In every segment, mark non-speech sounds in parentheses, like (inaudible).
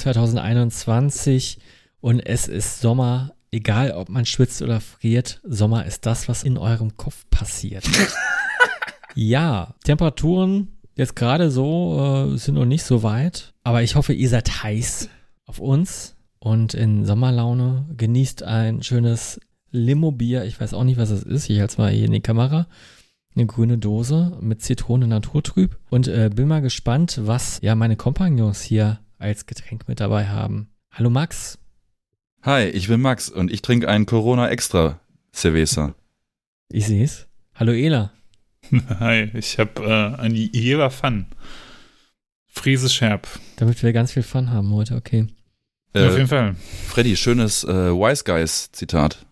2021 und es ist Sommer. Egal, ob man schwitzt oder friert, Sommer ist das, was in eurem Kopf passiert. (laughs) ja, Temperaturen jetzt gerade so äh, sind noch nicht so weit, aber ich hoffe, ihr seid heiß auf uns und in Sommerlaune. Genießt ein schönes Limo-Bier. Ich weiß auch nicht, was es ist. Ich halte es mal hier in die Kamera eine grüne Dose mit Zitrone Naturtrüb und äh, bin mal gespannt, was ja meine Kompagnons hier als Getränk mit dabei haben. Hallo Max. Hi, ich bin Max und ich trinke einen Corona Extra Cerveza. Ich sehe es. Hallo Ela. (laughs) Hi, ich habe äh, ein Jever Fun. Friese Scherb. Damit wir ganz viel Fun haben heute, okay. Äh, Auf jeden Fall. Freddy, schönes äh, Wise Guys Zitat.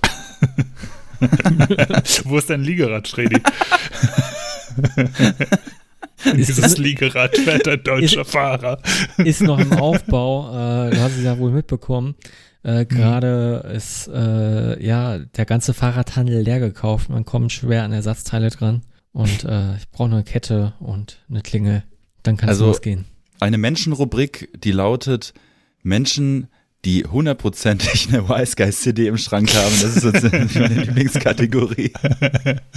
(laughs) Wo ist dein Liegerad, Freddy? (laughs) (laughs) Dieses Liegerad fährt ein deutscher ist, Fahrer. Ist noch im (laughs) Aufbau. Äh, du hast es ja wohl mitbekommen. Äh, mhm. Gerade mhm. ist äh, ja der ganze Fahrradhandel leer gekauft. Man kommt schwer an Ersatzteile dran. Und äh, ich brauche eine Kette und eine Klingel. Dann kann es also, losgehen. Eine Menschenrubrik, die lautet Menschen, die hundertprozentig eine Wise Guys CD im Schrank haben. Das ist sozusagen (laughs) meine Lieblingskategorie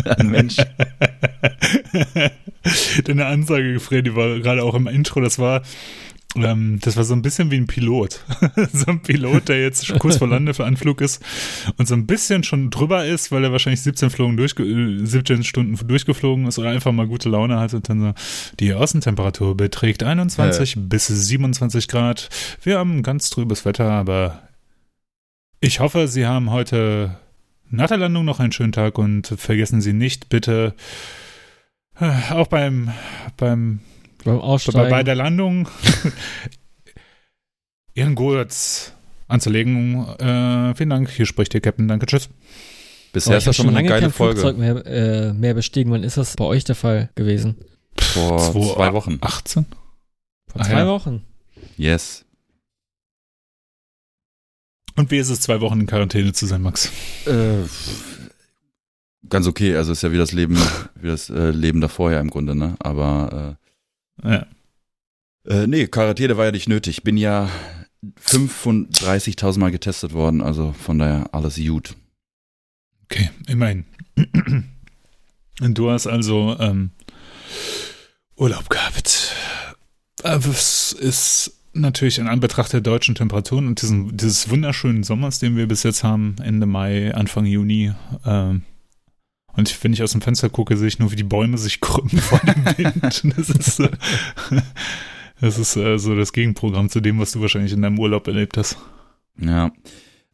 an Menschen. Deine Ansage, Freddy, war gerade auch im Intro, das war, ähm, das war so ein bisschen wie ein Pilot. (laughs) so ein Pilot, der jetzt kurz vor Lande für Anflug ist und so ein bisschen schon drüber ist, weil er wahrscheinlich 17, Flogen durchge 17 Stunden durchgeflogen ist oder einfach mal gute Laune hat und dann so, die Außentemperatur beträgt 21 ja. bis 27 Grad. Wir haben ganz trübes Wetter, aber ich hoffe, Sie haben heute nach der Landung noch einen schönen Tag und vergessen Sie nicht, bitte äh, auch beim, beim beim Aussteigen. Bei der Landung (laughs) Ihren Gurts anzulegen. Äh, vielen Dank. Hier spricht der Captain. Danke. Tschüss. Bisher oh, ist das schon mal eine geile kein Folge. Flugzeug mehr, äh, mehr bestiegen. Wann ist das bei euch der Fall gewesen? Vor zwei, zwei Wochen. 18? Vor ah, zwei ja. Wochen. Yes. Und wie ist es, zwei Wochen in Quarantäne zu sein, Max? Äh, ganz okay. Also ist ja wie das Leben, (laughs) wie das äh, Leben davor ja im Grunde, ne? Aber äh, ja. Äh, nee, Quarantäne war ja nicht nötig. Bin ja 35.000 Mal getestet worden, also von daher alles gut. Okay, immerhin. (clears throat) Und du hast also ähm, Urlaub gehabt. Es ist natürlich in Anbetracht der deutschen Temperaturen und diesen, dieses wunderschönen Sommers, den wir bis jetzt haben, Ende Mai, Anfang Juni, ähm, und wenn ich aus dem Fenster gucke, sehe ich nur, wie die Bäume sich krümmen vor dem Wind. (laughs) Das ist, äh, das ist äh, so das Gegenprogramm zu dem, was du wahrscheinlich in deinem Urlaub erlebt hast. Ja.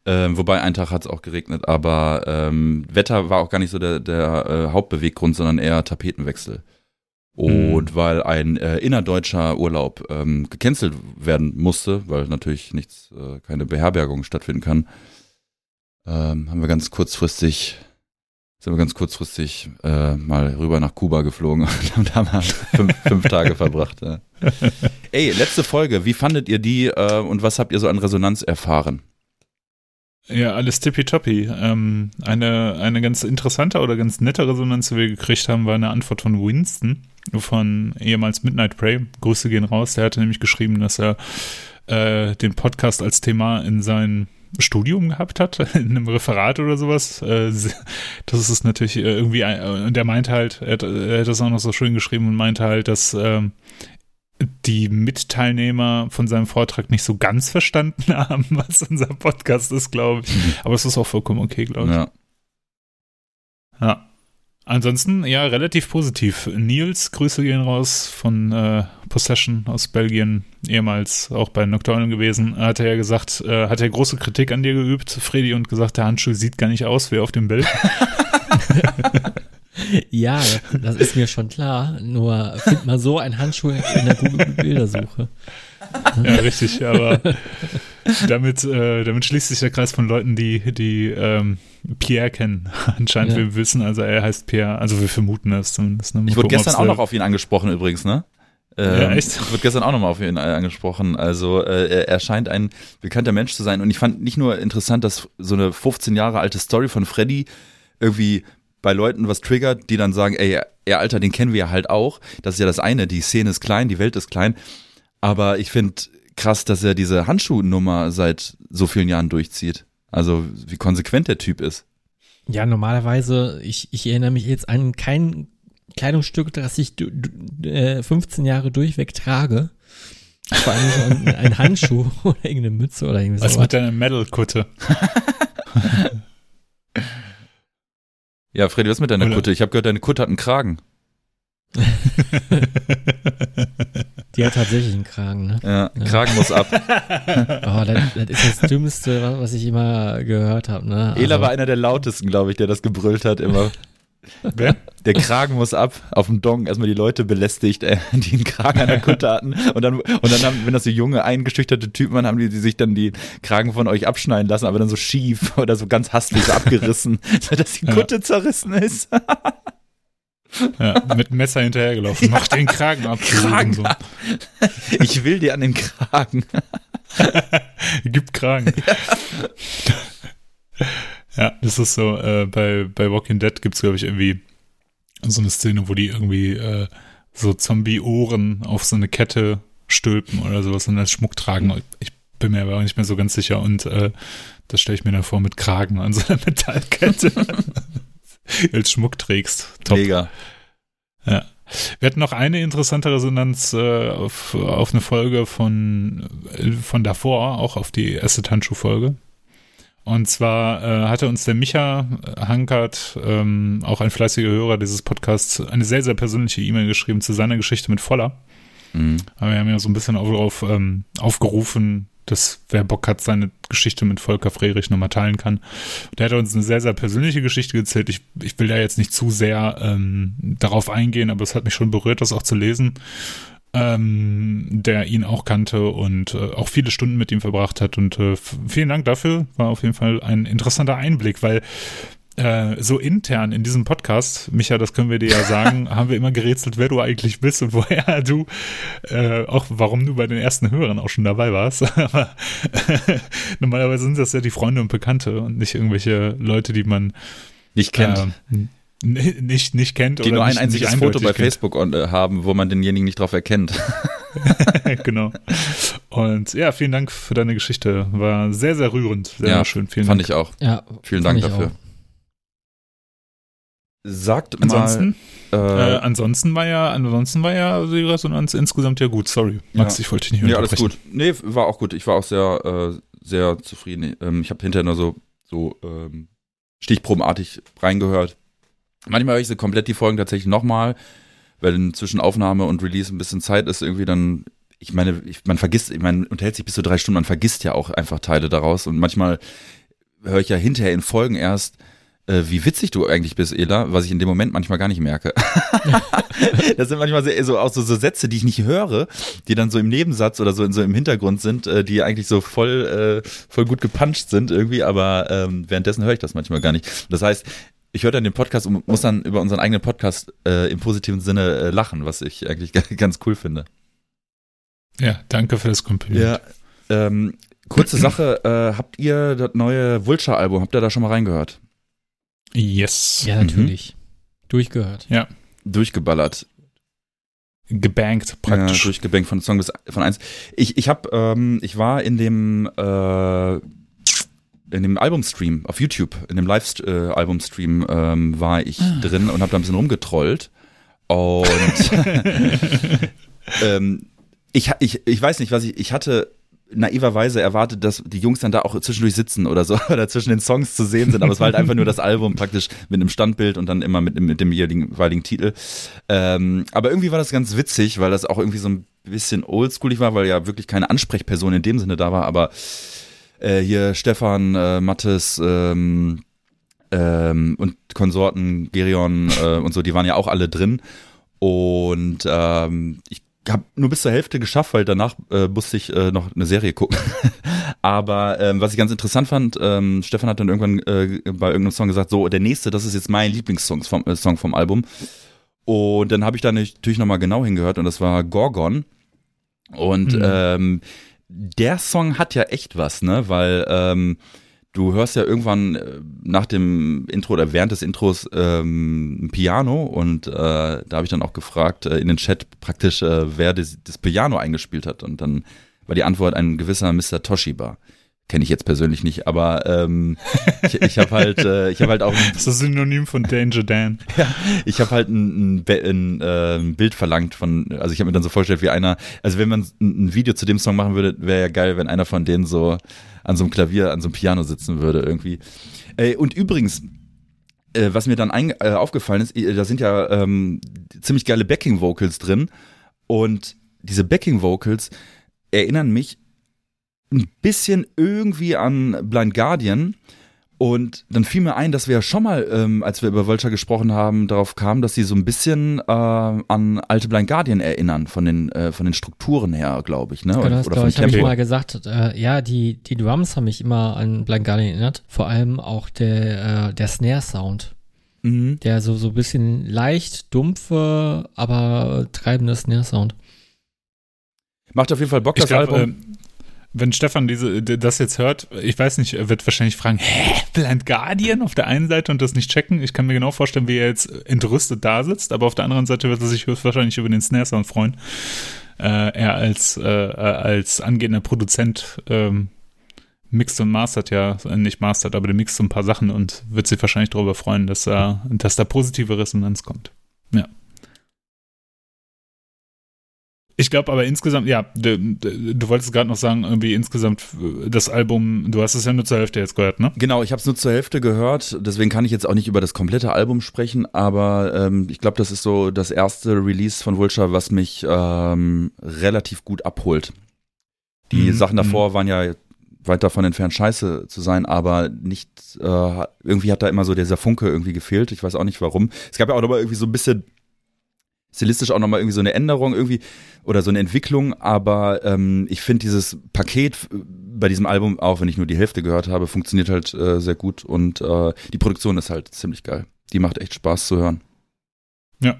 Ähm, wobei ein Tag hat es auch geregnet, aber ähm, Wetter war auch gar nicht so der, der äh, Hauptbeweggrund, sondern eher Tapetenwechsel. Und mhm. weil ein äh, innerdeutscher Urlaub ähm, gecancelt werden musste, weil natürlich nichts, äh, keine Beherbergung stattfinden kann, ähm, haben wir ganz kurzfristig sind wir ganz kurzfristig äh, mal rüber nach Kuba geflogen (laughs) und haben da mal fünf, fünf Tage verbracht. Ja. (laughs) Ey, letzte Folge, wie fandet ihr die äh, und was habt ihr so an Resonanz erfahren? Ja, alles tippitoppi. Ähm, eine, eine ganz interessante oder ganz nette Resonanz, die wir gekriegt haben, war eine Antwort von Winston von ehemals Midnight Prey. Grüße gehen raus. Der hatte nämlich geschrieben, dass er äh, den Podcast als Thema in seinen Studium gehabt hat, (laughs) in einem Referat oder sowas. Äh, das ist natürlich äh, irgendwie, und der meinte halt, er hat, er hat das auch noch so schön geschrieben und meinte halt, dass ähm, die Mitteilnehmer von seinem Vortrag nicht so ganz verstanden (laughs) haben, was unser Podcast ist, glaube ich. Mhm. Aber es ist auch vollkommen okay, glaube ich. Ja. Ja. Ansonsten, ja, relativ positiv. Nils, Grüße gehen raus von äh, Possession aus Belgien, ehemals auch bei Nocturnal gewesen. Hat er ja gesagt, äh, hat er große Kritik an dir geübt, Freddy, und gesagt, der Handschuh sieht gar nicht aus wie auf dem Bild. (laughs) ja, das ist mir schon klar. Nur find mal so einen Handschuh in der Google-Bildersuche. Ja, richtig, aber (laughs) damit, äh, damit schließt sich der Kreis von Leuten, die, die ähm, Pierre kennen. (laughs) Anscheinend ja. wir wissen, also er heißt Pierre, also wir vermuten das zumindest. Ne? Ich wurde gestern auch noch auf ihn angesprochen übrigens, ne? Ähm, ja, echt? Ich wurde gestern auch nochmal auf ihn angesprochen. Also äh, er scheint ein bekannter Mensch zu sein. Und ich fand nicht nur interessant, dass so eine 15 Jahre alte Story von Freddy irgendwie bei Leuten was triggert, die dann sagen, ey, ja, Alter, den kennen wir ja halt auch. Das ist ja das eine, die Szene ist klein, die Welt ist klein. Aber ich finde krass, dass er diese Handschuhnummer seit so vielen Jahren durchzieht. Also wie konsequent der Typ ist. Ja, normalerweise, ich, ich erinnere mich jetzt an kein Kleidungsstück, das ich du, du, äh, 15 Jahre durchweg trage. Vor allem so ein, ein Handschuh (laughs) oder irgendeine Mütze oder irgendwie Was mit deiner Metal-Kutte? (laughs) Ja, Freddy, was mit deiner Oder- Kutte? Ich habe gehört, deine Kutte hat einen Kragen. (laughs) Die hat tatsächlich einen Kragen, ne? Ja, Kragen muss ab. (laughs) Oh, das, das ist das Dümmste, wa- was ich immer gehört habe, ne? Ela Also, war einer der lautesten, glaube ich, der das gebrüllt hat immer. (laughs) Wer? Der Kragen muss ab auf dem Dong. Erstmal die Leute belästigt, äh, die einen Kragen an der Kutte hatten. Und dann, und dann haben, wenn das so junge, eingeschüchterte Typen waren, haben die, die sich dann die Kragen von euch abschneiden lassen, aber dann so schief oder so ganz hastig so abgerissen, sodass die Ja. Kutte zerrissen ist. Ja, mit Messer hinterhergelaufen. (laughs) Mach den Kragen ab. Kragen ab. Ich will dir an den Kragen. (laughs) Gib Kragen. Ja, das ist so, äh, bei, bei Walking Dead gibt's glaube ich, irgendwie so eine Szene, wo die irgendwie äh, so Zombie-Ohren auf so eine Kette stülpen oder sowas und als Schmuck tragen. Ich bin mir aber auch nicht mehr so ganz sicher und äh, das stelle ich mir dann vor mit Kragen an so einer (laughs) Metallkette. (laughs) als Schmuck trägst. Top. Mega. Ja. Wir hatten noch eine interessante Resonanz äh, auf, auf eine Folge von, von davor, auch auf die erste Tanzschuh-Folge. Und zwar äh, hatte uns der Micha Hankert, ähm, auch ein fleißiger Hörer dieses Podcasts, eine sehr, sehr persönliche E-Mail geschrieben zu seiner Geschichte mit Voller. Mhm. Aber wir haben ja so ein bisschen auf, auf, ähm, aufgerufen, dass wer Bock hat, seine Geschichte mit Volker Frerich nochmal teilen kann. Der hat uns eine sehr, sehr persönliche Geschichte gezählt. Ich, ich will da jetzt nicht zu sehr ähm, darauf eingehen, aber es hat mich schon berührt, das auch zu lesen. Ähm, der ihn auch kannte und äh, auch viele Stunden mit ihm verbracht hat. Und äh, vielen Dank dafür. War auf jeden Fall ein interessanter Einblick, weil äh, so intern in diesem Podcast, Micha, das können wir dir ja sagen, (laughs) haben wir immer gerätselt, wer du eigentlich bist und woher du, äh, auch warum du bei den ersten Hörern auch schon dabei warst. (laughs) Aber normalerweise sind das ja die Freunde und Bekannte und nicht irgendwelche Leute, die man Nicht kennt. ähm, nicht, nicht kennt die oder nur ein nicht, einziges nicht Foto bei kennt. Facebook on, äh, haben, wo man denjenigen nicht drauf erkennt. (laughs) genau. Und ja, vielen Dank für deine Geschichte. War sehr, sehr rührend. Sehr Ja, schön. Vielen Fand Dank. ich auch. ja, Vielen Dank dafür. auch. Sagt Ansonsten, mal. äh, ansonsten war ja, ansonsten war ja die Resonanz insgesamt ja gut. Sorry, Max, Ja. ich wollte dich nicht Nee, alles unterbrechen. gut. Nee, war auch gut. Ich war auch sehr, äh, sehr zufrieden. Ähm, ich habe hinterher nur so, so ähm, stichprobenartig reingehört. Manchmal höre ich so komplett die Folgen tatsächlich nochmal, weil zwischen Aufnahme und Release ein bisschen Zeit ist irgendwie dann. Ich meine, ich, man vergisst, ich meine, unterhält sich bis zu drei Stunden, man vergisst ja auch einfach Teile daraus und manchmal höre ich ja hinterher in Folgen erst, äh, wie witzig du eigentlich bist, Ela, was ich in dem Moment manchmal gar nicht merke. (laughs) das sind manchmal so, auch so, so Sätze, die ich nicht höre, die dann so im Nebensatz oder so, in, so im Hintergrund sind, äh, die eigentlich so voll, äh, voll gut gepuncht sind irgendwie, aber ähm, währenddessen höre ich das manchmal gar nicht. Das heißt, ich höre dann den Podcast und muss dann über unseren eigenen Podcast äh, im positiven Sinne äh, lachen, was ich eigentlich (laughs) ganz cool finde. Ja, danke für das Kompliment. Ja. Ähm, kurze Sache, äh, habt ihr das neue Vulture-Album, habt ihr da schon mal reingehört? Yes. Ja, natürlich. Durchgehört. Durchgeballert. Gebankt praktisch. Ja, durchgebankt von Song bis von eins. Ich, ich hab, ähm, ich war in dem äh, in dem Albumstream auf YouTube, in dem Live-Albumstream ähm, war ich drin und habe da ein bisschen rumgetrollt. Und (laughs) (laughs) ähm, ich, ich, ich weiß nicht, was ich, ich hatte naiverweise erwartet, dass die Jungs dann da auch zwischendurch sitzen oder so (laughs) oder zwischen den Songs zu sehen sind, aber es war halt einfach nur das Album praktisch mit einem Standbild und dann immer mit, mit dem jeweiligen, Titel. Ähm, aber irgendwie war das ganz witzig, weil das auch irgendwie so ein bisschen oldschoolig war, weil ja wirklich keine Ansprechperson in dem Sinne da war, aber äh, hier Stefan, äh, Mattes ähm, ähm, und Konsorten, Gerion äh, und so, die waren ja auch alle drin. Und ähm, ich habe nur bis zur Hälfte geschafft, weil danach äh, musste ich äh, noch eine Serie gucken. (laughs) Aber ähm, was ich ganz interessant fand, ähm, Stefan hat dann irgendwann äh, bei irgendeinem Song gesagt, so der nächste, das ist jetzt mein Lieblingssong vom, äh, Song vom Album. Und dann habe ich da natürlich nochmal genau hingehört und das war Gorgon. Und Mhm. ähm, der Song hat ja echt was, ne? Weil ähm, du hörst ja irgendwann äh, nach dem Intro oder während des Intros ähm, ein Piano und äh, da habe ich dann auch gefragt äh, in den Chat praktisch, äh, wer das, das Piano eingespielt hat und dann war die Antwort ein gewisser Mr. Toshiba. Kenne ich jetzt persönlich nicht, aber ähm, ich, ich habe halt, äh, ich habe halt auch. Ein, (laughs) das ist das Synonym von Danger Dan. (laughs) ja, ich habe halt ein, ein, ein, äh, ein, Bild verlangt von, also ich habe mir dann so vorgestellt, wie einer, also wenn man ein Video zu dem Song machen würde, wäre ja geil, wenn einer von denen so an so einem Klavier, an so einem Piano sitzen würde irgendwie. Äh, und übrigens, äh, was mir dann äh, aufgefallen ist, äh, da sind ja ähm, ziemlich geile Backing Vocals drin und diese Backing Vocals erinnern mich ein bisschen irgendwie an Blind Guardian. Und dann fiel mir ein, dass wir ja schon mal, ähm, als wir über Vulture gesprochen haben, darauf kamen, dass sie so ein bisschen äh, an alte Blind Guardian erinnern, von den, äh, von den Strukturen her, glaube ich. Ne? Genau, das, Oder von ich, habe ich mal gesagt, äh, ja, die, die Drums haben mich immer an Blind Guardian erinnert. Vor allem auch der, äh, der Snare-Sound. Mhm. Der so, so ein bisschen leicht, dumpfe, aber treibende Snare-Sound. Macht auf jeden Fall Bock, das glaub, Album. Ähm, wenn Stefan diese, das jetzt hört, ich weiß nicht, er wird wahrscheinlich fragen, hä, Blind Guardian auf der einen Seite und das nicht checken. Ich kann mir genau vorstellen, wie er jetzt entrüstet da sitzt, aber auf der anderen Seite wird er sich wahrscheinlich über den Snare-Sound freuen. Äh, er als, äh, als angehender Produzent ähm, mixt und mastert ja, äh, nicht mastert, aber der mixt so ein paar Sachen und wird sich wahrscheinlich darüber freuen, dass, er, dass da positive Resonanz kommt. Ja. Ich glaube aber insgesamt, ja, du, du wolltest gerade noch sagen, irgendwie insgesamt äh, das Album, du hast es ja nur zur Hälfte jetzt gehört, ne? Genau, ich habe es nur zur Hälfte gehört, deswegen kann ich jetzt auch nicht über das komplette Album sprechen, aber ähm, ich glaube, das ist so das erste Release von Vulture, was mich ähm, relativ gut abholt. Die mhm. Sachen davor mhm. waren ja weit davon entfernt, scheiße zu sein, aber nicht, äh, irgendwie hat da immer so dieser Funke irgendwie gefehlt. Ich weiß auch nicht warum. Es gab ja auch noch mal irgendwie so ein bisschen stilistisch auch nochmal irgendwie so eine Änderung irgendwie oder so eine Entwicklung, aber ähm, ich finde dieses Paket bei diesem Album, auch wenn ich nur die Hälfte gehört habe, funktioniert halt äh, sehr gut und äh, die Produktion ist halt ziemlich geil. Die macht echt Spaß zu hören. Ja.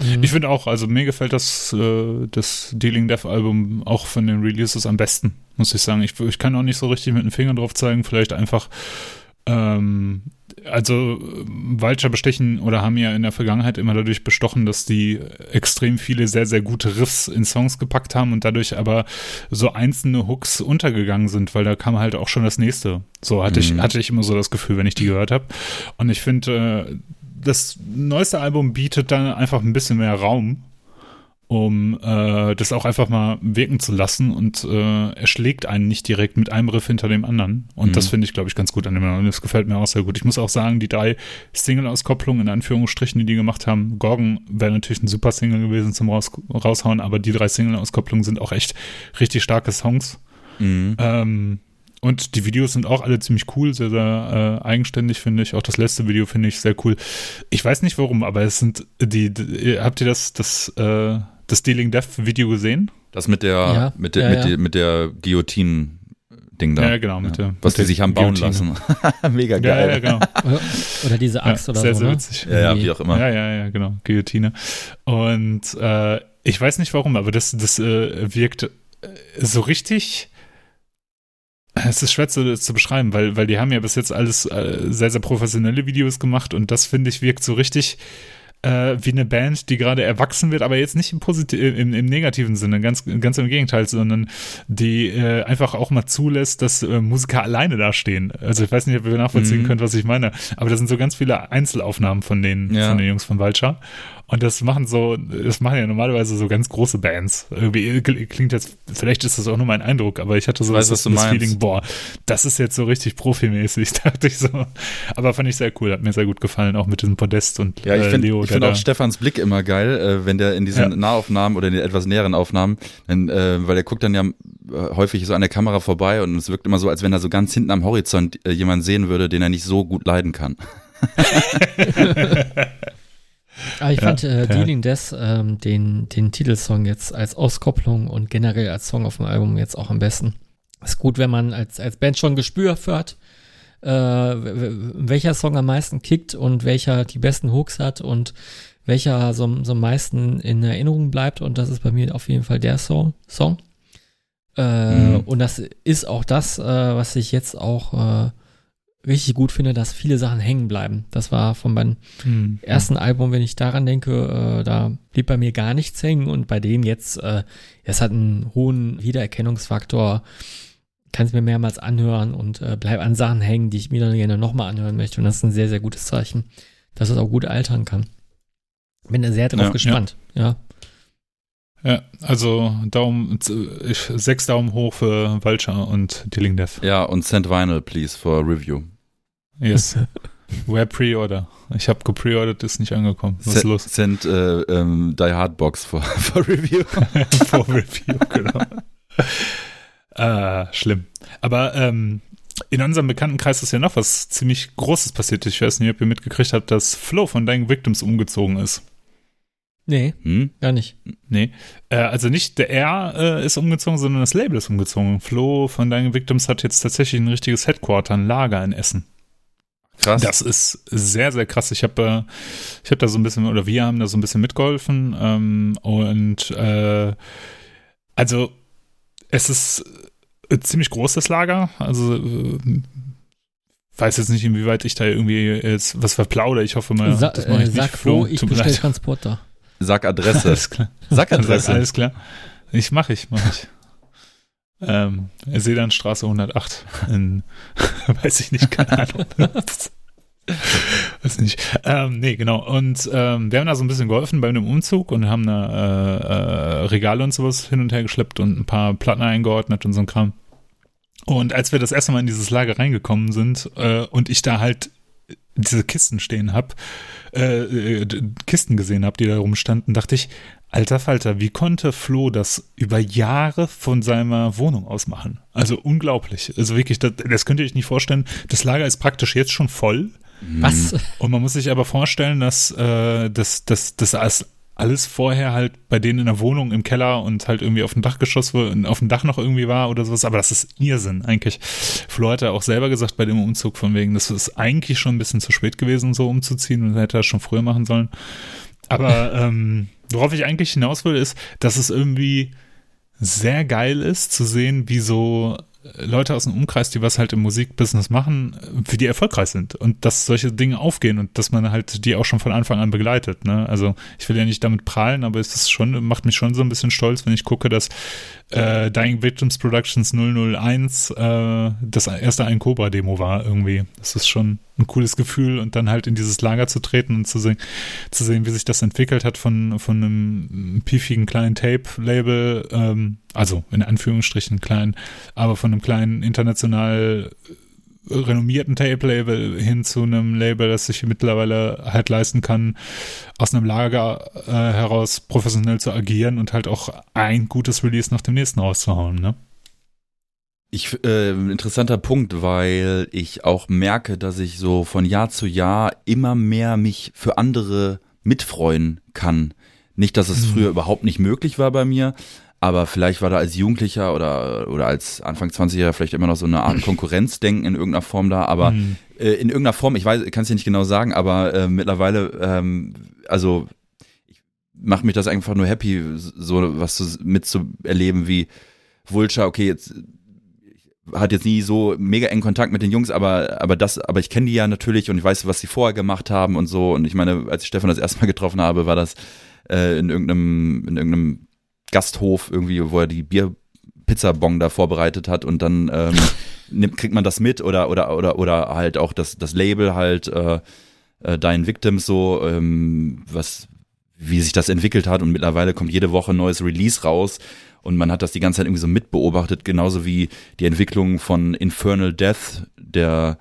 Mhm. Ich finde auch, also mir gefällt das, äh, das Dealing Death Album auch von den Releases am besten, muss ich sagen. Ich, ich kann auch nicht so richtig mit den Fingern drauf zeigen, vielleicht einfach ähm, also Vulture bestechen oder haben ja in der Vergangenheit immer dadurch bestochen, dass die extrem viele sehr, sehr gute Riffs in Songs gepackt haben und dadurch aber so einzelne Hooks untergegangen sind, weil da kam halt auch schon das nächste. So hatte mhm. ich, hatte ich immer so das Gefühl, wenn ich die gehört habe. Und ich finde, äh, das neueste Album bietet dann einfach ein bisschen mehr Raum um äh, das auch einfach mal wirken zu lassen und äh, er schlägt einen nicht direkt mit einem Riff hinter dem anderen. Und mhm. das finde ich, glaube ich, ganz gut an dem und das gefällt mir auch sehr gut. Ich muss auch sagen, die drei Single-Auskopplungen in Anführungsstrichen, die die gemacht haben, Gorgon wäre natürlich ein super Single gewesen zum Raus Raushauen, aber die drei Single-Auskopplungen sind auch echt richtig starke Songs. Mhm. Ähm, und die Videos sind auch alle ziemlich cool, sehr, sehr äh, eigenständig, finde ich. Auch das letzte Video finde ich sehr cool. Ich weiß nicht warum, aber es sind die, die habt ihr das, das, äh, das Dealing Death Video gesehen? Das mit der, ja, mit, der, ja, mit, ja. mit der Guillotine. Ding da. Ja, genau, mit der, was mit die sich haben bauen lassen. (laughs) Mega geil. Ja, ja, genau. oder, diese Axt oder sehr, so. Sehr, sehr witzig. Ja, ja, wie auch immer. Ja, ja, ja, genau. Guillotine. Und äh, ich weiß nicht warum, aber das, das äh, wirkt äh, so richtig. Es ist schwer zu, zu, beschreiben, weil, weil die haben ja bis jetzt alles äh, sehr, sehr professionelle Videos gemacht und das finde ich wirkt so richtig äh, wie eine Band, die gerade erwachsen wird, aber jetzt nicht im, Posit im, im negativen Sinne, ganz, ganz im Gegenteil, sondern die äh, einfach auch mal zulässt, dass äh, Musiker alleine dastehen. Also ich weiß nicht, ob ihr nachvollziehen mhm. könnt, was ich meine, aber da sind so ganz viele Einzelaufnahmen von den, ja. von den Jungs von Vulture und das machen so, das machen ja normalerweise so ganz große Bands. Irgendwie klingt jetzt, vielleicht ist das auch nur mein Eindruck, aber ich hatte so weiß, das, das Feeling, boah, das ist jetzt so richtig profimäßig, (laughs) dachte ich so. Aber fand ich sehr cool, hat mir sehr gut gefallen, auch mit diesem Podest und ja, ich äh, find, Leo. Ich finde auch Stefans Blick immer geil, äh, wenn der in diesen ja. Nahaufnahmen oder in den etwas näheren Aufnahmen, wenn, äh, weil der guckt dann ja äh, häufig so an der Kamera vorbei und es wirkt immer so, als wenn er so ganz hinten am Horizont äh, jemanden sehen würde, den er nicht so gut leiden kann. (laughs) (laughs) Aber ich ja, fand äh, Dealing Death, ähm, den, den Titelsong jetzt als Auskopplung und generell als Song auf dem Album jetzt auch am besten. Ist gut, wenn man als, als Band schon Gespür für hat, äh, welcher Song am meisten kickt und welcher die besten Hooks hat und welcher so, so am meisten in Erinnerung bleibt. Und das ist bei mir auf jeden Fall der Song. Song. Äh, mhm. Und das ist auch das, äh, was ich jetzt auch äh, richtig gut finde, dass viele Sachen hängen bleiben. Das war von meinem Hm. ersten Album, wenn ich daran denke, äh, da blieb bei mir gar nichts hängen und bei dem jetzt, äh, es hat einen hohen Wiedererkennungsfaktor, kann es mir mehrmals anhören und äh, bleib an Sachen hängen, die ich mir dann gerne nochmal anhören möchte und das ist ein sehr, sehr gutes Zeichen, dass es auch gut altern kann. Bin da sehr drauf Ja, gespannt, ja. Ja, also Daumen, ich, sechs Daumen hoch für Vulture und Dealing Death. Ja, und send vinyl, please, for review. Yes. (laughs) Where Pre-Order? Ich habe gepreordert, ist nicht angekommen. Was ist Send, los? send äh, ähm, Die Hard Box for, for (laughs) review. (laughs) Vor Review, genau. äh, schlimm. Aber ähm, in unserem Bekanntenkreis ist ja noch was ziemlich Großes passiert. Ich weiß nicht, ob ihr mitgekriegt habt, dass Flo von Dying Victims umgezogen ist. Nee, Hm? gar nicht. Nee, äh, also nicht der R äh, ist umgezogen, sondern das Label ist umgezogen. Flo von Dying Victims hat jetzt tatsächlich ein richtiges Headquarter, ein Lager in Essen. Krass. Das ist sehr, sehr krass. Ich habe äh, ich hab da so ein bisschen, oder wir haben da so ein bisschen mitgeholfen. Ähm, und äh, also es ist ein ziemlich großes Lager. Also äh, weiß jetzt nicht, inwieweit ich da irgendwie jetzt was verplaudere. Ich hoffe mal, Sa das mache äh, ich nicht. sag Flo, ich tut mir bestell leid. Transporter. Sag Adresse. (laughs) Alles klar. Sag Adresse. Alles klar. Ich mache ich, mache ich. (laughs) Ähm, Seelandstraße 108 in, (laughs) weiß ich nicht, keine Ahnung. weiß nicht. Ähm, nee, genau. Und ähm, wir haben da so ein bisschen geholfen bei dem Umzug und haben da äh, äh, Regale und sowas hin und her geschleppt und ein paar Platten eingeordnet und so ein Kram. Und als wir das erste Mal in dieses Lager reingekommen sind äh, und ich da halt diese Kisten stehen hab, äh, äh, Kisten gesehen hab, die da rumstanden, dachte ich, alter Falter, wie konnte Flo das über Jahre von seiner Wohnung aus machen? Also unglaublich. Also wirklich, das, das könnt ihr euch nicht vorstellen. Das Lager ist praktisch jetzt schon voll. Was? Und man muss sich aber vorstellen, dass äh, das, das, das alles- vorher halt bei denen in der Wohnung im Keller und halt irgendwie auf dem Dachgeschoss, auf dem Dach noch irgendwie war oder sowas. Aber das ist Irrsinn eigentlich. Flo hat ja auch selber gesagt bei dem Umzug von wegen, das ist eigentlich schon ein bisschen zu spät gewesen, so umzuziehen und hätte das schon früher machen sollen. Aber (laughs) ähm, worauf ich eigentlich hinaus will, ist, dass es irgendwie sehr geil ist zu sehen, wie so Leute aus dem Umkreis, die was halt im Musikbusiness machen, wie die erfolgreich sind und dass solche Dinge aufgehen und dass man halt die auch schon von Anfang an begleitet. Ne? Also ich will ja nicht damit prahlen, aber es ist schon, macht mich schon so ein bisschen stolz, wenn ich gucke, dass äh, Dying Victims Productions 001 äh, das erste Ein Cobra Demo war irgendwie. Das ist schon ein cooles Gefühl und dann halt in dieses Lager zu treten und zu sehen, zu sehen, wie sich das entwickelt hat von, von einem piefigen kleinen Tape-Label, ähm, also in Anführungsstrichen klein, aber von einem kleinen international renommierten Tape-Label hin zu einem Label, das sich mittlerweile halt leisten kann, aus einem Lager äh, heraus professionell zu agieren und halt auch ein gutes Release nach dem nächsten rauszuhauen, ne? Ich, äh, interessanter Punkt, weil ich auch merke, dass ich so von Jahr zu Jahr immer mehr mich für andere mitfreuen kann. Nicht, dass es Mhm. früher überhaupt nicht möglich war bei mir, aber vielleicht war da als Jugendlicher oder, oder als Anfang 20-Jähriger vielleicht immer noch so eine Art (clears throat) Konkurrenzdenken in irgendeiner Form da, aber Mhm. äh, in irgendeiner Form, ich weiß, kann es dir nicht genau sagen, aber äh, mittlerweile, ähm, also ich macht mich das einfach nur happy, so was zu, mitzuerleben wie Vulture, okay, jetzt hat jetzt nie so mega engen Kontakt mit den Jungs, aber aber das, aber ich kenne die ja natürlich und ich weiß, was sie vorher gemacht haben und so. Und ich meine, als ich Stefan das erste Mal getroffen habe, war das äh, in irgendeinem in irgendeinem Gasthof irgendwie, wo er die Bier-Pizza-Bong da vorbereitet hat und dann ähm, (laughs) nimmt, kriegt man das mit oder oder oder oder halt auch das das Label halt äh, äh, Dein Victims so, ähm, was wie sich das entwickelt hat und mittlerweile kommt jede Woche ein neues Release raus und man hat das die ganze Zeit irgendwie so mitbeobachtet, genauso wie die Entwicklung von Infernal Death, der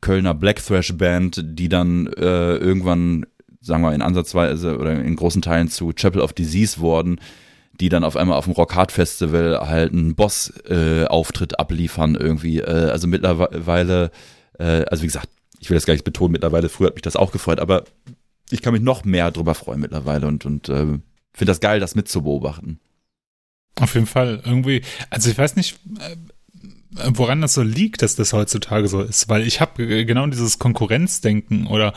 Kölner Black Thrash Band, die dann äh, irgendwann, sagen wir in Ansatzweise oder in großen Teilen zu Chapel of Disease wurden, die dann auf einmal auf dem Rock Hard Festival halt einen Boss-Auftritt äh, abliefern irgendwie. Äh, also mittlerweile, äh, also wie gesagt, ich will das gar nicht betonen, mittlerweile, früher hat mich das auch gefreut, aber ich kann mich noch mehr drüber freuen mittlerweile und, und äh, finde das geil, das mitzubeobachten. Auf jeden Fall. Irgendwie, also ich weiß nicht, äh, woran das so liegt, dass das heutzutage so ist, weil ich habe genau dieses Konkurrenzdenken oder,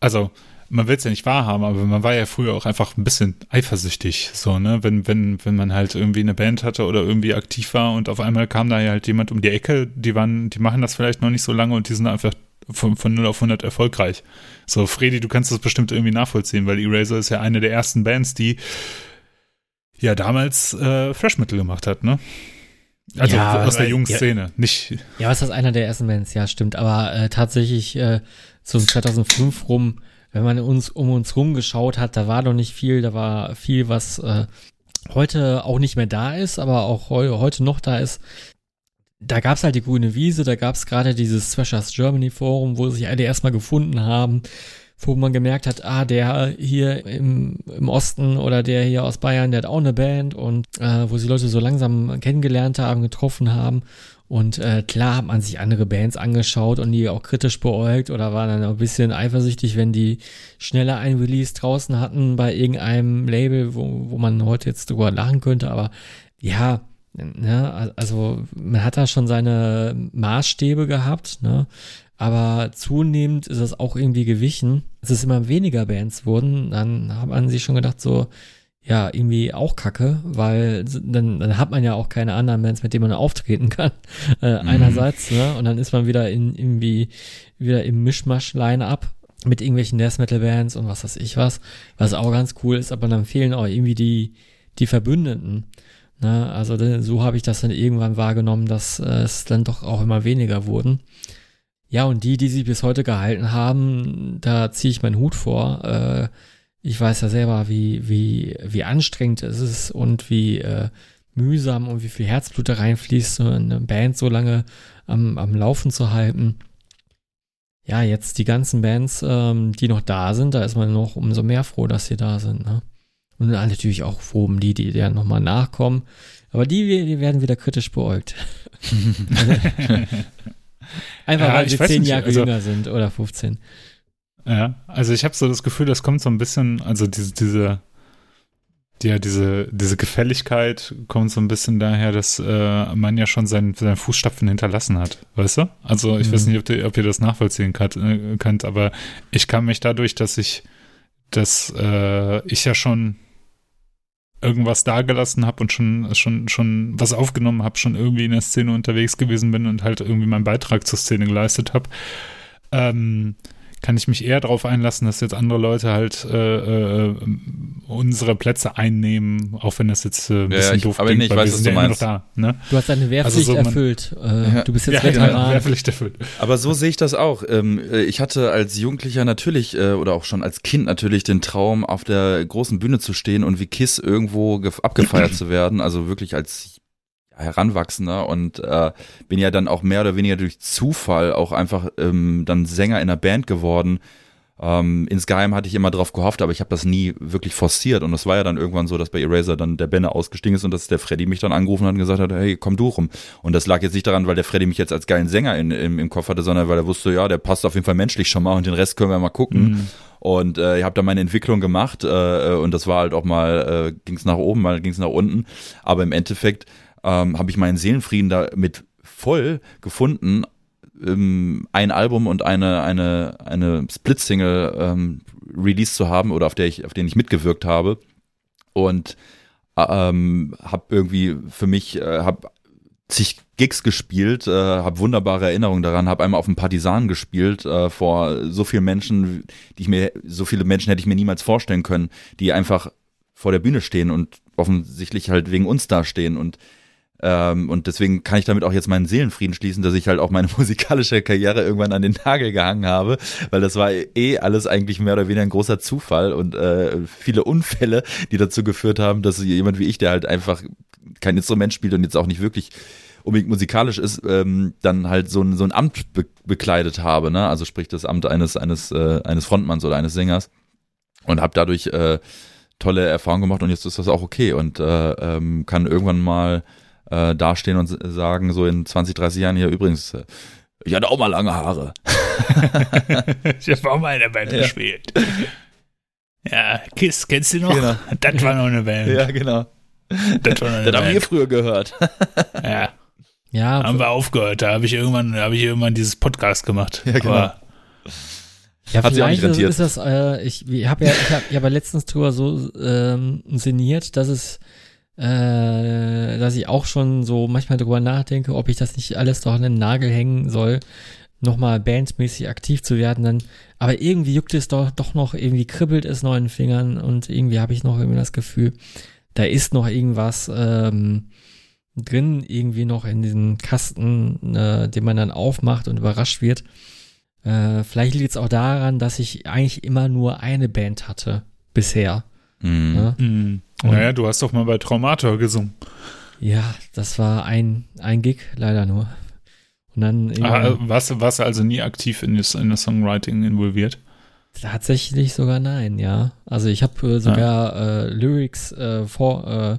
also man will es ja nicht wahrhaben, aber man war ja früher auch einfach ein bisschen eifersüchtig, so, ne, wenn, wenn, wenn man halt irgendwie eine Band hatte oder irgendwie aktiv war und auf einmal kam da halt jemand um die Ecke, die waren, die machen das vielleicht noch nicht so lange und die sind einfach von, von 0 auf 100 erfolgreich. So, Freddy, du kannst das bestimmt irgendwie nachvollziehen, weil Eraser ist ja eine der ersten Bands, die ja damals äh, Fresh Metal gemacht hat, ne? Also Ja, aus der jungen ja. Szene, nicht. Ja, was ist das einer der ersten Bands? Ja, stimmt. Aber äh, tatsächlich äh, so um 2005 rum, wenn man uns um uns rumgeschaut hat, da war noch nicht viel. Da war viel, was äh, heute auch nicht mehr da ist, aber auch heu heute noch da ist. Da gab's halt die grüne Wiese, da gab's gerade dieses Thrashers Germany Forum, wo sich alle erstmal gefunden haben, wo man gemerkt hat, ah, der hier im, im Osten oder der hier aus Bayern, der hat auch eine Band und äh, wo sie Leute so langsam kennengelernt haben, getroffen haben. Und äh, klar hat man sich andere Bands angeschaut und die auch kritisch beäugt oder war dann ein bisschen eifersüchtig, wenn die schneller ein Release draußen hatten bei irgendeinem Label, wo, wo man heute jetzt drüber lachen könnte. Aber ja, ne, also man hat da schon seine Maßstäbe gehabt, ne? Aber zunehmend ist es auch irgendwie gewichen. Als es immer weniger Bands wurden, dann hat man sich schon gedacht, so, ja, irgendwie auch kacke, weil dann, dann hat man ja auch keine anderen Bands, mit denen man auftreten kann. (laughs) Äh, Einerseits, ne? Und dann ist man wieder in irgendwie wieder im Mischmasch-Line-Up mit irgendwelchen Death Metal Bands und was weiß ich was, was auch ganz cool ist, aber dann fehlen auch irgendwie die, die Verbündeten. Ne? Also so habe ich das dann irgendwann wahrgenommen, dass äh, es dann doch auch immer weniger wurden. Ja, und die, die sie bis heute gehalten haben, da ziehe ich meinen Hut vor. Äh, ich weiß ja selber, wie, wie, wie anstrengend es ist und wie äh, mühsam und wie viel Herzblut da reinfließt, so eine Band so lange am, am Laufen zu halten. Ja, jetzt die ganzen Bands, ähm, die noch da sind, da ist man noch umso mehr froh, dass sie da sind. Ne? Und dann natürlich auch froh um die, die dann nochmal nachkommen. Aber die, die werden wieder kritisch beäugt. (laughs) (laughs) Einfach Ja, weil sie zehn Jahre also- jünger sind oder 15. Ja, also ich habe so das Gefühl, das kommt so ein bisschen, also diese, diese, ja, diese, diese Gefälligkeit kommt so ein bisschen daher, dass äh, man ja schon seinen, seinen Fußstapfen hinterlassen hat, weißt du? Also ich Mhm. weiß nicht, ob, ihr- ob ihr das nachvollziehen könnt, äh, könnt, aber ich kann mich dadurch, dass ich, dass äh, ich ja schon irgendwas dagelassen habe und schon, schon, schon was aufgenommen habe, schon irgendwie in der Szene unterwegs gewesen bin und halt irgendwie meinen Beitrag zur Szene geleistet habe, ähm, kann ich mich eher darauf einlassen, dass jetzt andere Leute halt äh, äh, unsere Plätze einnehmen, auch wenn das jetzt äh, ein Ja, bisschen ich- doof aber klingt, nee, ich weiß, wir was sind du ja meinst. da. Ne? Du hast deine Wehrpflicht Also so man- erfüllt. Äh, Ja. Du bist jetzt Ja, genau, Veteran. Wehrpflicht erfüllt. Aber so sehe ich das auch. Ähm, äh, Ich hatte als Jugendlicher natürlich äh, oder auch schon als Kind natürlich den Traum, auf der großen Bühne zu stehen und wie Kiss irgendwo gef- abgefeiert zu werden. Also wirklich als Heranwachsender und äh, bin ja dann auch mehr oder weniger durch Zufall auch einfach ähm, dann Sänger in einer Band geworden. Ähm, insgeheim hatte ich immer drauf gehofft, aber ich habe das nie wirklich forciert. Und das war ja dann irgendwann so, dass bei Eraser dann der Banner ausgestiegen ist und dass der Freddy mich dann angerufen hat und gesagt hat, hey, komm du rum. Und das lag jetzt nicht daran, weil der Freddy mich jetzt als geilen Sänger in, im, im Kopf hatte, sondern weil er wusste, ja, der passt auf jeden Fall menschlich schon mal und den Rest können wir mal gucken. Mhm. Und äh, ich habe da meine Entwicklung gemacht äh, und das war halt auch mal, äh, ging es nach oben, mal ging es nach unten. Aber im Endeffekt ähm, habe ich meinen Seelenfrieden damit voll gefunden, ähm, ein Album und eine, eine, eine Split-Single ähm, released zu haben oder auf der ich, auf denen ich mitgewirkt habe. Und ähm, habe irgendwie für mich, äh, habe zig Gigs gespielt, äh, habe wunderbare Erinnerungen daran, habe einmal auf dem Partisan gespielt äh, vor so vielen Menschen, die ich mir, so viele Menschen hätte ich mir niemals vorstellen können, die einfach vor der Bühne stehen und offensichtlich halt wegen uns da stehen und ähm, und deswegen kann ich damit auch jetzt meinen Seelenfrieden schließen, dass ich halt auch meine (laughs) musikalische Karriere irgendwann an den Nagel gehangen habe, weil das war eh alles eigentlich mehr oder weniger ein großer Zufall und äh, viele Unfälle, die dazu geführt haben, dass jemand wie ich, der halt einfach kein Instrument spielt und jetzt auch nicht wirklich unbedingt musikalisch ist, ähm, dann halt so ein, so ein Amt be bekleidet habe, ne? Also sprich das Amt eines, eines, äh, eines Frontmanns oder eines Sängers und habe dadurch äh, tolle Erfahrungen gemacht und jetzt ist das auch okay und äh, ähm, kann irgendwann mal äh, dastehen und sagen, so in 20, 30 Jahren hier übrigens, äh, ich hatte auch mal lange Haare. (laughs) ich habe auch mal in der Band Ja. gespielt. Ja, Kiss, kennst du noch? Genau. Das war noch eine Band. genau. Das war noch eine Das haben wir Band. früher gehört. Ja, Ja, haben wir aufgehört. Da habe ich irgendwann, da habe ich irgendwann dieses Podcast gemacht. Ja, genau. Aber Ja, Hat vielleicht nicht ist, das, äh, ich, habe ja, ich hab, ja aber letztens drüber so ähm, sinniert, dass es, äh, dass ich auch schon so manchmal drüber nachdenke, ob ich das nicht alles doch an den Nagel hängen soll, nochmal bandmäßig aktiv zu werden, dann, aber irgendwie juckt es doch, doch noch, irgendwie kribbelt es noch in den Fingern und irgendwie habe ich noch irgendwie das Gefühl, da ist noch irgendwas ähm, drin, irgendwie noch in diesem Kasten, äh, den man dann aufmacht und überrascht wird. Äh, vielleicht liegt es auch daran, dass ich eigentlich immer nur eine Band hatte bisher. Mhm. Ne? Mhm. Naja, du hast doch mal bei Traumator gesungen. Ja, das war ein, ein Gig, leider nur. Und dann ah, warst, warst du also nie aktiv in das, in das Songwriting involviert? Tatsächlich sogar nein, ja. Also ich habe äh, sogar ah. äh, Lyrics äh, vor äh,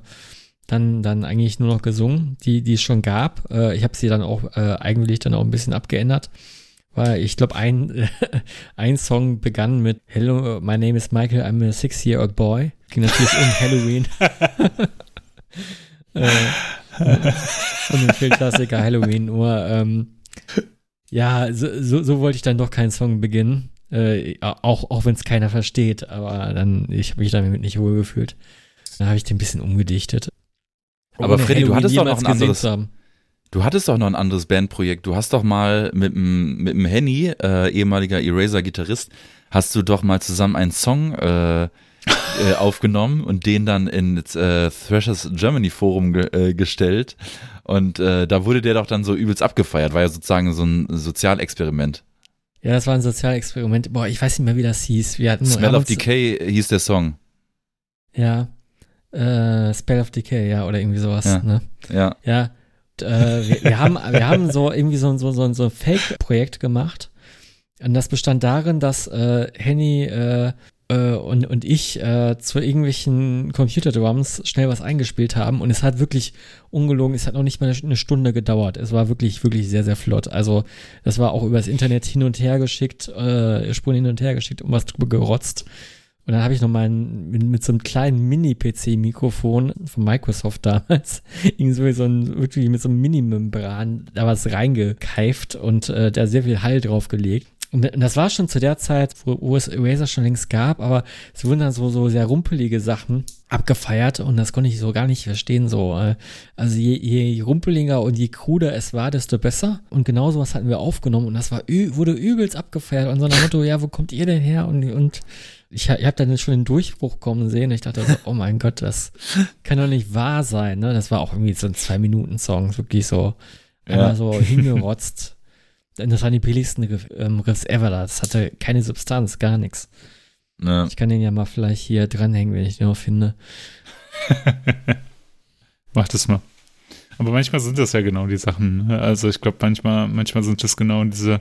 dann dann eigentlich nur noch gesungen, die die es schon gab. Äh, ich habe sie dann auch äh, eigentlich dann auch ein bisschen abgeändert, weil ich glaube ein (laughs) ein Song begann mit Hello, my name is Michael, I'm a six year old boy. Ging natürlich um Halloween. (laughs) (laughs) und den Filmklassiker Halloween. Nur ähm, ja, so, so, so wollte ich dann doch keinen Song beginnen. Äh, auch auch wenn es keiner versteht, aber dann, ich habe mich damit nicht wohl gefühlt. Dann habe ich den ein bisschen umgedichtet. Aber Freddy, du hattest doch noch ein anderes. Du hattest doch noch ein anderes Bandprojekt. Du hast doch mal mit dem mit dem Henny, äh, ehemaliger Eraser-Gitarrist, hast du doch mal zusammen einen Song äh, äh, (laughs) aufgenommen und den dann ins äh, Thrashers Germany Forum ge äh, gestellt. Und äh, da wurde der doch dann so übelst abgefeiert. War ja sozusagen so ein Sozialexperiment. Ja, das war ein Sozialexperiment. Boah, ich weiß nicht mehr, wie das hieß. Wir hatten Smell of Decay hieß der Song. Ja. Äh, Spell of Decay, ja, oder irgendwie sowas. Ja. Ne? Ja. Ja. Äh, wir, wir, haben, wir haben so irgendwie so, so, so, so ein Fake-Projekt gemacht. Und das bestand darin, dass äh, Henny äh, äh, und, und ich äh, zu irgendwelchen Computerdrums schnell was eingespielt haben und es hat wirklich ungelogen, es hat noch nicht mal eine Stunde gedauert. Es war wirklich, wirklich sehr, sehr flott. Also das war auch übers Internet hin und her geschickt, äh, Spuren hin und her geschickt und was drüber gerotzt. Und dann habe ich noch mal mit, mit, so einem kleinen Mini-PC-Mikrofon von Microsoft damals, (laughs) irgendwie so ein, wirklich mit so einem Mini-Membran da was reingekeift und äh, da sehr viel Hall draufgelegt. Und das war schon zu der Zeit, wo, wo es Eraser schon längst gab, aber es wurden dann so, so sehr rumpelige Sachen abgefeiert und das konnte ich so gar nicht verstehen. So, äh, also je, je rumpeliger und je kruder es war, desto besser. Und genau sowas hatten wir aufgenommen und das war wurde übelst abgefeiert. Und so nach Motto, ja, wo kommt ihr denn her? Und, und ich, ich habe dann schon den Durchbruch kommen sehen. Ich dachte so, oh mein Gott, das kann doch nicht wahr sein. Ne? Das war auch irgendwie so ein Zwei-Minuten-Song, wirklich so, ja. so hingerotzt. Das waren die billigsten Riff, ähm, Riffs ever da. Das hatte keine Substanz, gar nichts. Ja. Ich kann den ja mal vielleicht hier dranhängen, wenn ich den noch finde. (laughs) Mach das mal. Aber manchmal sind das ja genau die Sachen. Ne? Also ich glaube, manchmal, manchmal sind das genau diese,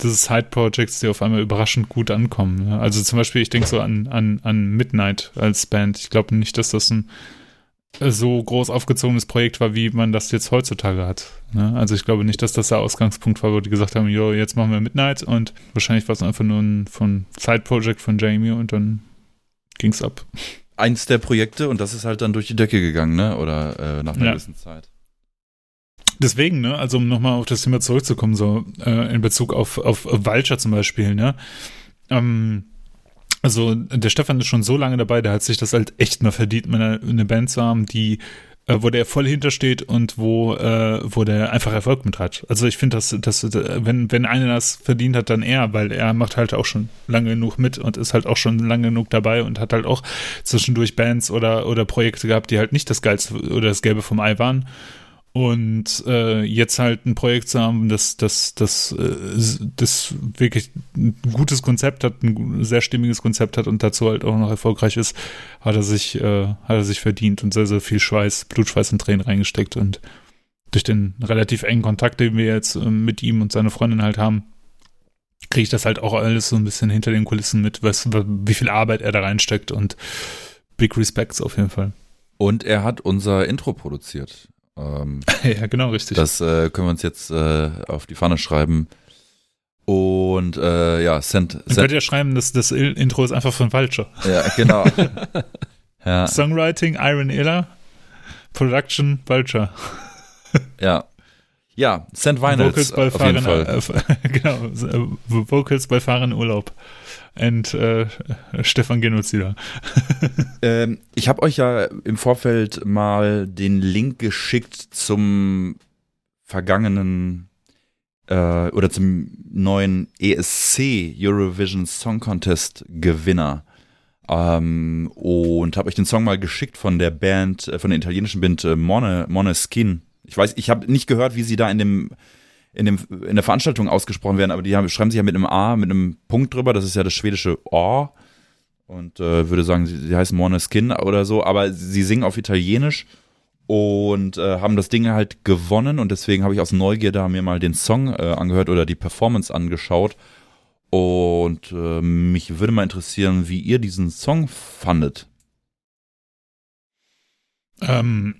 diese Side-Projects, die auf einmal überraschend gut ankommen. Ne? Also zum Beispiel, ich denke so an, an, an Midnight als Band. Ich glaube nicht, dass das ein so groß aufgezogenes Projekt war, wie man das jetzt heutzutage hat. Ne? Also ich glaube nicht, dass das der Ausgangspunkt war, wo die gesagt haben, jo, jetzt machen wir Midnight und wahrscheinlich war es einfach nur ein von Side-Project von Jamie und dann ging es ab. Eins der Projekte und das ist halt dann durch die Decke gegangen, ne? Oder äh, nach einer ja. gewissen Zeit. Deswegen, ne, also um nochmal auf das Thema zurückzukommen, so äh, in Bezug auf, auf Vulture zum Beispiel, ne? Ähm, also der Stefan ist schon so lange dabei, der hat sich das halt echt mal verdient, eine, eine Band zu haben, die äh, wo der voll hintersteht und wo, äh, wo der einfach Erfolg mit hat. Also ich finde, dass, dass wenn, wenn einer das verdient hat, dann er, weil er macht halt auch schon lange genug mit und ist halt auch schon lange genug dabei und hat halt auch zwischendurch Bands oder, oder Projekte gehabt, die halt nicht das Geilste oder das Gelbe vom Ei waren. Und äh, jetzt halt ein Projekt zu haben, das, das, das, äh, das wirklich ein gutes Konzept hat, ein sehr stimmiges Konzept hat und dazu halt auch noch erfolgreich ist, hat er sich, äh, hat er sich verdient und sehr, sehr viel Schweiß, Blutschweiß und Tränen reingesteckt. Und durch den relativ engen Kontakt, den wir jetzt äh, mit ihm und seiner Freundin halt haben, kriege ich das halt auch alles so ein bisschen hinter den Kulissen mit, was, wie viel Arbeit er da reinsteckt und Big Respects auf jeden Fall. Und er hat unser Intro produziert. Ähm, (laughs) ja, genau, richtig. Das äh, können wir uns jetzt äh, auf die Pfanne schreiben. Und äh, ja, Send. Send. könnt ja schreiben, dass das Intro ist einfach von Vulture. Ja, genau. (laughs) ja. Songwriting, Iron Iller, Production, Vulture. ja. Ja, Send Vinyls Vocals bei Fahren. Äh, (laughs) genau, äh, Vocals bei Fahren Urlaub and äh, (laughs) Stefan Genozider. (laughs) ähm, ich habe euch ja im Vorfeld mal den Link geschickt zum vergangenen äh, oder zum neuen ESC Eurovision Song Contest Gewinner. Ähm, und habe euch den Song mal geschickt von der Band, äh, von der italienischen Band äh, Mone, Mone Skin. Ich weiß, ich habe nicht gehört, wie sie da in dem in, dem, in der Veranstaltung ausgesprochen werden, aber die haben, schreiben sich ja mit einem A, mit einem Punkt drüber, das ist ja das schwedische O. Und äh, würde sagen, sie, sie heißen Skin oder so, aber sie singen auf Italienisch und äh, haben das Ding halt gewonnen und deswegen habe ich aus Neugier da mir mal den Song äh, angehört oder die Performance angeschaut und äh, mich würde mal interessieren, wie ihr diesen Song fandet. Ähm,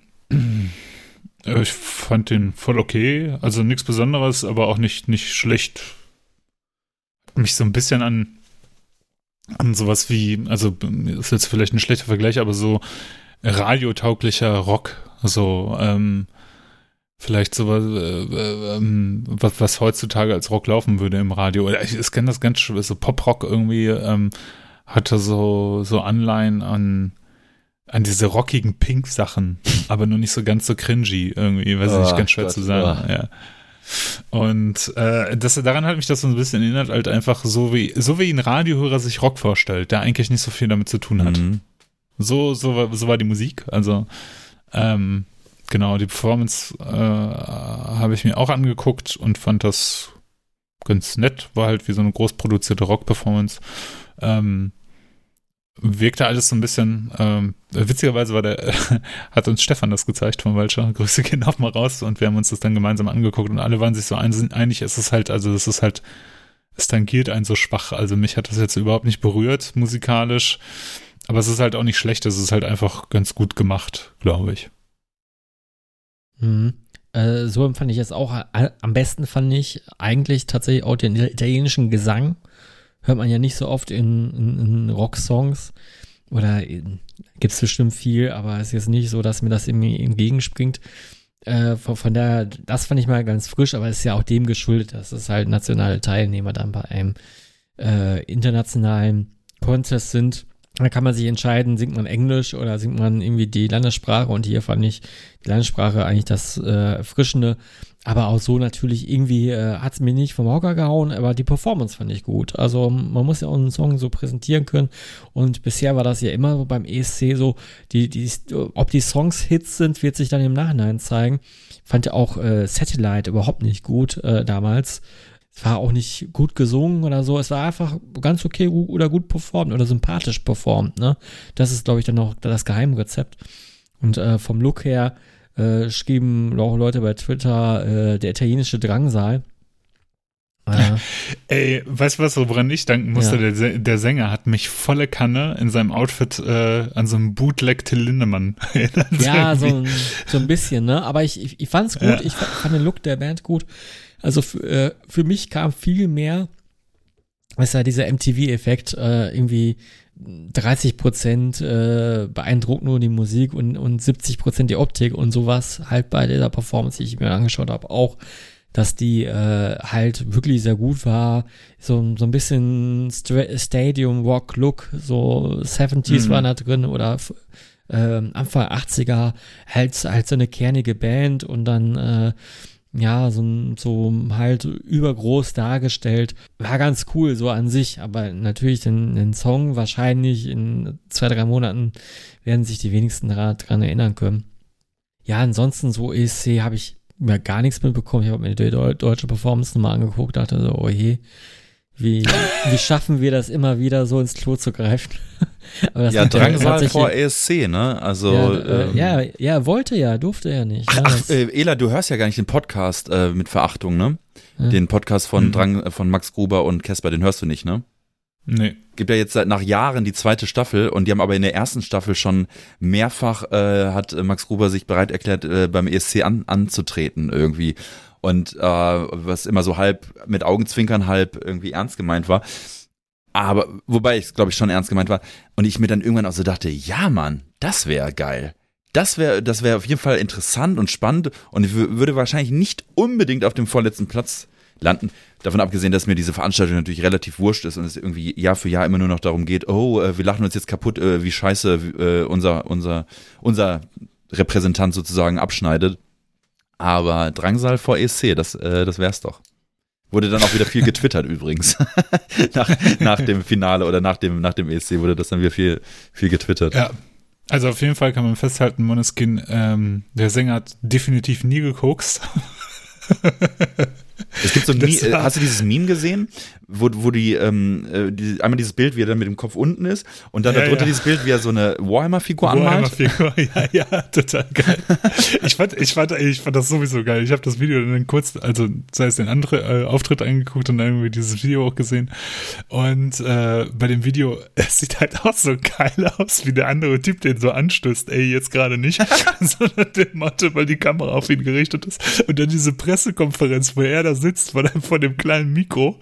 ich fand den voll okay, also nichts Besonderes, aber auch nicht, nicht schlecht. Mich so ein bisschen an, an sowas wie, also ist jetzt vielleicht ein schlechter Vergleich, aber so radiotauglicher Rock, so ähm, vielleicht sowas, äh, äh, ähm, was, was heutzutage als Rock laufen würde im Radio. Ich, ich kenne das ganz schön, so Pop-Rock irgendwie ähm, hatte so, so Anleihen an an diese rockigen Pink-Sachen, aber nur nicht so ganz so cringy irgendwie, weiß ich nicht, oh ganz schwer Gott, zu sagen. Oh. Ja. Und äh, das, daran hat mich das so ein bisschen erinnert, halt einfach so wie, so wie ein Radiohörer sich Rock vorstellt, der eigentlich nicht so viel damit zu tun hat. Mhm. So, so, war, so war die Musik. Also, ähm, genau, die Performance äh, habe ich mir auch angeguckt und fand das ganz nett. War halt wie so eine groß produzierte Rock-Performance. Ähm, wirkte alles so ein bisschen, ähm, witzigerweise war der, (laughs) hat uns Stefan das gezeigt von Walcher, (laughs) Grüße gehen auch mal raus. Und wir haben uns das dann gemeinsam angeguckt und alle waren sich so einig, es ist halt, also es ist halt, es tangiert einen so schwach, also mich hat das jetzt überhaupt nicht berührt, musikalisch, aber es ist halt auch nicht schlecht, es ist halt einfach ganz gut gemacht, glaube ich. Mhm. Äh, so empfand ich jetzt auch, äh, am besten fand ich eigentlich tatsächlich auch den italienischen Gesang, hört man ja nicht so oft in, in, in Rocksongs. Oder gibt es bestimmt viel, aber es ist jetzt nicht so, dass mir das irgendwie entgegenspringt. Äh, von, von daher, das fand ich mal ganz frisch, aber es ist ja auch dem geschuldet, dass es halt nationale Teilnehmer dann bei einem äh, internationalen Contest sind. Da kann man sich entscheiden, singt man Englisch oder singt man irgendwie die Landessprache. Und hier fand ich die Landessprache eigentlich das äh, Erfrischende. Aber auch so natürlich irgendwie äh, hat es mir nicht vom Hocker gehauen, aber die Performance fand ich gut. Also man muss ja auch einen Song so präsentieren können. Und bisher war das ja immer beim ESC so, die, die, ob die Songs Hits sind, wird sich dann im Nachhinein zeigen. Fand ja auch äh, Satellite überhaupt nicht gut äh, damals. Es war auch nicht gut gesungen oder so. Es war einfach ganz okay oder gut performt oder sympathisch performt. Ne? Das ist, glaube ich, dann auch das Geheimrezept. Und äh, vom Look her äh, schrieben auch Leute bei Twitter äh, der italienische Drangsal. Äh, Ey, weißt du was, woran ich danken musste? Ja. Der, der, Sänger hat mich volle Kanne in seinem Outfit äh, an so einem Bootleg Till Lindemann (laughs) erinnert. Ja, so ein, so ein bisschen, ne? Aber ich, ich, ich fand's gut, ja. ich fand den Look der Band gut. Also für, äh, für mich kam viel mehr, ist ja dieser MTV-Effekt, äh, irgendwie 30 Prozent äh, beeindruckt nur die Musik und, und 70 Prozent die Optik und sowas halt bei dieser Performance, die ich mir angeschaut habe, auch, dass die äh, halt wirklich sehr gut war. So, so ein bisschen St Stadium Rock Look, so 70s mhm. war da drin oder äh, Anfang 80er, halt, halt so eine kernige Band und dann äh, ja, so, so halt übergroß dargestellt. War ganz cool, so an sich, aber natürlich den, den Song wahrscheinlich in zwei, drei Monaten werden sich die wenigsten daran erinnern können. Ja, ansonsten so ESC habe ich mir gar nichts mitbekommen. Ich habe mir die deutsche Performance nochmal angeguckt, dachte so, oh je, wie, wie schaffen wir das immer wieder so ins Klo zu greifen? (laughs) ja, Drangsal vor ESC, ne? Also ja, äh, ähm, ja, ja, wollte ja, durfte ja nicht. Ach, ach äh, Ela, du hörst ja gar nicht den Podcast äh, mit Verachtung, ne? Ja. Den Podcast von mhm. Drang, von Max Gruber und Casper, den hörst du nicht, ne? Nee. Gibt ja jetzt seit nach Jahren die zweite Staffel und die haben aber in der ersten Staffel schon mehrfach äh, hat Max Gruber sich bereit erklärt, äh, beim ESC an, anzutreten irgendwie und äh, was immer so halb mit Augenzwinkern, halb irgendwie ernst gemeint war. Aber, wobei ich glaube ich schon ernst gemeint war. Und ich mir dann irgendwann auch so dachte, ja Mann, das wäre geil. Das wäre das wäre auf jeden Fall interessant und spannend und ich würde wahrscheinlich nicht unbedingt auf dem vorletzten Platz landen. Davon abgesehen, dass mir diese Veranstaltung natürlich relativ wurscht ist und es irgendwie Jahr für Jahr immer nur noch darum geht, oh, äh, wir lachen uns jetzt kaputt, äh, wie scheiße äh, unser, unser, unser Repräsentant sozusagen abschneidet. Aber Drangsal vor ESC, das, äh, das wär's doch. Wurde dann auch wieder viel getwittert (laughs) übrigens. (laughs) nach, nach dem Finale oder nach dem, nach dem ESC wurde das dann wieder viel, viel getwittert. Ja. Also auf jeden Fall kann man festhalten, Moneskin, ähm, der Sänger hat definitiv nie gekokst. (laughs) Es gibt so ein Meme, hast du dieses Meme gesehen, wo, wo die, ähm, äh, die, einmal dieses Bild, wie er dann mit dem Kopf unten ist und dann ja, darunter ja. dieses Bild, wie er so eine Warhammer-Figur anmalt. Warhammer-Figur, (laughs) ja, ja, total geil. ich fand, ich fand, ich fand das sowieso geil. Ich habe das Video dann kurz, also sei es den anderen äh, Auftritt angeguckt und dann irgendwie dieses Video auch gesehen. Und äh, bei dem Video, (laughs) es sieht halt auch so geil aus, wie der andere Typ den so anstößt. Ey, jetzt gerade nicht, (laughs) sondern den Motto, weil die Kamera auf ihn gerichtet ist. Und dann diese Pressekonferenz, wo er da sitzt vor dem, (laughs) vor dem kleinen Mikro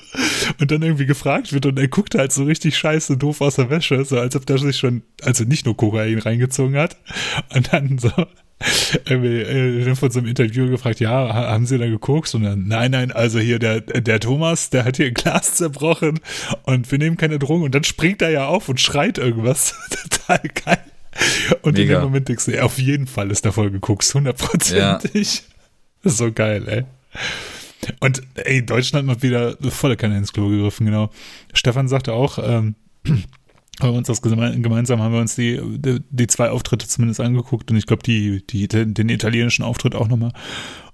und dann irgendwie gefragt wird und er guckt halt so richtig scheiße doof aus der Wäsche, so als ob der sich schon, also nicht nur Kokain reingezogen hat und dann so irgendwie äh, von so einem Interview gefragt, ja, haben Sie da geguckt? Und dann, nein, nein, also hier der, der Thomas, der hat hier ein Glas zerbrochen und wir nehmen keine Drogen und dann springt er ja auf und schreit irgendwas. (laughs) Total geil. Und Mega. in dem Moment denkst du, auf jeden Fall ist da voll geguckt, hundertprozentig. Ja. Das (laughs) ist so geil, ey. Und ey, Deutschland hat wieder volle Kanne ins Klo gegriffen, genau. Stefan sagte auch, ähm, (clears throat) haben wir uns das gemeinsam haben wir uns die, die, zwei Auftritte zumindest angeguckt und ich glaube die, die, den italienischen Auftritt auch nochmal.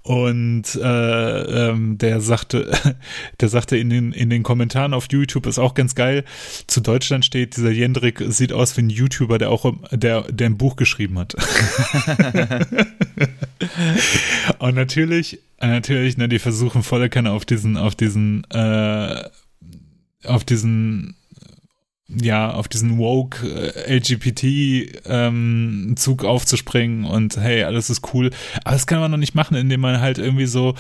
Und äh, ähm, der sagte, (laughs) der sagte in den, in den Kommentaren auf YouTube ist auch ganz geil. Zu Deutschland steht, dieser Jendrik sieht aus wie ein YouTuber, der auch der, der ein Buch geschrieben hat. (laughs) (laughs) (laughs) und natürlich, natürlich, ne, die versuchen volle Kanne auf diesen, auf diesen, äh, auf diesen ja, auf diesen woke äh, LGBT ähm, aufzuspringen und hey, alles ist cool. Aber das kann man noch nicht machen, indem man halt irgendwie so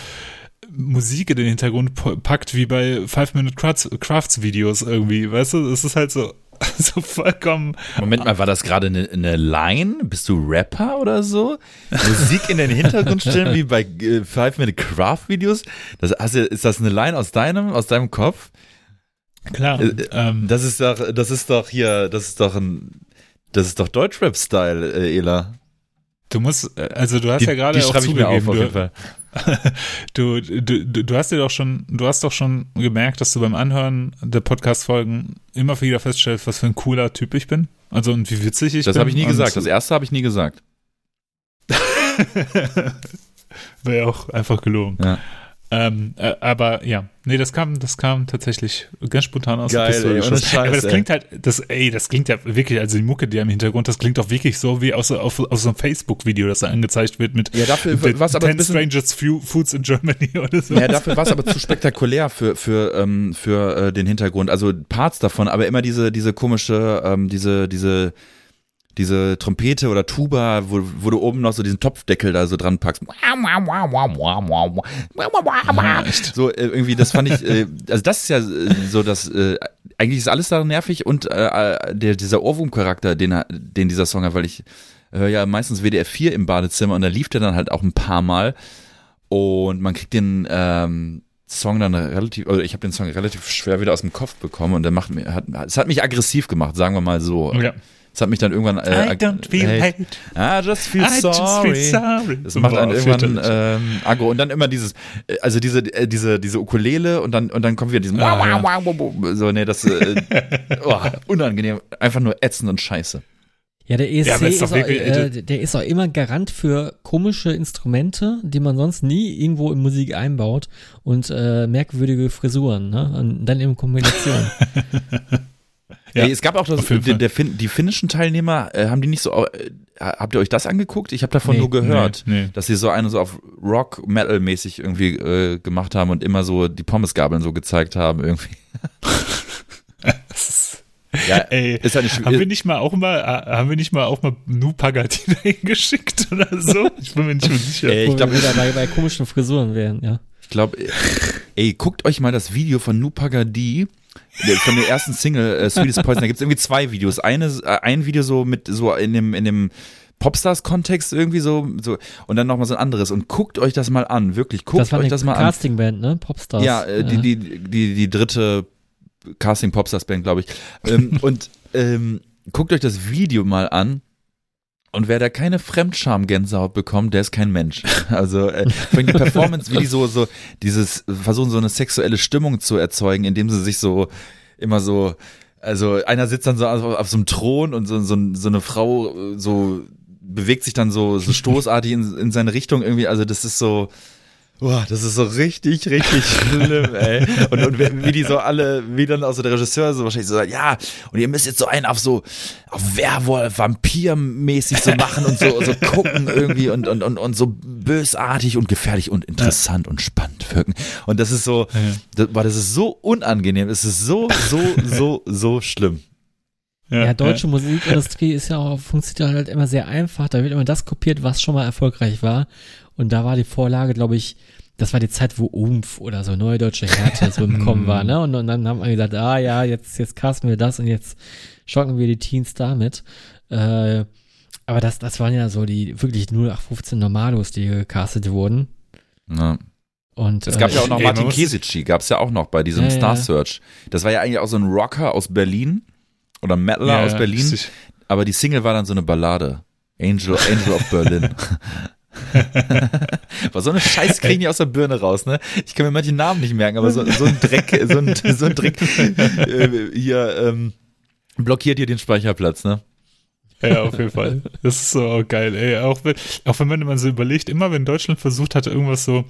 Musik in den Hintergrund packt, wie bei Five Minute Crafts Videos irgendwie, weißt du? Es ist halt so, (laughs) so vollkommen. Moment mal, war das gerade eine, eine Line? Bist du Rapper oder so? Musik in den Hintergrund stellen wie bei äh, Five Minute Craft Videos? Das, hast du, ist das eine Line aus deinem, aus deinem Kopf? Klar. Äh, ähm, das ist doch, das ist doch hier, das ist doch ein, das ist doch Deutschrap-Style, äh, Ela. Du musst, äh, also du hast die, ja gerade auch zugegeben, auf, auf jeden Fall. Du, (laughs) du, du, du hast dir doch schon, du hast doch schon gemerkt, dass du beim Anhören der Podcast-Folgen immer wieder feststellst, was für ein cooler Typ ich bin. Also und wie witzig ich das bin. Das habe ich nie gesagt. (laughs) Das erste habe ich nie gesagt. Wäre auch einfach gelogen. Ja. Ähm, äh, aber ja, nee, das kam, das kam tatsächlich ganz spontan aus Geil, der Pistole. Ey, (laughs) aber das klingt halt, das, ey, das klingt ja wirklich, also die Mucke, die im Hintergrund, das klingt doch wirklich so wie aus, aus, aus so einem Facebook-Video, das da angezeigt wird mit, ja, dafür, mit was aber 10 Strangers Foods in Germany (laughs) oder so. Ja, dafür war es aber zu spektakulär für, für, ähm, für äh, den Hintergrund. Also Parts davon, aber immer diese, diese komische, ähm, diese, diese diese Trompete oder Tuba, wo, wo du oben noch so diesen Topfdeckel da so dran packst. So äh, irgendwie, das fand ich, äh, also das ist ja äh, so, dass äh, eigentlich ist alles da nervig und äh, der, dieser Ohrwurm-Charakter, den, den dieser Song hat, weil ich höre ja meistens WDR 4 im Badezimmer und da lief der dann halt auch ein paar Mal und man kriegt den ähm, Song dann relativ, oder ich habe den Song relativ schwer wieder aus dem Kopf bekommen und der macht mir, hat, es hat mich aggressiv gemacht, sagen wir mal so. Ja. Das hat mich dann irgendwann. Äh, I don't feel hate. hate. I just feel I sorry. Just feel sorry. Das macht einen irgendwann ähm, aggro. Und dann immer dieses, äh, also diese, äh, diese, diese Ukulele und dann, und dann kommt wieder dieses. Ah, ja. (laughs) So, nee, das. Äh, oh, unangenehm. Einfach nur ätzend und scheiße. Ja, der ESC ja, ist, auch, äh, der ist auch immer Garant für komische Instrumente, die man sonst nie irgendwo in Musik einbaut und äh, merkwürdige Frisuren, ne? Und dann in Kombination. (laughs) Ja, Ey, es gab auch das, der, der fin die finnischen Teilnehmer, äh, haben die nicht so, äh, habt ihr euch das angeguckt? Ich habe davon nee, nur gehört, nee, nee. dass sie so eine so auf Rock-Metal-mäßig irgendwie äh, gemacht haben und immer so die Pommesgabeln so gezeigt haben irgendwie. (laughs) Ja, ey, ist halt haben wir nicht mal auch mal, äh, haben wir nicht mal auch mal Nu Pagati (laughs) geschickt oder so? Ich bin mir nicht mehr sicher. Ey, ich glaube, wieder bei, bei komischen Frisuren wären, ja. Ich glaube, ey, guckt euch mal das Video von Nu Pagadi von der ersten Single äh, Sweetest Poison, da gibt es irgendwie zwei Videos. Eine, äh, ein Video so mit so in dem, in dem Popstars-Kontext irgendwie so, so und dann nochmal so ein anderes. Und guckt euch das mal an, wirklich, guckt das war euch das mal Casting-Band, ne? Popstars. Ja, äh, die, die, die, die dritte Casting-Popstars-Band, glaube ich. ähm, (laughs) und ähm, guckt euch das Video mal an Und wer da keine Fremdscham-Gänsehaut bekommt, der ist kein Mensch. (laughs) Also äh, die Performance, wie die so, so dieses versuchen, so eine sexuelle Stimmung zu erzeugen, indem sie sich so immer so, also einer sitzt dann so auf, auf so einem Thron und so, so, so eine Frau äh, so bewegt sich dann so, so stoßartig in, in seine Richtung irgendwie. Also das ist so, Boah, das ist so richtig, richtig (laughs) schlimm, ey. Und, und wie die so alle, wie dann auch so der Regisseur so wahrscheinlich so sagt, ja, und ihr müsst jetzt so einen auf so, auf Werwolf, Vampir-mäßig so machen und so, so gucken irgendwie und, und, und, und so bösartig und gefährlich und interessant ja. und spannend wirken. Und das ist so, ja. das, boah, das ist so unangenehm, es ist so, so, so, so schlimm. Ja, ja, deutsche ja. Musikindustrie ist ja auch, funktioniert halt immer sehr einfach. Da wird immer das kopiert, was schon mal erfolgreich war. Und da war die Vorlage, glaube ich, das war die Zeit, wo Umf oder so Neue Deutsche Härte so im (laughs) Kommen war, ne? Und, und dann haben wir gesagt, ah ja, jetzt, jetzt casten wir das und jetzt schocken wir die Teens damit. Äh, aber das, das waren ja so die wirklich 0815 Normalos, die gecastet wurden. Ja. Und, es gab äh, ja auch noch Martin Kesici, gab es ja auch noch bei diesem ja, Star Search. Das war ja eigentlich auch so ein Rocker aus Berlin oder Metaler ja, aus Berlin. Aber die Single war dann so eine Ballade. Angel, Angel of Berlin. (laughs) (laughs) (laughs) War so eine Scheiß kriegen die aus der Birne raus, ne? Ich kann mir manche Namen nicht merken, aber so, so ein Dreck, so ein, so ein Dreck äh, hier ähm, blockiert hier den Speicherplatz, ne? Ja, auf jeden Fall. Das ist so geil, ey. Auch wenn, auch wenn man so überlegt, immer wenn Deutschland versucht hat, irgendwas so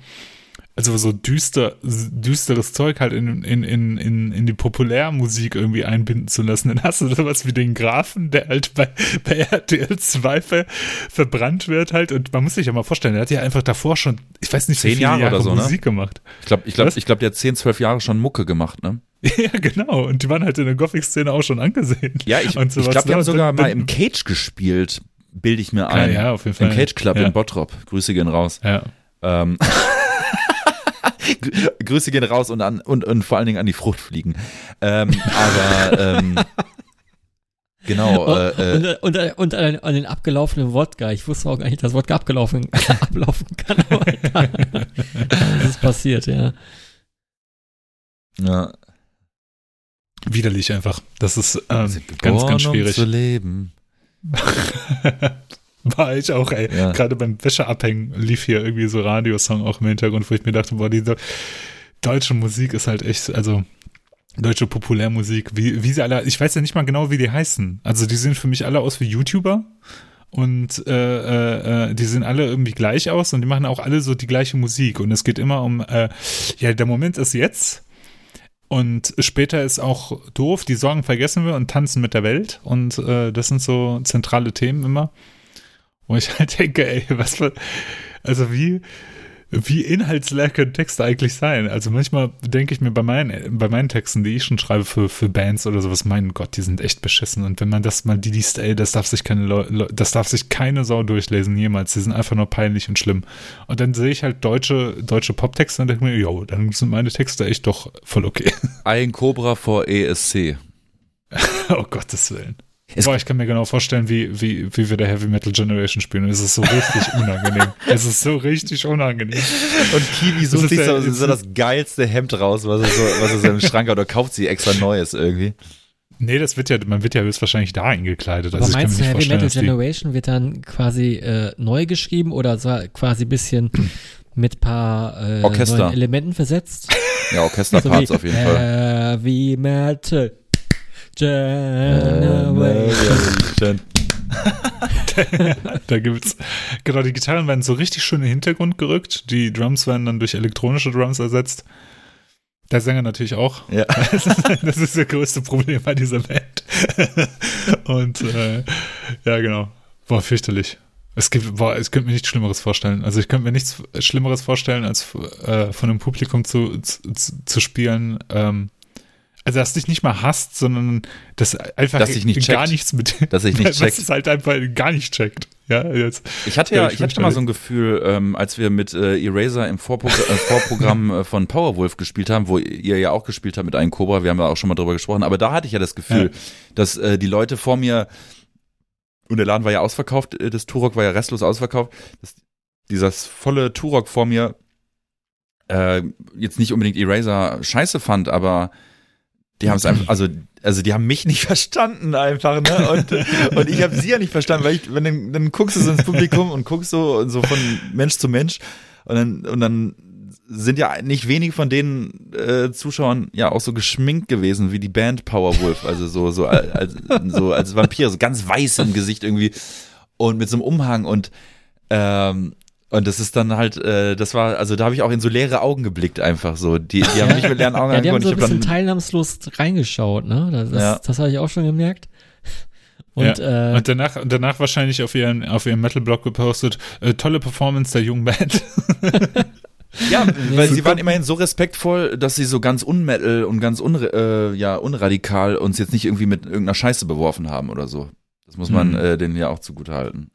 also so düster, düsteres Zeug halt in, in, in, in, in die Populärmusik irgendwie einbinden zu lassen. (laughs) Dann hast du sowas wie den Grafen, der halt bei, bei RTL 2 ver, verbrannt wird halt. Und man muss sich ja mal vorstellen, der hat ja einfach davor schon, ich weiß nicht, zehn Jahre, Jahre, oder so, ne? Musik ne? gemacht. Ich glaube, ich glaube, ich glaube, der hat zehn, zwölf Jahre schon Mucke gemacht, ne? (laughs) Ja, genau. Und die waren halt in der Gothic-Szene auch schon angesehen. Ja, ich, ich glaube, die haben sogar mal im Cage gespielt, bilde ich mir ein. Ja, ja, auf jeden Fall. Im Cage Club ja. in Bottrop. Grüße gehen raus. Ja. Ähm. (laughs) Grüße gehen raus und, an, und, und vor allen Dingen an die Fruchtfliegen. Ähm, aber ähm, genau. Äh, und, und, und, und an, an, den abgelaufenen Wodka. Ich wusste auch gar nicht, dass Wodka abgelaufen, (laughs) ablaufen kann. das ist passiert, ja. Ja. Widerlich einfach. Das ist ähm, ganz, ganz schwierig. Um zu leben. (laughs) (laughs) War ich auch, ey. Ja. Gerade beim Wäscheabhängen lief hier irgendwie so Radiosong auch im Hintergrund, wo ich mir dachte, boah, die deutsche Musik ist halt echt, also deutsche Populärmusik, wie, wie sie alle, ich weiß ja nicht mal genau, wie die heißen. Also die sehen für mich alle aus wie YouTuber und äh, äh, äh, die sehen alle irgendwie gleich aus und die machen auch alle so die gleiche Musik und es geht immer um, äh, ja, der Moment ist jetzt und später ist auch doof, die Sorgen vergessen wir und tanzen mit der Welt und äh, das sind so zentrale Themen immer. Wo ich halt denke, ey, was für, also wie, wie inhaltsleer können Texte eigentlich sein? Also manchmal denke ich mir bei meinen, bei meinen Texten, die ich schon schreibe für, für Bands oder sowas, mein Gott, die sind echt beschissen. Und wenn man das mal die liest, ey, das darf sich keine Leute, das darf sich keine Sau durchlesen, jemals. Die sind einfach nur peinlich und schlimm. Und dann sehe ich halt deutsche, deutsche Poptexte und denke mir, jo, dann sind meine Texte echt doch voll okay. Ein Cobra vor ESC. (laughs) oh Gottes Willen. Es Boah, ich kann mir genau vorstellen, wie, wie, wie wir der Heavy Metal Generation spielen. Es ist so richtig (laughs) unangenehm. es ist so richtig unangenehm. Und Kiwi sucht sich so, so, das geilste Hemd raus, was er so, was er so im Schrank hat oder kauft sie extra Neues irgendwie. Nee, das wird ja, man wird ja höchstverständlich da eingekleidet. Also Aber meinst du, Heavy Metal Generation wird dann quasi äh, neu geschrieben oder so quasi ein bisschen mit paar äh, neuen Elementen versetzt? Ja, Orchesterparts so auf jeden Fall. Heavy Metal Generation. (laughs) da gibt's genau die Gitarren werden so richtig schön in den Hintergrund gerückt, die Drums werden dann durch elektronische Drums ersetzt. Der Sänger natürlich auch. Ja. (laughs) Das ist, das größte Problem bei dieser Band. Und äh, ja, genau. Boah, fürchterlich. Es gibt, boah, ich könnte mir nichts Schlimmeres vorstellen. Also ich könnte mir nichts Schlimmeres vorstellen, als äh, von einem Publikum zu, zu, zu spielen, ähm, also dass dich nicht mal hasst, sondern dass einfach dass ich nicht gar checkt. nichts mit dass ich nicht (laughs) checkt. Was es halt einfach gar nicht checkt. Ja, jetzt. Ich hatte ja, ich, hatte mal so ein Gefühl, ähm, als wir mit äh, Eraser im Vorpro äh, Vorprogramm (laughs) äh, von Powerwolf gespielt haben, wo ihr ja auch gespielt habt mit einem Cobra, wir haben ja auch schon mal drüber gesprochen, aber da hatte ich ja das Gefühl, ja. dass äh, die Leute vor mir und der Laden war ja ausverkauft, äh, das Turok war ja restlos ausverkauft, dass dieses volle Turok vor mir äh, jetzt nicht unbedingt Eraser scheiße fand, aber Die haben es einfach, also, also die haben mich nicht (laughs) verstanden einfach, ne? Und, und ich habe sie ja nicht verstanden, weil ich, wenn dann, dann guckst du so ins Publikum und guckst so, so von Mensch zu Mensch und dann, und dann sind ja nicht wenig von den äh, Zuschauern ja auch so geschminkt gewesen wie die Band Powerwolf, also so so als so als Vampire, so ganz weiß im Gesicht irgendwie und mit so einem Umhang und ähm, und das ist dann halt, äh, das war, also da habe ich auch in so leere Augen geblickt einfach so. Die, die haben (laughs) nicht mit leeren Augen Ja, die haben so ein bisschen dann- teilnahmslos reingeschaut, ne? Das, das, Ja. das habe ich auch schon gemerkt. Und, ja. äh, und danach, danach wahrscheinlich auf ihren, auf ihren Metal-Blog gepostet, äh, tolle Performance der jungen Band. (laughs) Ja, weil sie waren immerhin so respektvoll, dass sie so ganz unmetal und ganz unre äh, ja, unradikal uns jetzt nicht irgendwie mit irgendeiner Scheiße beworfen haben oder so. Das muss man Mhm. äh, denen ja auch zugute halten.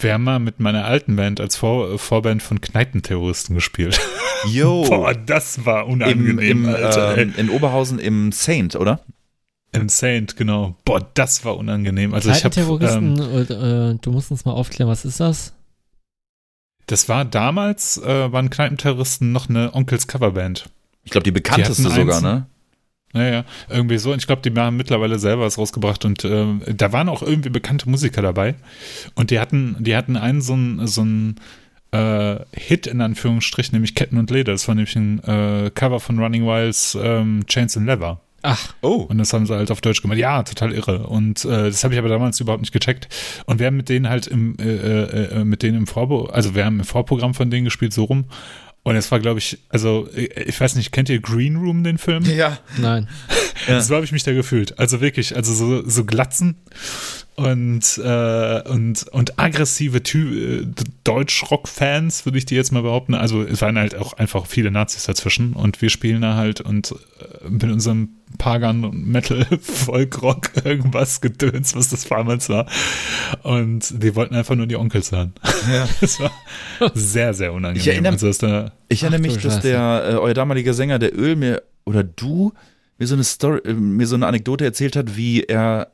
Wir haben mal mit meiner alten Band als Vor äh, Vorband von Kneipenterroristen gespielt. (laughs) Yo, Boah, das war im, unangenehm, im, Alter. ähm, in Oberhausen im Saint, oder? Im Saint, genau. Boah, das war unangenehm. Also ich Terroristen, ähm, äh, du musst uns mal aufklären, was ist das? das war damals, äh, waren Kneipenterroristen noch eine Onkels Coverband. Ich glaube, die bekannteste Die sogar, ne? Naja, irgendwie so. Und ich glaube, die haben mittlerweile selber was rausgebracht und ähm, da waren auch irgendwie bekannte Musiker dabei. Und die hatten, die hatten einen so einen, so einen äh, Hit in Anführungsstrichen, nämlich Ketten und Leder. Das war nämlich ein äh, Cover von Running Wilds ähm, Chains and Leather. Ach, Oh. Und das haben sie halt auf Deutsch gemacht. Ja, total irre. Und äh, das habe ich aber damals überhaupt nicht gecheckt. Und wir haben mit denen halt im, äh, äh, äh, mit denen im Vorbo, also wir haben im Vorprogramm von denen gespielt, so rum. Und es war, glaube ich, also äh, ich weiß nicht, kennt ihr Green Room, den Film? Ja. nein. Ja. So habe ich mich da gefühlt. Also wirklich, also so, so Glatzen und, äh, und, und aggressive äh, Deutsch-Rock-Fans, würde ich die jetzt mal behaupten. Also es waren halt auch einfach viele Nazis dazwischen und wir spielen da halt und äh, mit unserem Pagan Metal (laughs) Folkrock irgendwas gedöns, was das damals war. Und die wollten einfach nur die Onkels hören. Ja. (laughs) Das war sehr, sehr unangenehm. Ich erinnere- also, da, Ich erinnere mich, dass der, äh, euer damaliger Sänger, der Öl, mir, oder du, mir so eine Story, äh, mir so eine Anekdote erzählt hat, wie er,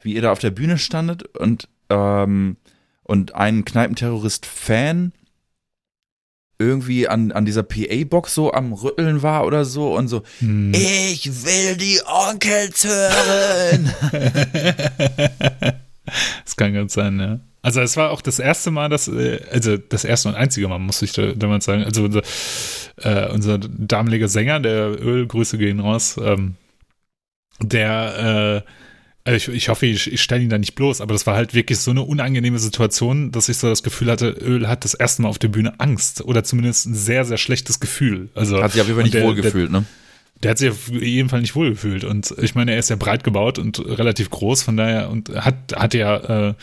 wie ihr da auf der Bühne standet und, ähm, und ein Kneipenterrorist-Fan irgendwie an, an dieser PA-Box so am Rütteln war oder so und so, hm. ich will die Onkels hören. (laughs) Das kann ganz sein, ja. Also es war auch das erste Mal, dass, äh, also das erste und einzige Mal, muss ich da, damals sagen. Also unser, äh, unser damaliger Sänger, der Öl, Grüße gehen raus, ähm, der, äh, also ich, ich hoffe, ich, ich stelle ihn da nicht bloß, aber das war halt wirklich so eine unangenehme Situation, dass ich so das Gefühl hatte, Öl hat das erste Mal auf der Bühne Angst oder zumindest ein sehr, sehr schlechtes Gefühl. Also Hat sich auf jeden Fall nicht wohlgefühlt, ne? Der hat sich auf jeden Fall nicht wohlgefühlt. Und ich meine, er ist ja breit gebaut und relativ groß, von daher, und hat, hat ja äh,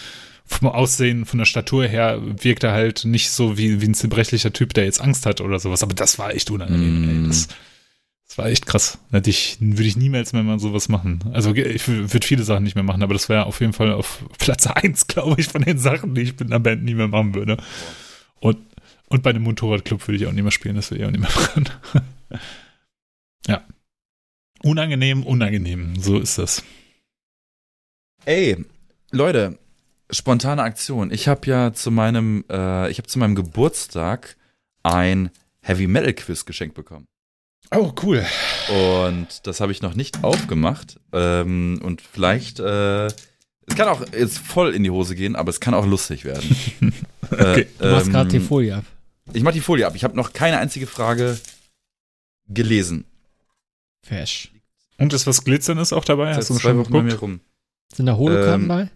vom Aussehen, von der Statur her, wirkt er halt nicht so wie, wie ein zerbrechlicher Typ, der jetzt Angst hat oder sowas. Aber das war echt unangenehm. Mm. Ey. Das, das war echt krass. Hätte ich, würde ich niemals mehr mal sowas machen. Also ich würde viele Sachen nicht mehr machen, aber das wäre auf jeden Fall auf Platz eins, (laughs) glaube ich, von den Sachen, die ich mit einer Band nie mehr machen würde. Und, und bei einem Motorradclub würde ich auch nicht mehr spielen, das würde ich auch nicht mehr machen. (laughs) ja. Unangenehm, unangenehm. So ist das. Ey, Leute, spontane Aktion. Ich habe ja zu meinem, äh, ich habe zu meinem Geburtstag ein Heavy Metal Quiz geschenkt bekommen. Oh, cool. Und das habe ich noch nicht aufgemacht. Ähm, und vielleicht, äh, es kann auch jetzt voll in die Hose gehen, aber es kann auch lustig werden. (laughs) Okay. äh, Du machst ähm, gerade die Folie ab. Ich mach die Folie ab. Ich habe noch keine einzige Frage gelesen. Fesch. Und ist was Glitzerndes auch dabei? Hast du zwei schon Wochen bei mir rum. Sind da Holokarten Ähm, bei?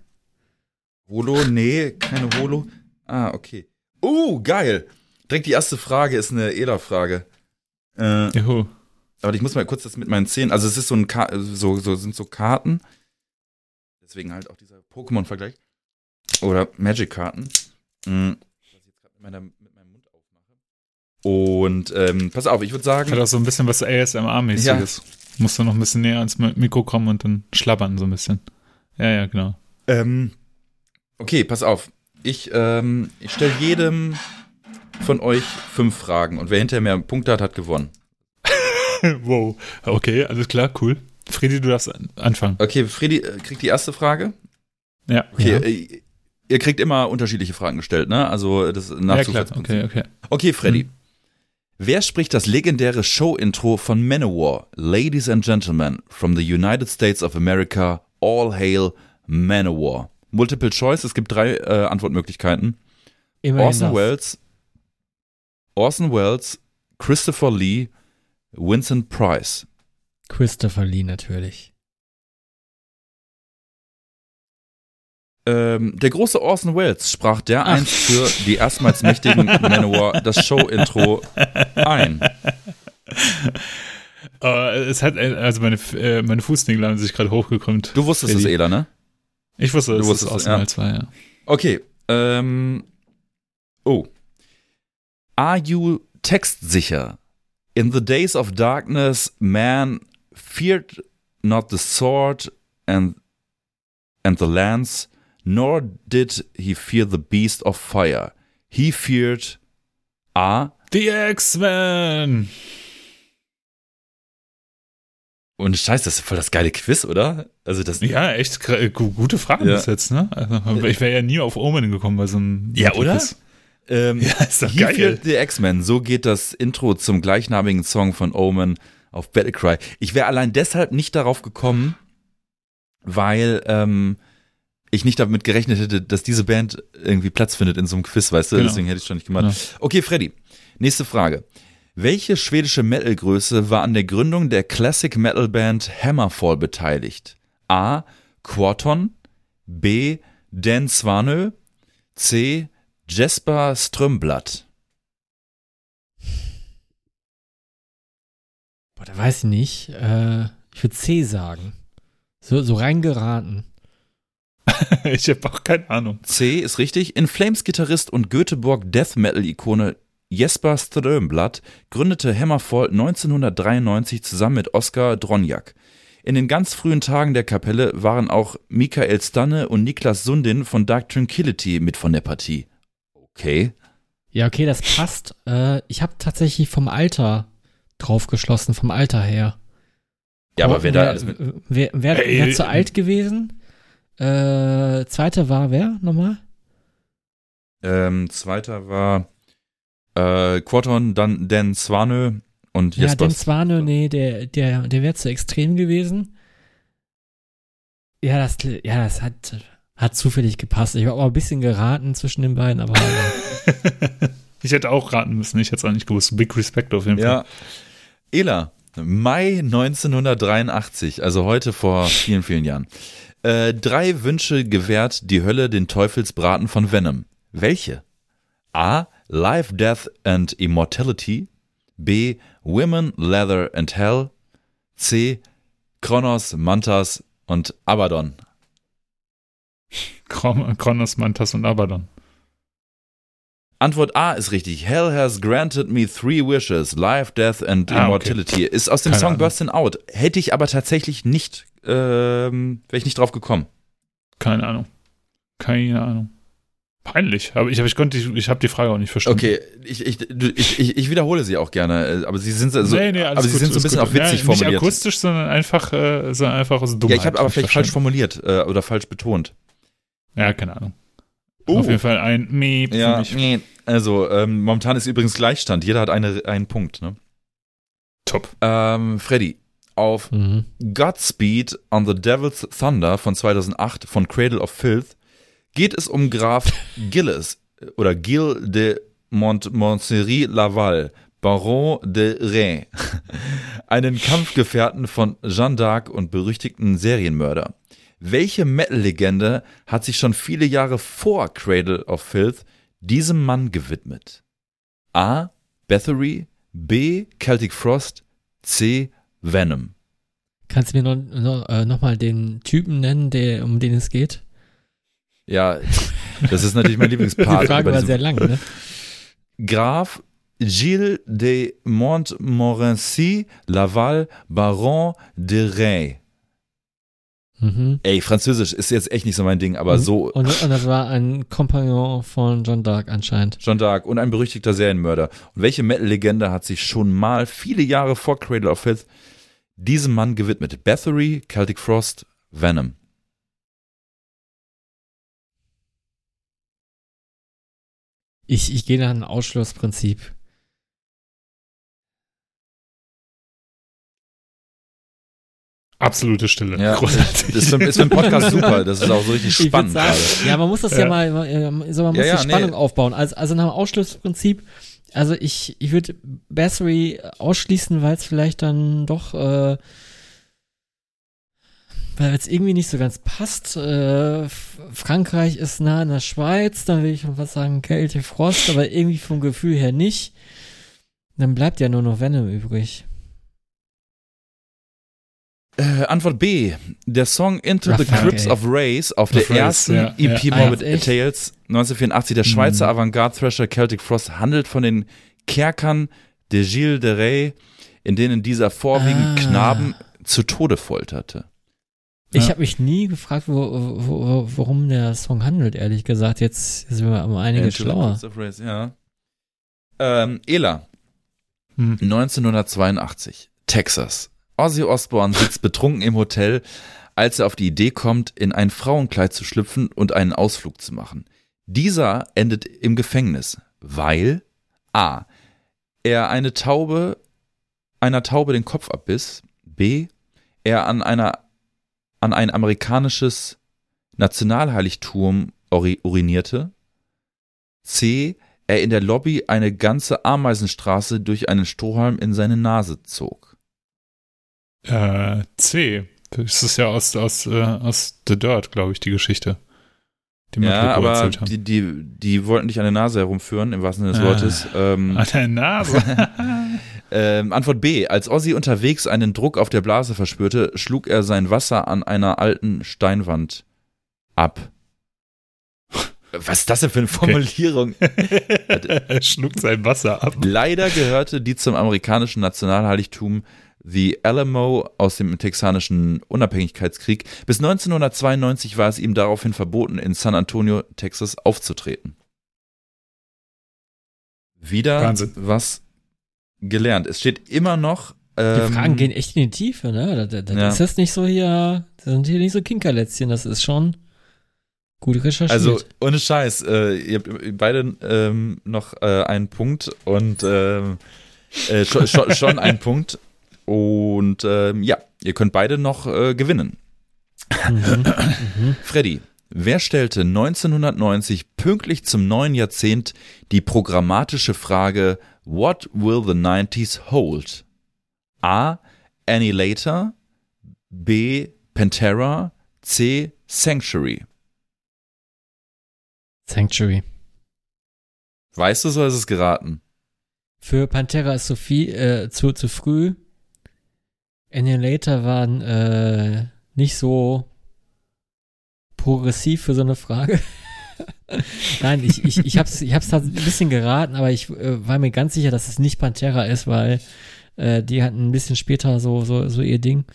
Holo? Nee, keine Holo. Ah, okay. Uh, geil. Direkt die erste Frage ist eine Ela-Frage. Äh, Juhu. aber ich muss mal kurz das mit meinen Zähnen. Also es ist so ein Ka so, so sind so Karten. Deswegen halt auch dieser Pokémon-Vergleich. Oder Magic-Karten. Mhm. Was ich jetzt gerade mit, meiner- mit meinem Mund aufmache. Und ähm, pass auf, ich würde sagen. Hat auch so ein bisschen was ASMR-mäßiges. Musst du noch ein bisschen näher ans Mi- Mikro kommen und dann schlabbern so ein bisschen. Ja, ja, genau. Ähm, okay, pass auf. Ich, ähm, ich stelle jedem von euch fünf Fragen und wer hinterher mehr Punkte hat, hat gewonnen. (laughs) wow. Okay, alles klar, cool. Friedi, du darfst an- anfangen. Okay, Freddy äh, kriegt die erste Frage. Ja. Okay, Ja. äh, ihr kriegt immer unterschiedliche Fragen gestellt, ne? Also das Ja, klar. Okay, okay. Okay, Freddy. Wer spricht das legendäre Show-Intro von Manowar? Ladies and Gentlemen, from the United States of America, all hail Manowar. Multiple Choice, es gibt drei äh, Antwortmöglichkeiten. Immerhin Orson das. Welles, Orson Welles, Christopher Lee, Vincent Price. Christopher Lee natürlich. Ähm, der große Orson Welles sprach Ah. dereinst für die erstmals mächtigen (laughs) Manowar das Show-Intro ein. Äh, es hat, äh, also meine, äh, meine Fußnägel haben sich gerade hochgekrümmt. Du wusstest es, Eddie. Ela, ne? Ich wusste, Du dass wusstest es es, aus ja. ja. zwei, ja. Okay. Ähm, oh. Are you textsicher? In the days of darkness, man feared not the sword and, and the lance, nor did he fear the beast of fire. He feared A. Die X-Men! Und Scheiß, das ist voll das geile Quiz, oder? Also das. Ja, echt gute Frage Ja. bis jetzt, ne? Also, ich wäre ja nie auf Omen gekommen bei so einem. Ja, oder? Quiz. Ähm, Ja, ist doch geil. Feared the X-Men. So geht das Intro zum gleichnamigen Song von Omen auf Battlecry. Ich wäre allein deshalb nicht darauf gekommen, weil ähm, ich nicht damit gerechnet hätte, dass diese Band irgendwie Platz findet in so einem Quiz, weißt du? Genau. Deswegen hätte ich schon nicht gemacht. Okay, Freddy. Nächste Frage. Welche schwedische Metal-Größe war an der Gründung der Classic Metal Band Hammerfall beteiligt? A. Quarton, B. Dan Svanö, C. Jesper Strömblatt. Boah, da weiß ich nicht. Äh, ich würde C sagen. So, so reingeraten. (laughs) ich habe auch keine Ahnung. C ist richtig. In Flames Gitarrist und Göteborg Death Metal Ikone Jesper Strömblatt gründete Hammerfall 1993 zusammen mit Oskar Dronjak. In den ganz frühen Tagen der Kapelle waren auch Michael Stanne und Niklas Sundin von Dark Tranquility mit von der Partie. Okay. Ja, okay, das passt. Äh, ich habe tatsächlich vom Alter drauf geschlossen, vom Alter her. Ja, aber wer da alles wer, mit. wer, wer, wer zu alt gewesen? Äh, zweite war wer nochmal? Ähm, zweiter war äh, Quarton, dann Dan Svanö und Ja, Jesper. den Swane, nee, der, der, der wäre zu extrem gewesen. Ja, das, ja, das hat, hat zufällig gepasst. Ich habe auch ein bisschen geraten zwischen den beiden, aber äh, (laughs) ich hätte auch raten müssen, ich hätte es auch nicht gewusst. Big Respect auf jeden Fall. Ja. Ela, Mai 1983, also heute vor vielen, vielen Jahren. Äh, drei Wünsche gewährt die Hölle den Teufelsbraten von Venom. Welche? A. Life, Death and Immortality. B. Women, Leather and Hell. C. Kronos, Mantas und Abaddon. (laughs) Kron- Kronos, Mantas und Abaddon. Antwort A ist richtig. Hell has granted me three wishes. Life, Death and Ah, okay. Immortality. Ist aus dem Keine Song Ahnung. Burstin' Out. Hätte ich aber tatsächlich nicht, ähm, wäre ich nicht drauf gekommen. Keine Ahnung. Keine Ahnung. Peinlich. Aber ich, ich konnte, die- ich habe die Frage auch nicht verstanden. Okay, ich, ich, ich, ich, ich wiederhole sie auch gerne, äh, aber sie sind so, nee, nee, aber sie gut, sind so ein bisschen gut. auch witzig ja, formuliert. Nicht akustisch, sondern einfach, äh, sondern einfach aus Dummheit. ja, ich habe aber nicht vielleicht falsch formuliert äh, oder falsch betont. Ja, keine Ahnung. Oh. Auf jeden Fall ein Miep Ja, nee. also ähm, momentan ist übrigens Gleichstand. Jeder hat eine, einen Punkt. Ne? Top. Ähm, Freddy, auf mhm. Godspeed on the Devil's Thunder von 2008 von Cradle of Filth geht es um Graf (laughs) Gilles äh, oder Gilles de Montmorency Laval, Baron de Rey, (laughs) einen Kampfgefährten von Jeanne d'Arc und berüchtigten Serienmörder. Welche Metal-Legende hat sich schon viele Jahre vor Cradle of Filth diesem Mann gewidmet? A. Bathory, B. Celtic Frost, C. Venom. kannst du mir noch, noch, äh, noch mal den Typen nennen, der, um den es geht? Ja, das ist natürlich mein (laughs) Die Lieblingspart. Frage bei war sehr lang, ne? Graf Gilles de Montmorency Laval Baron de Rey. Mhm. Ey, Französisch ist jetzt echt nicht so mein Ding, aber Mhm. so Und, und das war ein Kompagnon von John Dark anscheinend. Jeanne d'Arc und ein berüchtigter Serienmörder. Und welche Metal-Legende hat sich schon mal viele Jahre vor Cradle of Filth diesem Mann gewidmet. Bathory, Celtic Frost, Venom. Ich, ich gehe nach einem Ausschlussprinzip. Absolute Stille. Ja, großartig. Ist für, ist für einen Podcast super. Das ist auch so richtig spannend. Sagen, ja, man muss das ja, ja mal, so, man muss ja, die Spannung nee. aufbauen. Also, also nach dem Ausschlussprinzip also ich, ich würde Bassery ausschließen, weil es vielleicht dann doch, äh, weil es irgendwie nicht so ganz passt. Äh, Frankreich ist nah an der Schweiz, dann will ich schon was sagen, Kälte, Frost, aber irgendwie vom Gefühl her nicht. Dann bleibt ja nur noch Venom übrig. Äh, Antwort B. Der Song Into the Raphael. Crypts of Race auf der Of Race, ersten ja, EP ja. Morbid Ah? Tales 1984 der Schweizer Mhm. Avantgarde-Thrasher Celtic Frost handelt von den Kerkern de Gilles de Rais, in denen dieser vorwiegend Ah. Knaben zu Tode folterte. Ich Ja. habe mich nie gefragt, wo, wo, wo, worum der Song handelt, ehrlich gesagt. Jetzt sind wir um einiges Into the schlauer. Crypts of Race, ja. Ähm, Ela, Hm. 1982, Texas. Ozzy Osbourne sitzt betrunken im Hotel, als er auf die Idee kommt, in ein Frauenkleid zu schlüpfen und einen Ausflug zu machen. Dieser endet im Gefängnis, weil a. er eine Taube, einer Taube den Kopf abbiss, b. er an einer an ein amerikanisches Nationalheiligtum uri- urinierte, c. er in der Lobby eine ganze Ameisenstraße durch einen Strohhalm in seine Nase zog. Äh, C. Das ist ja aus, aus, äh, aus The Dirt, glaube ich, die Geschichte. Die Ja, aber die, die, die wollten dich an der Nase herumführen, im wahrsten Sinne des Ah. Wortes. Ähm, (laughs) An der Nase. (laughs) ähm, Antwort B. Als Ozzy unterwegs einen Druck auf der Blase verspürte, schlug er sein Wasser an einer alten Steinwand ab. (laughs) Was ist das denn für eine Formulierung? er schluckt sein Wasser ab. Leider gehörte die zum amerikanischen Nationalheiligtum The Alamo aus dem texanischen Unabhängigkeitskrieg. Bis 1992 war es ihm daraufhin verboten, in San Antonio, Texas aufzutreten. Wieder Wahnsinn. was gelernt. Es steht immer noch. Die Ähm, Fragen gehen echt in die Tiefe, ne? Da, da, da Ja. ist das nicht so hier, das sind hier nicht so Kinkerlätzchen, das ist schon gut recherchiert. Also ohne Scheiß, äh, ihr habt beide ähm, noch äh, einen Punkt und ähm, äh, schon, schon, schon einen (laughs) Punkt. Und ähm, ja, ihr könnt beide noch äh, gewinnen. mhm. (clears throat) Freddy, wer stellte 1990 pünktlich zum neuen Jahrzehnt die programmatische Frage What will the 90s hold? A. Annihilator B. Pantera C. Sanctuary Sanctuary. Weißt du so, ist es geraten? Für Pantera ist so viel, äh, zu, zu früh. Annihilator waren äh, nicht so progressiv für so eine Frage. (laughs) Nein, ich, ich, ich hab's, ich hab's ein bisschen geraten, aber ich äh, war mir ganz sicher, dass es nicht Pantera ist, weil äh, die hatten ein bisschen später so, so, so ihr Ding.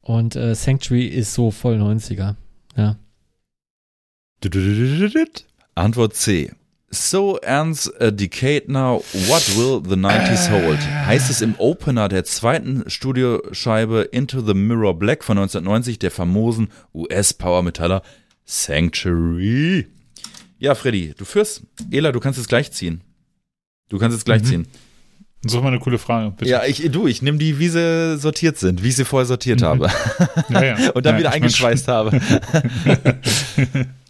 Und äh, Sanctuary ist so voll 90er. Ja. Antwort C. So ends a decade now, what will the 90s hold? Heißt es im Opener der zweiten Studioscheibe Into the Mirror Black von 1990 der famosen US-Power-Metaller Sanctuary. Ja, Freddy, du führst. Ela, du kannst es gleich ziehen. Du kannst es gleich Mhm. ziehen. So mal eine coole Frage, bitte. Ja, ich, du, ich nehme die, wie sie sortiert sind, wie ich sie vorher sortiert Mhm. habe. Ja, ja. (laughs) Und dann ja, wieder eingeschweißt habe. (laughs)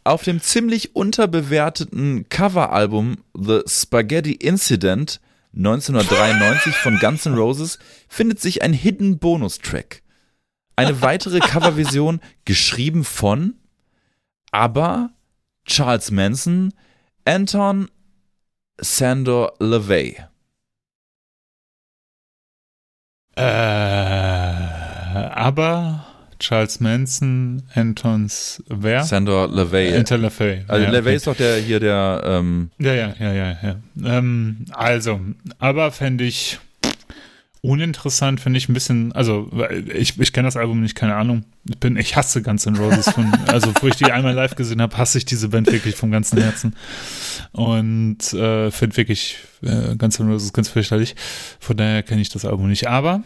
Auf dem ziemlich unterbewerteten Coveralbum The Spaghetti Incident 1993 von Guns N' Roses findet sich ein Hidden Bonus-Track. Eine weitere (laughs) Coverversion geschrieben von ABBA, Charles Manson, Anton Sandor LaVey. Äh, aber Charles Manson, Antons, wer? Sandor LaVey. Anton LaVey. Also ja, LaVey okay. ist doch der hier der ähm, Ja, ja, ja, ja, ja. Ähm, also, aber fände ich uninteressant, finde ich ein bisschen, also ich, ich kenne das Album nicht, keine Ahnung. Ich bin, ich hasse Guns N' Roses von, (laughs) also wo ich die einmal live gesehen habe, hasse ich diese Band wirklich vom ganzen Herzen. Und äh, finde wirklich äh, Guns N' Roses ganz fürchterlich. Von daher kenne ich das Album nicht. Aber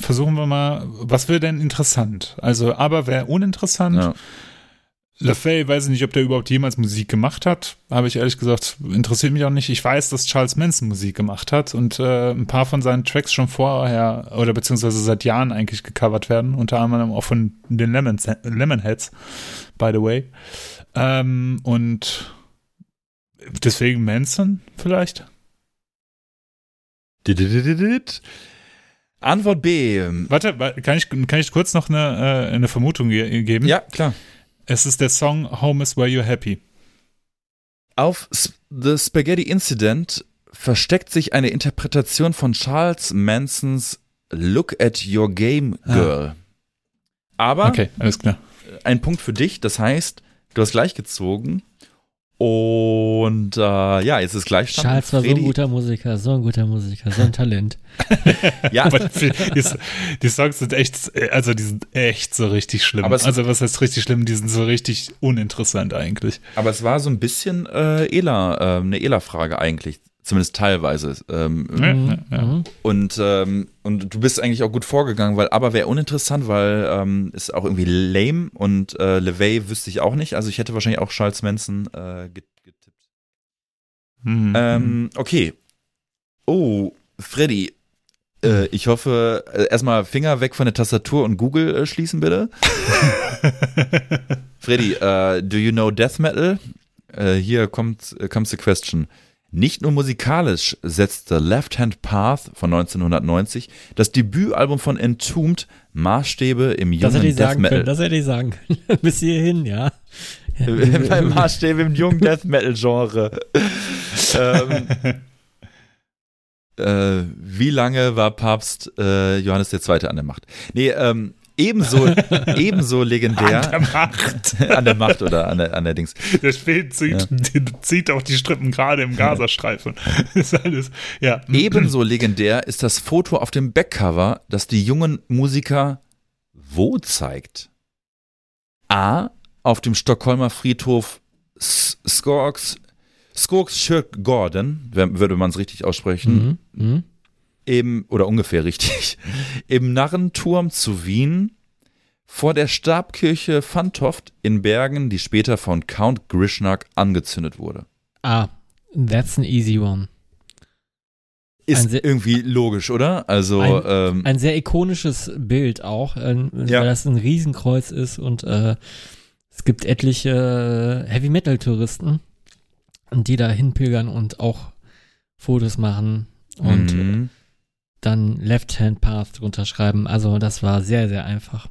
versuchen wir mal, was wäre denn interessant? Also, aber wäre uninteressant. ja. LaFay, weiß ich nicht, ob der überhaupt jemals Musik gemacht hat. Habe ich ehrlich gesagt, interessiert mich auch nicht. Ich weiß, dass Charles Manson Musik gemacht hat und äh, ein paar von seinen Tracks schon vorher oder beziehungsweise seit Jahren eigentlich gecovert werden. Unter anderem auch von den Lemon, Lemonheads, by the way. Ähm, und deswegen Manson vielleicht? Antwort B. Warte, kann ich, kann ich kurz noch eine, äh, eine Vermutung ge geben? Ja, klar. Es ist der Song Home is Where You're Happy. Auf The Spaghetti Incident versteckt sich eine Interpretation von Charles Mansons Look at Your Game ah. Girl. Ah. Aber okay, alles klar. ein Punkt für dich, das heißt, du hast gleich gezogen und äh, ja, jetzt ist Gleichstand. Charles war Freddy. so ein guter Musiker, so ein guter Musiker, so ein Talent. (laughs) ja. die, die, Songs sind echt, also die sind echt so richtig schlimm. Aber also was heißt richtig schlimm? Die sind so richtig uninteressant eigentlich. Aber es war so ein bisschen äh, Ela, äh, eine Ela-Frage eigentlich. Zumindest teilweise. Ähm, mhm. ja, ja. Und, ähm, und du bist eigentlich auch gut vorgegangen, weil aber wäre uninteressant, weil ähm, ist auch irgendwie lame und äh, LeVay wüsste ich auch nicht. Also ich hätte wahrscheinlich auch Charles Manson äh, getippt. Mhm. Ähm, okay. Oh, Freddy. Äh, ich hoffe, äh, erstmal Finger weg von der Tastatur und Google äh, schließen, bitte. (laughs) Freddy, uh, do you know Death Metal? Uh, hier kommt, comes the question. Nicht nur musikalisch setzte Left Hand Path von 1990, das Debütalbum von Entombed, Maßstäbe im jungen das hätte ich Death sagen Metal. Können, das hätte ich sagen können. (laughs) Bis hierhin, (laughs) ja. Bei Maßstäbe im jungen Death Metal Genre. ähm, äh, wie lange war Papst äh, Johannes II. an der Macht? Nee, ähm, ebenso, (laughs) ebenso legendär. An der Macht. (laughs) an der Macht oder an der, an der Dings. Der Spiel zieht, ja. zieht auch die Strippen gerade im Gazastreifen. (laughs) ist alles, ja. Ebenso legendär ist das Foto auf dem Backcover, das die jungen Musiker wo zeigt? A. Auf dem Stockholmer Friedhof Skorks, Skorks Gordon, würde man es richtig aussprechen. Mhm. Mhm im, oder ungefähr richtig, (laughs) im Narrenturm zu Wien vor der Stabkirche Fantoft in Bergen, die später von Count Grishnak angezündet wurde. Ah, that's an easy one. Ist irgendwie logisch, oder? Also ein, ähm, ein sehr ikonisches Bild auch, äh, ja. weil das ein Riesenkreuz ist und äh, es gibt etliche Heavy Metal Touristen, die da hinpilgern und auch Fotos machen und mhm dann Left-Hand Path drunter schreiben. Also das war sehr, sehr einfach.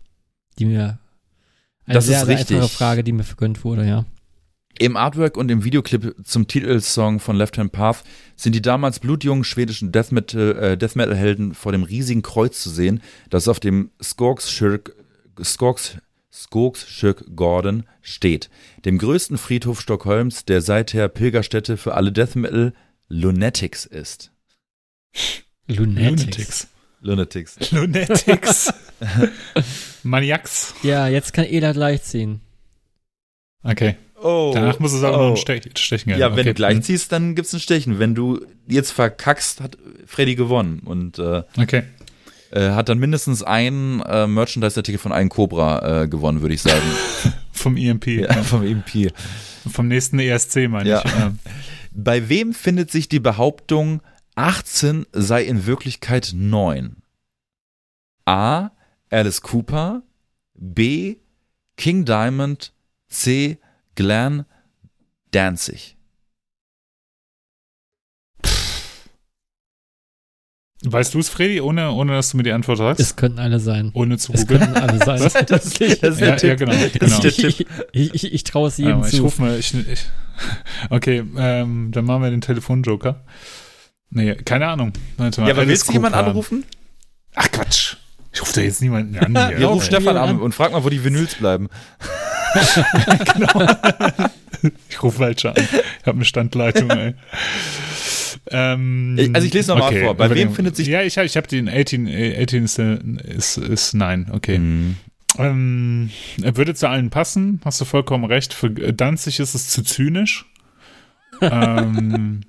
Die mir eine das sehr, ist sehr einfache Frage, die mir vergönnt wurde, ja. Im Artwork und im Videoclip zum Titelsong von Left Hand Path sind die damals blutjungen schwedischen Death Metal, äh, Death Metal Helden vor dem riesigen Kreuz zu sehen, das auf dem Skogskirk, Skogs, Skogskirk Gordon steht, dem größten Friedhof Stockholms, der seither Pilgerstätte für alle Death Metal Lunatics ist. Lunatics. Lunatics. (laughs) Lunatics. (laughs) Maniacs. Ja, jetzt kann Ela gleich ziehen. Okay. Oh, Danach muss es auch oh. noch ein Stech, Stechen geben. Ja, wenn okay. du gleich ziehst, dann gibt's ein Stechen. Wenn du jetzt verkackst, hat Freddy gewonnen. Und äh, okay. äh, hat dann mindestens ein äh, Merchandise-Artikel von einem Cobra äh, gewonnen, würde ich sagen. (laughs) vom EMP. Ja, ja, vom EMP. Vom nächsten ESC, meine ja. ich. Ja. Bei wem findet sich die Behauptung, 18 sei in Wirklichkeit 9. A. Alice Cooper. B. King Diamond. C. Glenn Danzig. Weißt du es, Freddy, ohne, ohne dass du mir die Antwort sagst? Es könnten alle sein. Ohne zu Es googeln. könnten alle sein. Das, (laughs) das, das ist der ja, Tipp. ja, genau. Genau. ist der Tipp. Ich, ich, ich traue es jedem Ja, ich zu. rufe mal. Ich, ich, (laughs) okay, ähm, dann machen wir den Telefonjoker. Nee, keine Ahnung. Warte mal, Ja, aber willst du jemanden anrufen? Ach Quatsch. Ich rufe da jetzt niemanden an. (laughs) Hier. Wir rufen Okay. Stefan an und frag mal, wo die Vinyls bleiben. (laughs) Ich rufe Walcher an. Ich habe eine Standleitung, ey. (laughs) Ähm, Ich- also ich lese noch mal vor. Bei wem findet sich- Ja, ich habe ich hab den 18, äh, 18 ist, äh, ist, ist nein, okay. Mhm. Ähm, er würde zu allen passen, hast du vollkommen recht. Für Danzig ist es zu zynisch. ähm,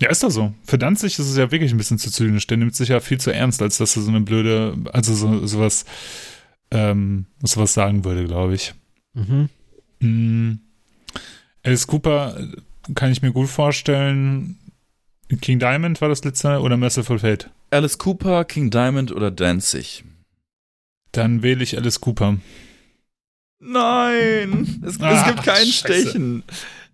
ja, ist doch so. Für Danzig ist es ja wirklich ein bisschen zu zynisch. Der nimmt sich ja viel zu ernst, als dass er so eine blöde, also so, sowas, ähm, sowas sagen würde, glaube ich. Mhm. Mm. Alice Cooper kann ich mir gut vorstellen. King Diamond war das letzte oder Merciful Fate? Alice Cooper, King Diamond oder Danzig? Dann wähle ich Alice Cooper. Nein, es, Ah, es gibt kein scheiße. Stechen.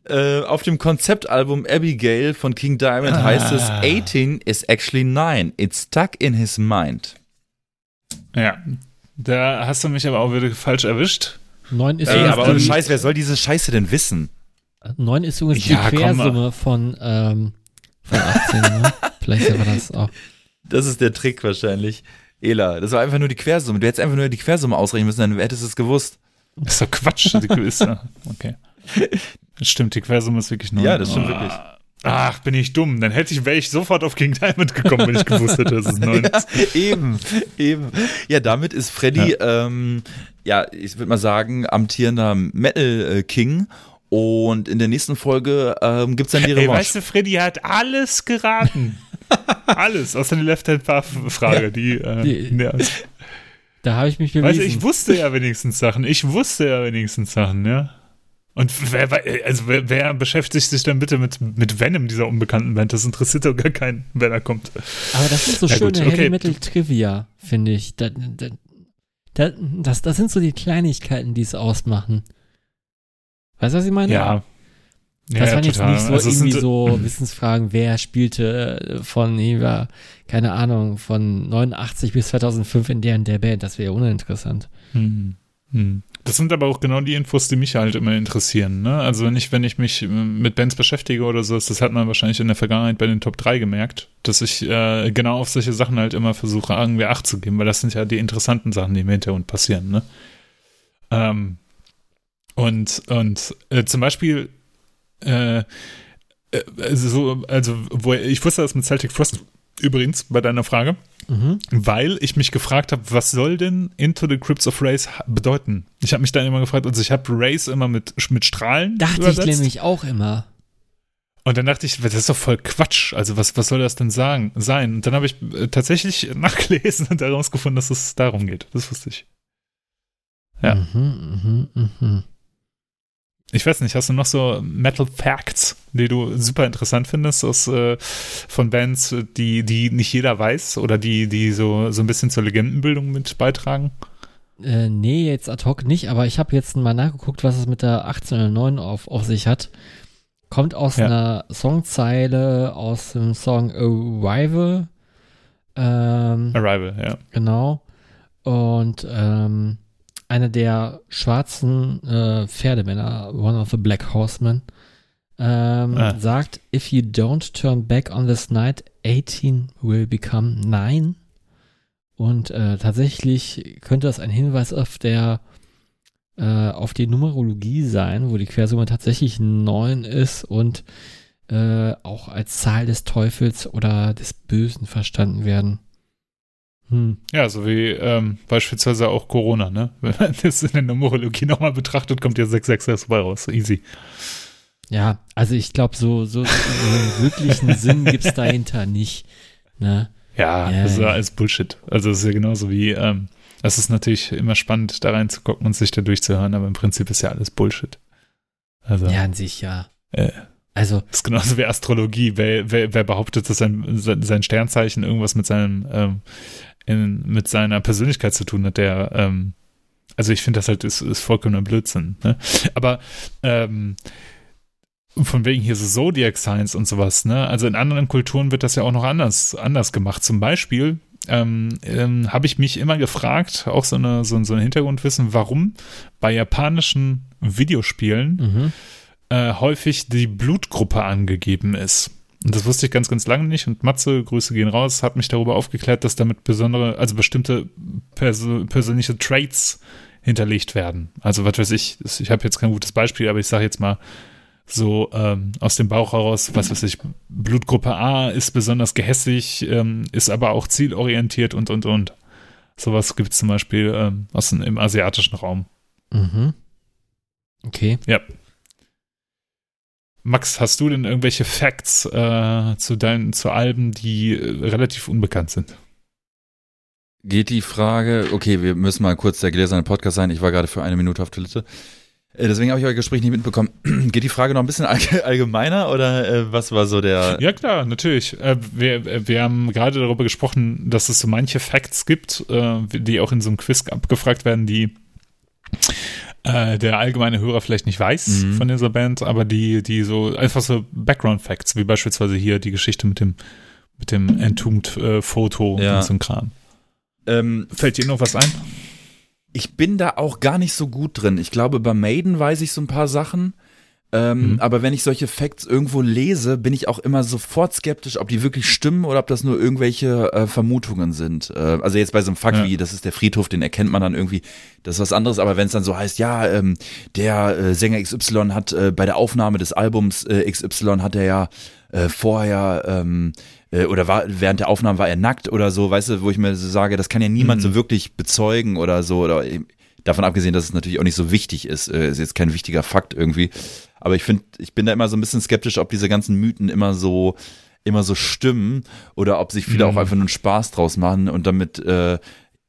Äh, auf dem Konzeptalbum Abigail von King Diamond heißt es Ah. 18 is actually 9. It's stuck in his mind. Ja. Da hast du mich aber auch wieder falsch erwischt. Neun ist, Ey, übrigens, aber Scheiß, wer soll diese Scheiße denn wissen? neun ist übrigens Ja, die. Quersumme von, ähm, von 18. ne? (laughs) Vielleicht war das auch. Das ist der Trick wahrscheinlich. Ela, das war einfach nur die Quersumme. Du hättest einfach nur die Quersumme ausrechnen müssen, dann hättest du es gewusst. Das ist doch Quatsch. (laughs) Okay. Das stimmt, die Quersumme ist wirklich nur. Ja, das stimmt wirklich. Ach, bin ich dumm. Dann hätte ich, wäre ich sofort auf King Diamond gekommen, wenn ich gewusst hätte, dass es (laughs) neun ist. Ja, eben, eben. Ja, damit ist Freddy, ja, ähm, ja ich würde mal sagen, amtierender Metal äh, King. Und in der nächsten Folge ähm, gibt's dann die Ey, Revanche. weißt du, Freddy hat alles geraten. (laughs) alles, außer die Left-Hand-Frage, die, äh, Die- ja. Da habe ich mich Weißt du, bewiesen. ich wusste ja wenigstens Sachen. Ich wusste ja wenigstens Sachen, ja. Und wer, also wer, wer beschäftigt sich denn bitte mit, mit Venom, dieser unbekannten Band? Das interessiert doch gar keinen, wer da kommt. Aber das ist so Ja, schöne gut, okay. Heavy Metal Trivia, finde ich. Da, da, da, das, das sind so die Kleinigkeiten, die es ausmachen. Weißt du, was ich meine? Ja. Das ja, waren jetzt total. nicht so Also irgendwie sind- so (clears throat) Wissensfragen, wer spielte äh, von, ja, keine Ahnung, von 89 bis 2005 in der und der Band. Das wäre ja uninteressant. Hm. Hm. Das sind aber auch genau die Infos, die mich halt immer interessieren. Ne? Also wenn ich, wenn ich mich äh, mit Bands beschäftige oder so, das hat man wahrscheinlich in der Vergangenheit bei den Top 3 gemerkt, dass ich äh, genau auf solche Sachen halt immer versuche, irgendwie Acht zu geben, weil das sind ja die interessanten Sachen, die im Hintergrund passieren. Ne? Ähm, und und äh, zum Beispiel äh, also, so, also wo ich wusste das mit Celtic Frost übrigens bei deiner Frage, Mhm. weil ich mich gefragt habe, was soll denn Into the Crypts of Race bedeuten? Ich habe mich dann immer gefragt, also ich habe Race immer mit, mit Strahlen Dachte übersetzt. ich nämlich auch immer. Und dann dachte ich, das ist doch voll Quatsch. Also was, was soll das denn sagen, sein? Und dann habe ich äh, tatsächlich (laughs) nachgelesen und herausgefunden, dass es darum geht. Das wusste ich. Ja. Mhm, mhm, mhm. Ich weiß nicht, hast du noch so Metal Facts, die du super interessant findest aus äh, von Bands, die, die nicht jeder weiß oder die, die so, so ein bisschen zur Legendenbildung mit beitragen? Äh, nee, jetzt ad hoc nicht, aber ich habe jetzt mal nachgeguckt, was es mit der 1809 auf, auf sich hat. Kommt aus Ja. einer Songzeile aus dem Song Arrival. Ähm, Arrival, ja. Genau. Und ähm, einer der schwarzen äh, Pferdemänner, one of the Black Horsemen, ähm, Ah. sagt, if you don't turn back on this night, 18 will become 9. Und äh, tatsächlich könnte das ein Hinweis auf der äh, auf die Numerologie sein, wo die Quersumme tatsächlich 9 ist und äh, auch als Zahl des Teufels oder des Bösen verstanden werden. Hm. Ja, so wie ähm, beispielsweise auch Corona, ne? (laughs) Wenn man das in der Numerologie nochmal betrachtet, kommt ja 666 bei raus. Easy. Ja, also ich glaube, so, so, so einen wirklichen Sinn gibt es dahinter nicht. Ne? Ja, Ja, das ist ja alles Bullshit. Also es ist ja genauso wie, ähm, es ist natürlich immer spannend, da reinzugucken und sich da durchzuhören, aber im Prinzip ist ja alles Bullshit. Also Ja, an sich ja. Äh. Also, das ist genauso wie Astrologie. Wer, wer, wer behauptet, dass sein, sein Sternzeichen irgendwas mit seinem ähm, in, mit seiner Persönlichkeit zu tun hat, der ähm, also ich finde das halt ist, ist vollkommener Blödsinn. Ne? Aber ähm, von wegen hier so Zodiac Signs und sowas, ne? Also in anderen Kulturen wird das ja auch noch anders, anders gemacht. Zum Beispiel ähm, ähm, habe ich mich immer gefragt, auch so, eine, so, so ein Hintergrundwissen, warum bei japanischen Videospielen mhm. äh, häufig die Blutgruppe angegeben ist. Und das wusste ich ganz, ganz lange nicht. Und Matze, Grüße gehen raus, hat mich darüber aufgeklärt, dass damit besondere, also bestimmte perso persönliche Traits hinterlegt werden. Also was weiß ich, ich habe jetzt kein gutes Beispiel, aber ich sage jetzt mal so ähm, aus dem Bauch heraus, was weiß ich, Blutgruppe A ist besonders gehässig, ähm, ist aber auch zielorientiert und, und, und. Sowas gibt es zum Beispiel ähm, aus dem, im asiatischen Raum. Mhm. Okay. Ja. Max, hast du denn irgendwelche Facts äh, zu deinen zu Alben, die äh, relativ unbekannt sind? Geht die Frage, okay, wir müssen mal kurz der gläserne Podcast sein, ich war gerade für eine Minute auf Toilette. Äh, deswegen habe ich euer Gespräch nicht mitbekommen. (clears throat) Geht die Frage noch ein bisschen allgemeiner oder äh, was war so der. Ja, klar, natürlich. Äh, wir, äh, wir haben gerade darüber gesprochen, dass es so manche Facts gibt, äh, die auch in so einem Quiz abgefragt werden, die äh, der allgemeine Hörer vielleicht nicht weiß mhm. von dieser Band, aber die, die so einfach so Background-Facts, wie beispielsweise hier die Geschichte mit dem, mit dem Entombed-Foto ja. und so ein Kram. Ähm, Fällt dir noch was ein? Ich bin da auch gar nicht so gut drin. Ich glaube, bei Maiden weiß ich so ein paar Sachen. Ähm, mhm. Aber wenn ich solche Facts irgendwo lese, bin ich auch immer sofort skeptisch, ob die wirklich stimmen oder ob das nur irgendwelche äh, Vermutungen sind. Äh, also jetzt bei so einem Fakt ja. wie, das ist der Friedhof, den erkennt man dann irgendwie, das ist was anderes. Aber wenn es dann so heißt, ja, ähm, der äh, Sänger XY hat äh, bei der Aufnahme des Albums äh, XY hat er ja äh, vorher ähm, äh, oder war, während der Aufnahme war er nackt oder so, weißt du, wo ich mir so sage, das kann ja niemand mhm. so wirklich bezeugen oder so oder davon abgesehen, dass es natürlich auch nicht so wichtig ist, ist jetzt kein wichtiger Fakt irgendwie. Aber ich finde, ich bin da immer so ein bisschen skeptisch, ob diese ganzen Mythen immer so immer so stimmen oder ob sich viele mhm. auch einfach nur einen Spaß draus machen und damit äh,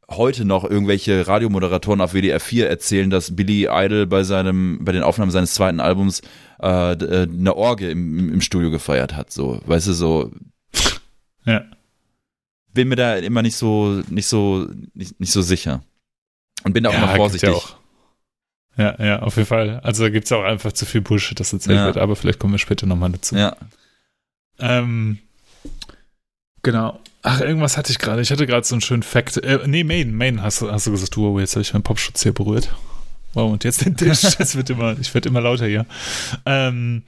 heute noch irgendwelche Radiomoderatoren auf WDR 4 erzählen, dass Billy Idol bei seinem bei den Aufnahmen seines zweiten Albums äh, äh eine Orgie im, im Studio gefeiert hat, so, weißt du, so ja. Bin mir da immer nicht so nicht so nicht, nicht so sicher. Und bin da auch ja, immer vorsichtig. Ja, auch. Ja, ja, auf jeden Fall. Also da gibt es auch einfach zu viel Bullshit, das erzählt ja. wird, aber vielleicht kommen wir später nochmal dazu. Ja. Ähm, genau. Ach, irgendwas hatte ich gerade. Ich hatte gerade so einen schönen Fact. Äh, nee, Main, Main hast, hast du gesagt, du, oh, jetzt habe ich meinen Popschutz hier berührt. Wow, und jetzt den Tisch. (laughs) Das wird immer, ich werde immer lauter hier. Ähm,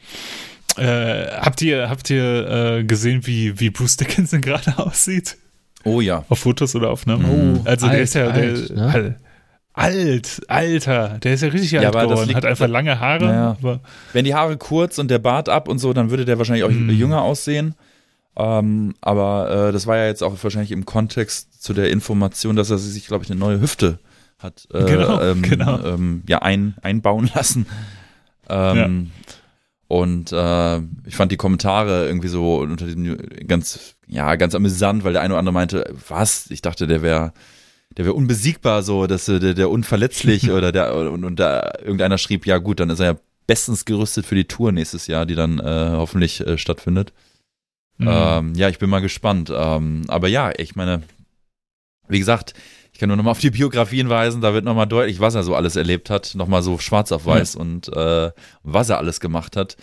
äh, habt ihr, habt ihr äh, gesehen, wie, wie Bruce Dickinson (laughs) gerade aussieht? Oh ja. Auf Fotos oder Aufnahmen? Oh, also alt, der ist ja alt, der, ne? Alt, Alter, der ist ja richtig ja, alt geworden, hat einfach lange Haare. Ja. Wenn die Haare kurz und der Bart ab und so, dann würde der wahrscheinlich auch mm. jünger aussehen. Ähm, aber äh, das war ja jetzt auch wahrscheinlich im Kontext zu der Information, dass er sich, glaube ich, eine neue Hüfte hat äh, genau, ähm, genau. Ähm, ja, ein, einbauen (laughs) lassen. Ähm, ja. Und äh, ich fand die Kommentare irgendwie so unter diesem ganz, ja, ganz amüsant, weil der eine oder andere meinte, was? Ich dachte, der wäre der wäre unbesiegbar, so, dass der, der unverletzlich (laughs) oder der und, und da irgendeiner schrieb, ja gut, dann ist er ja bestens gerüstet für die Tour nächstes Jahr, die dann äh, hoffentlich äh, stattfindet. Mhm. Ähm, ja, ich bin mal gespannt. Ähm, aber ja, ich meine, wie gesagt, ich kann nur nochmal auf die Biografie hinweisen, da wird nochmal deutlich, was er so alles erlebt hat, nochmal so schwarz auf weiß ja. und äh, was er alles gemacht hat.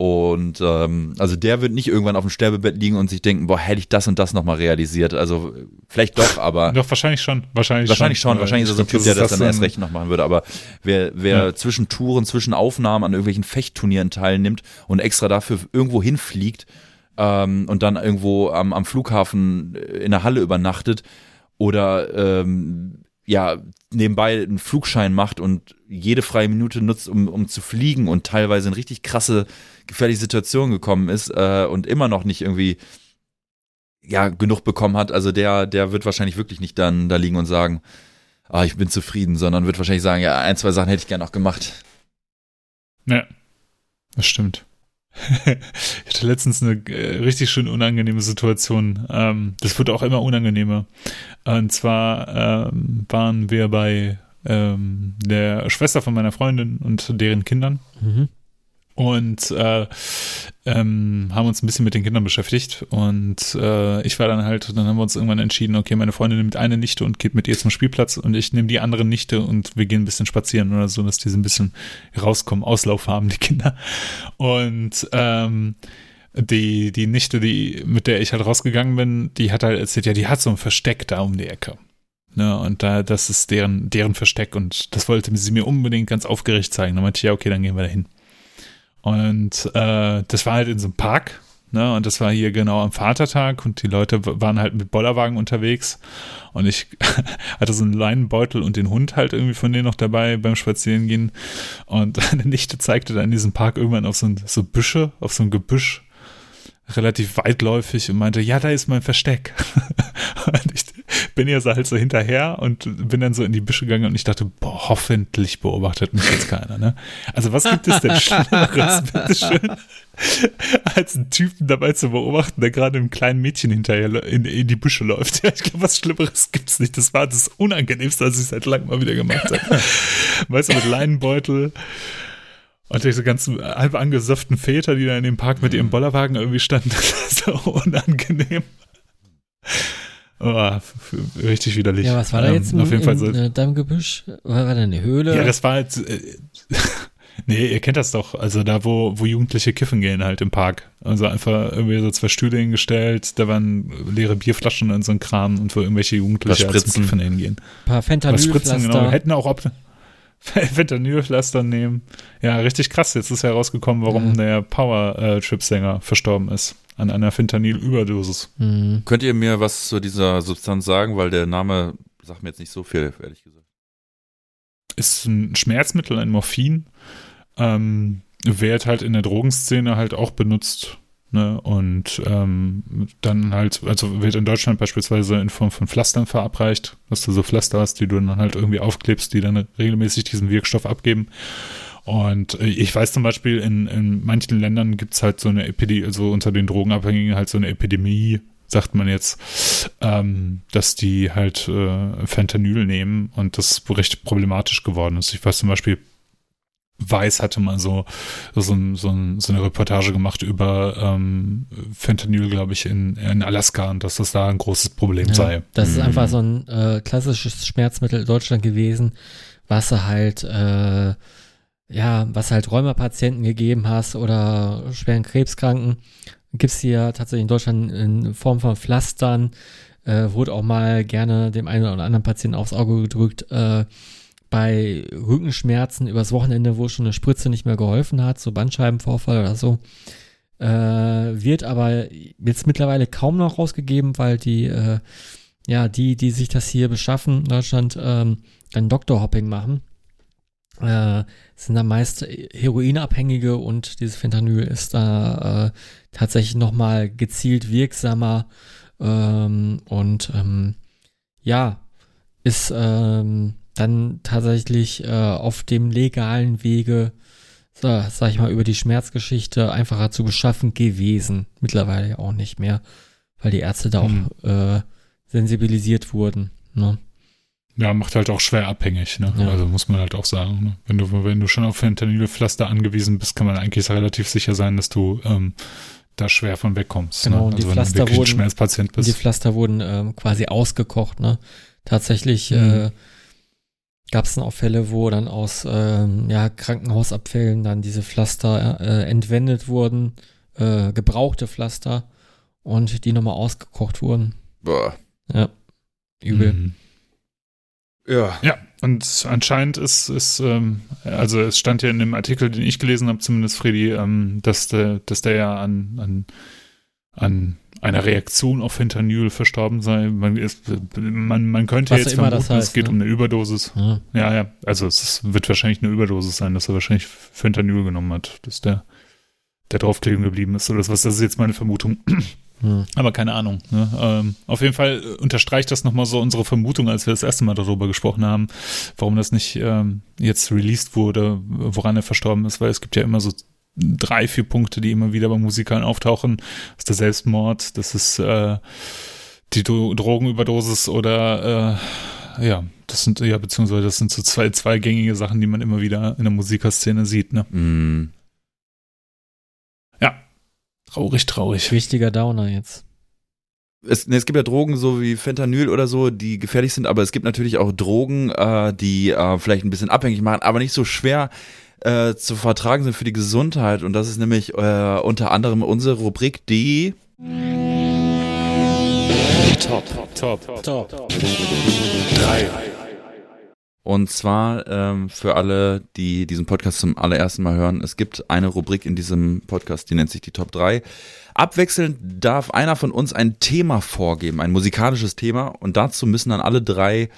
Und ähm, also der wird nicht irgendwann auf dem Sterbebett liegen und sich denken, boah, hätte ich das und das nochmal realisiert. Also vielleicht doch, aber. Doch, wahrscheinlich schon. Wahrscheinlich, wahrscheinlich schon. schon. Wahrscheinlich ist er so ein Typ, der das, das dann erst recht noch machen würde. Aber wer, wer ja. zwischen Touren, zwischen Aufnahmen an irgendwelchen Fechtturnieren teilnimmt und extra dafür irgendwo hinfliegt ähm, und dann irgendwo am, am Flughafen in der Halle übernachtet, oder ähm, ja nebenbei einen Flugschein macht und jede freie Minute nutzt, um, um zu fliegen und teilweise in richtig krasse, gefährliche Situationen gekommen ist äh, und immer noch nicht irgendwie ja genug bekommen hat. Also der, der wird wahrscheinlich wirklich nicht dann da liegen und sagen, ah, ich bin zufrieden, sondern wird wahrscheinlich sagen, ja, ein, zwei Sachen hätte ich gerne noch gemacht. Ja, das stimmt. (laughs) ich hatte letztens eine äh, richtig schön unangenehme Situation. Ähm, das wird auch immer unangenehmer. Und zwar ähm, waren wir bei ähm, der Schwester von meiner Freundin und deren Kindern. Mhm und äh, ähm, haben uns ein bisschen mit den Kindern beschäftigt und äh, ich war dann halt, dann haben wir uns irgendwann entschieden, okay, meine Freundin nimmt eine Nichte und geht mit ihr zum Spielplatz und ich nehme die andere Nichte und wir gehen ein bisschen spazieren oder so, dass die so ein bisschen rauskommen, Auslauf haben, die Kinder. Und ähm, die, die Nichte, die, mit der ich halt rausgegangen bin, die hat halt erzählt, ja, die hat so ein Versteck da um die Ecke. Ne, und da, das ist deren, deren Versteck und das wollte sie mir unbedingt ganz aufgeregt zeigen. Dann meinte ich, ja, okay, dann gehen wir da hin. Und äh, das war halt in so einem Park, ne? Und das war hier genau am Vatertag und die Leute waren halt mit Bollerwagen unterwegs. Und ich (laughs) hatte so einen Leinenbeutel und den Hund halt irgendwie von denen noch dabei beim Spazierengehen. Und (laughs) eine Nichte zeigte dann in diesem Park irgendwann auf so, ein, so Büsche, auf so ein Gebüsch, relativ weitläufig und meinte, ja, da ist mein Versteck. (laughs) und ich, (laughs) bin ja so halt so hinterher und bin dann so in die Büsche gegangen und ich dachte, boah, hoffentlich beobachtet mich jetzt keiner, ne? Also was gibt es denn (laughs) Schlimmeres, bitteschön, (laughs) als einen Typen dabei zu beobachten, der gerade einem kleinen Mädchen hinterher in, in die Büsche läuft. Ja, ich glaube, was Schlimmeres gibt's nicht. Das war das Unangenehmste, was ich seit langem mal wieder gemacht habe. weißt du, mit Leinenbeutel und diese ganzen halb angesofften Väter, die da in dem Park mit ihrem Bollerwagen irgendwie standen, das war so unangenehm. Oh, richtig widerlich. Ja, was war da Ähm, jetzt im, auf jeden Fall im, so. äh, deinem Gebüsch? War, war da eine Höhle? Ja, das war halt. Äh, (laughs) nee, ihr kennt das doch. Also da, wo, wo Jugendliche kiffen gehen, halt im Park. Also einfach irgendwie so zwei Stühle hingestellt, da waren leere Bierflaschen und so ein Kram und wo irgendwelche Jugendliche Was halt zum spritzen. Kiffen hingehen. ein paar Fentanylpflaster. genau. Hätten auch ob (laughs) Fentanylpflaster nehmen. Ja, richtig krass. Jetzt ist herausgekommen, warum Ja. der Power-Trip-Sänger verstorben ist. An einer Fentanyl-Überdosis. Hm. Könnt ihr mir was zu dieser Substanz sagen? Weil der Name sagt mir jetzt nicht so viel, ehrlich gesagt. ist ein Schmerzmittel, ein Morphin. Ähm, wird halt in der Drogenszene halt auch benutzt. Ne? Und ähm, dann halt, also wird in Deutschland beispielsweise in Form von Pflastern verabreicht, dass du so Pflaster hast, die du dann halt irgendwie aufklebst, die dann regelmäßig diesen Wirkstoff abgeben. Und äh, ich weiß zum Beispiel, in, in manchen Ländern gibt es halt so eine Epidemie, also unter den Drogenabhängigen halt so eine Epidemie, sagt man jetzt, ähm, dass die halt äh, Fentanyl nehmen und das recht problematisch geworden ist. Ich weiß zum Beispiel, Weiß hatte mal so, so, so, so eine Reportage gemacht über ähm, Fentanyl, glaube ich, in, in Alaska und dass das da ein großes Problem Ja, sei. das ist Mhm. einfach so ein äh, klassisches Schmerzmittel in Deutschland gewesen, was halt, äh, ja, was halt Rheumapatienten gegeben hast oder schweren Krebskranken. Gibt es hier tatsächlich in Deutschland in Form von Pflastern, äh, wurde auch mal gerne dem einen oder anderen Patienten aufs Auge gedrückt, äh, bei Rückenschmerzen übers Wochenende, wo schon eine Spritze nicht mehr geholfen hat, so Bandscheibenvorfall oder so. Äh, wird aber jetzt mittlerweile kaum noch rausgegeben, weil die, äh, ja, die, die sich das hier beschaffen in Deutschland, ähm, dann Doktorhopping machen. Äh, sind da meist Heroinabhängige und dieses Fentanyl ist da äh, tatsächlich nochmal gezielt wirksamer ähm, und ähm, ja, ist ähm, dann tatsächlich äh, auf dem legalen Wege, so, sag ich mal, über die Schmerzgeschichte einfacher zu beschaffen gewesen. Mittlerweile ja auch nicht mehr, weil die Ärzte da Hm. auch äh, sensibilisiert wurden. Ne? Ja, macht halt auch schwer abhängig, ne? Ja. Also muss man halt auch sagen. Ne? Wenn du, wenn du schon auf Fentanylpflaster angewiesen bist, kann man eigentlich relativ sicher sein, dass du ähm, da schwer von wegkommst. Genau, ne? und die Also wenn Pflaster du wurden- Schmerzpatient Und die bist. Pflaster wurden ähm, quasi ausgekocht, ne? Tatsächlich Mhm. äh, gab es dann auch Fälle, wo dann aus ähm, ja, Krankenhausabfällen dann diese Pflaster äh, entwendet wurden, äh, gebrauchte Pflaster und die nochmal ausgekocht wurden. Boah. Ja, übel. Mhm. Ja. Ja, und anscheinend ist, ist ähm, also es stand ja in dem Artikel, den ich gelesen habe, zumindest Freddy, ähm, dass der, dass der ja an, an, an einer Reaktion auf Fentanyl verstorben sei. Man, ist, man, man könnte Was jetzt vermuten, das heißt, es geht ne? um eine Überdosis. Ja. Ja, ja, also es ist, wird wahrscheinlich eine Überdosis sein, dass er wahrscheinlich Fentanyl genommen hat, dass der, der drauf kleben geblieben ist oder was. Das ist jetzt meine Vermutung. Hm. Aber keine Ahnung. Ne? Ähm, auf jeden Fall unterstreicht das nochmal so unsere Vermutung, als wir das erste Mal darüber gesprochen haben, warum das nicht ähm, jetzt released wurde, woran er verstorben ist, weil es gibt ja immer so drei, vier Punkte, die immer wieder bei Musikern auftauchen. Das ist der Selbstmord, das ist äh, die Dro Drogenüberdosis oder äh, ja, das sind ja beziehungsweise das sind so zwei, zwei gängige Sachen, die man immer wieder in der Musikerszene sieht. Ne? Mm. Traurig, traurig. Wichtiger Downer jetzt. Es, ne, es gibt ja Drogen so wie Fentanyl oder so, die gefährlich sind, aber es gibt natürlich auch Drogen, äh, die äh, vielleicht ein bisschen abhängig machen, aber nicht so schwer äh, zu vertragen sind für die Gesundheit. Und das ist nämlich äh, unter anderem unsere Rubrik, die Top, top, Top. drei. Und zwar ähm, für alle, die diesen Podcast zum allerersten Mal hören, es gibt eine Rubrik in diesem Podcast, die nennt sich die Top 3. Abwechselnd darf einer von uns ein Thema vorgeben, ein musikalisches Thema. Und dazu müssen dann alle drei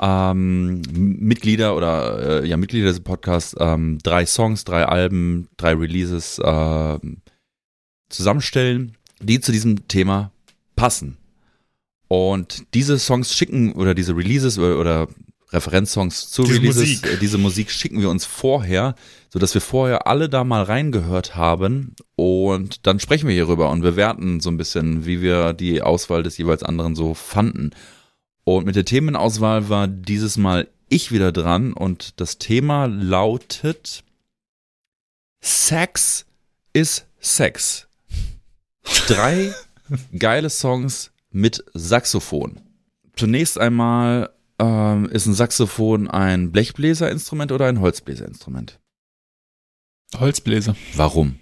ähm, Mitglieder oder äh, ja Mitglieder des Podcasts ähm, drei Songs, drei Alben, drei Releases ähm, zusammenstellen, die zu diesem Thema passen. Und diese Songs schicken oder diese Releases oder, oder Referenzsongs zu Diese Releases, Musik. äh, diese Musik schicken wir uns vorher, sodass wir vorher alle da mal reingehört haben und dann sprechen wir hierüber und bewerten so ein bisschen, wie wir die Auswahl des jeweils anderen so fanden. Und mit der Themenauswahl war dieses Mal ich wieder dran und das Thema lautet Sex ist Sex. Drei (laughs) geile Songs mit Saxophon. Zunächst einmal ähm, ist ein Saxophon ein Blechbläserinstrument oder ein Holzbläserinstrument? Holzbläser. Warum?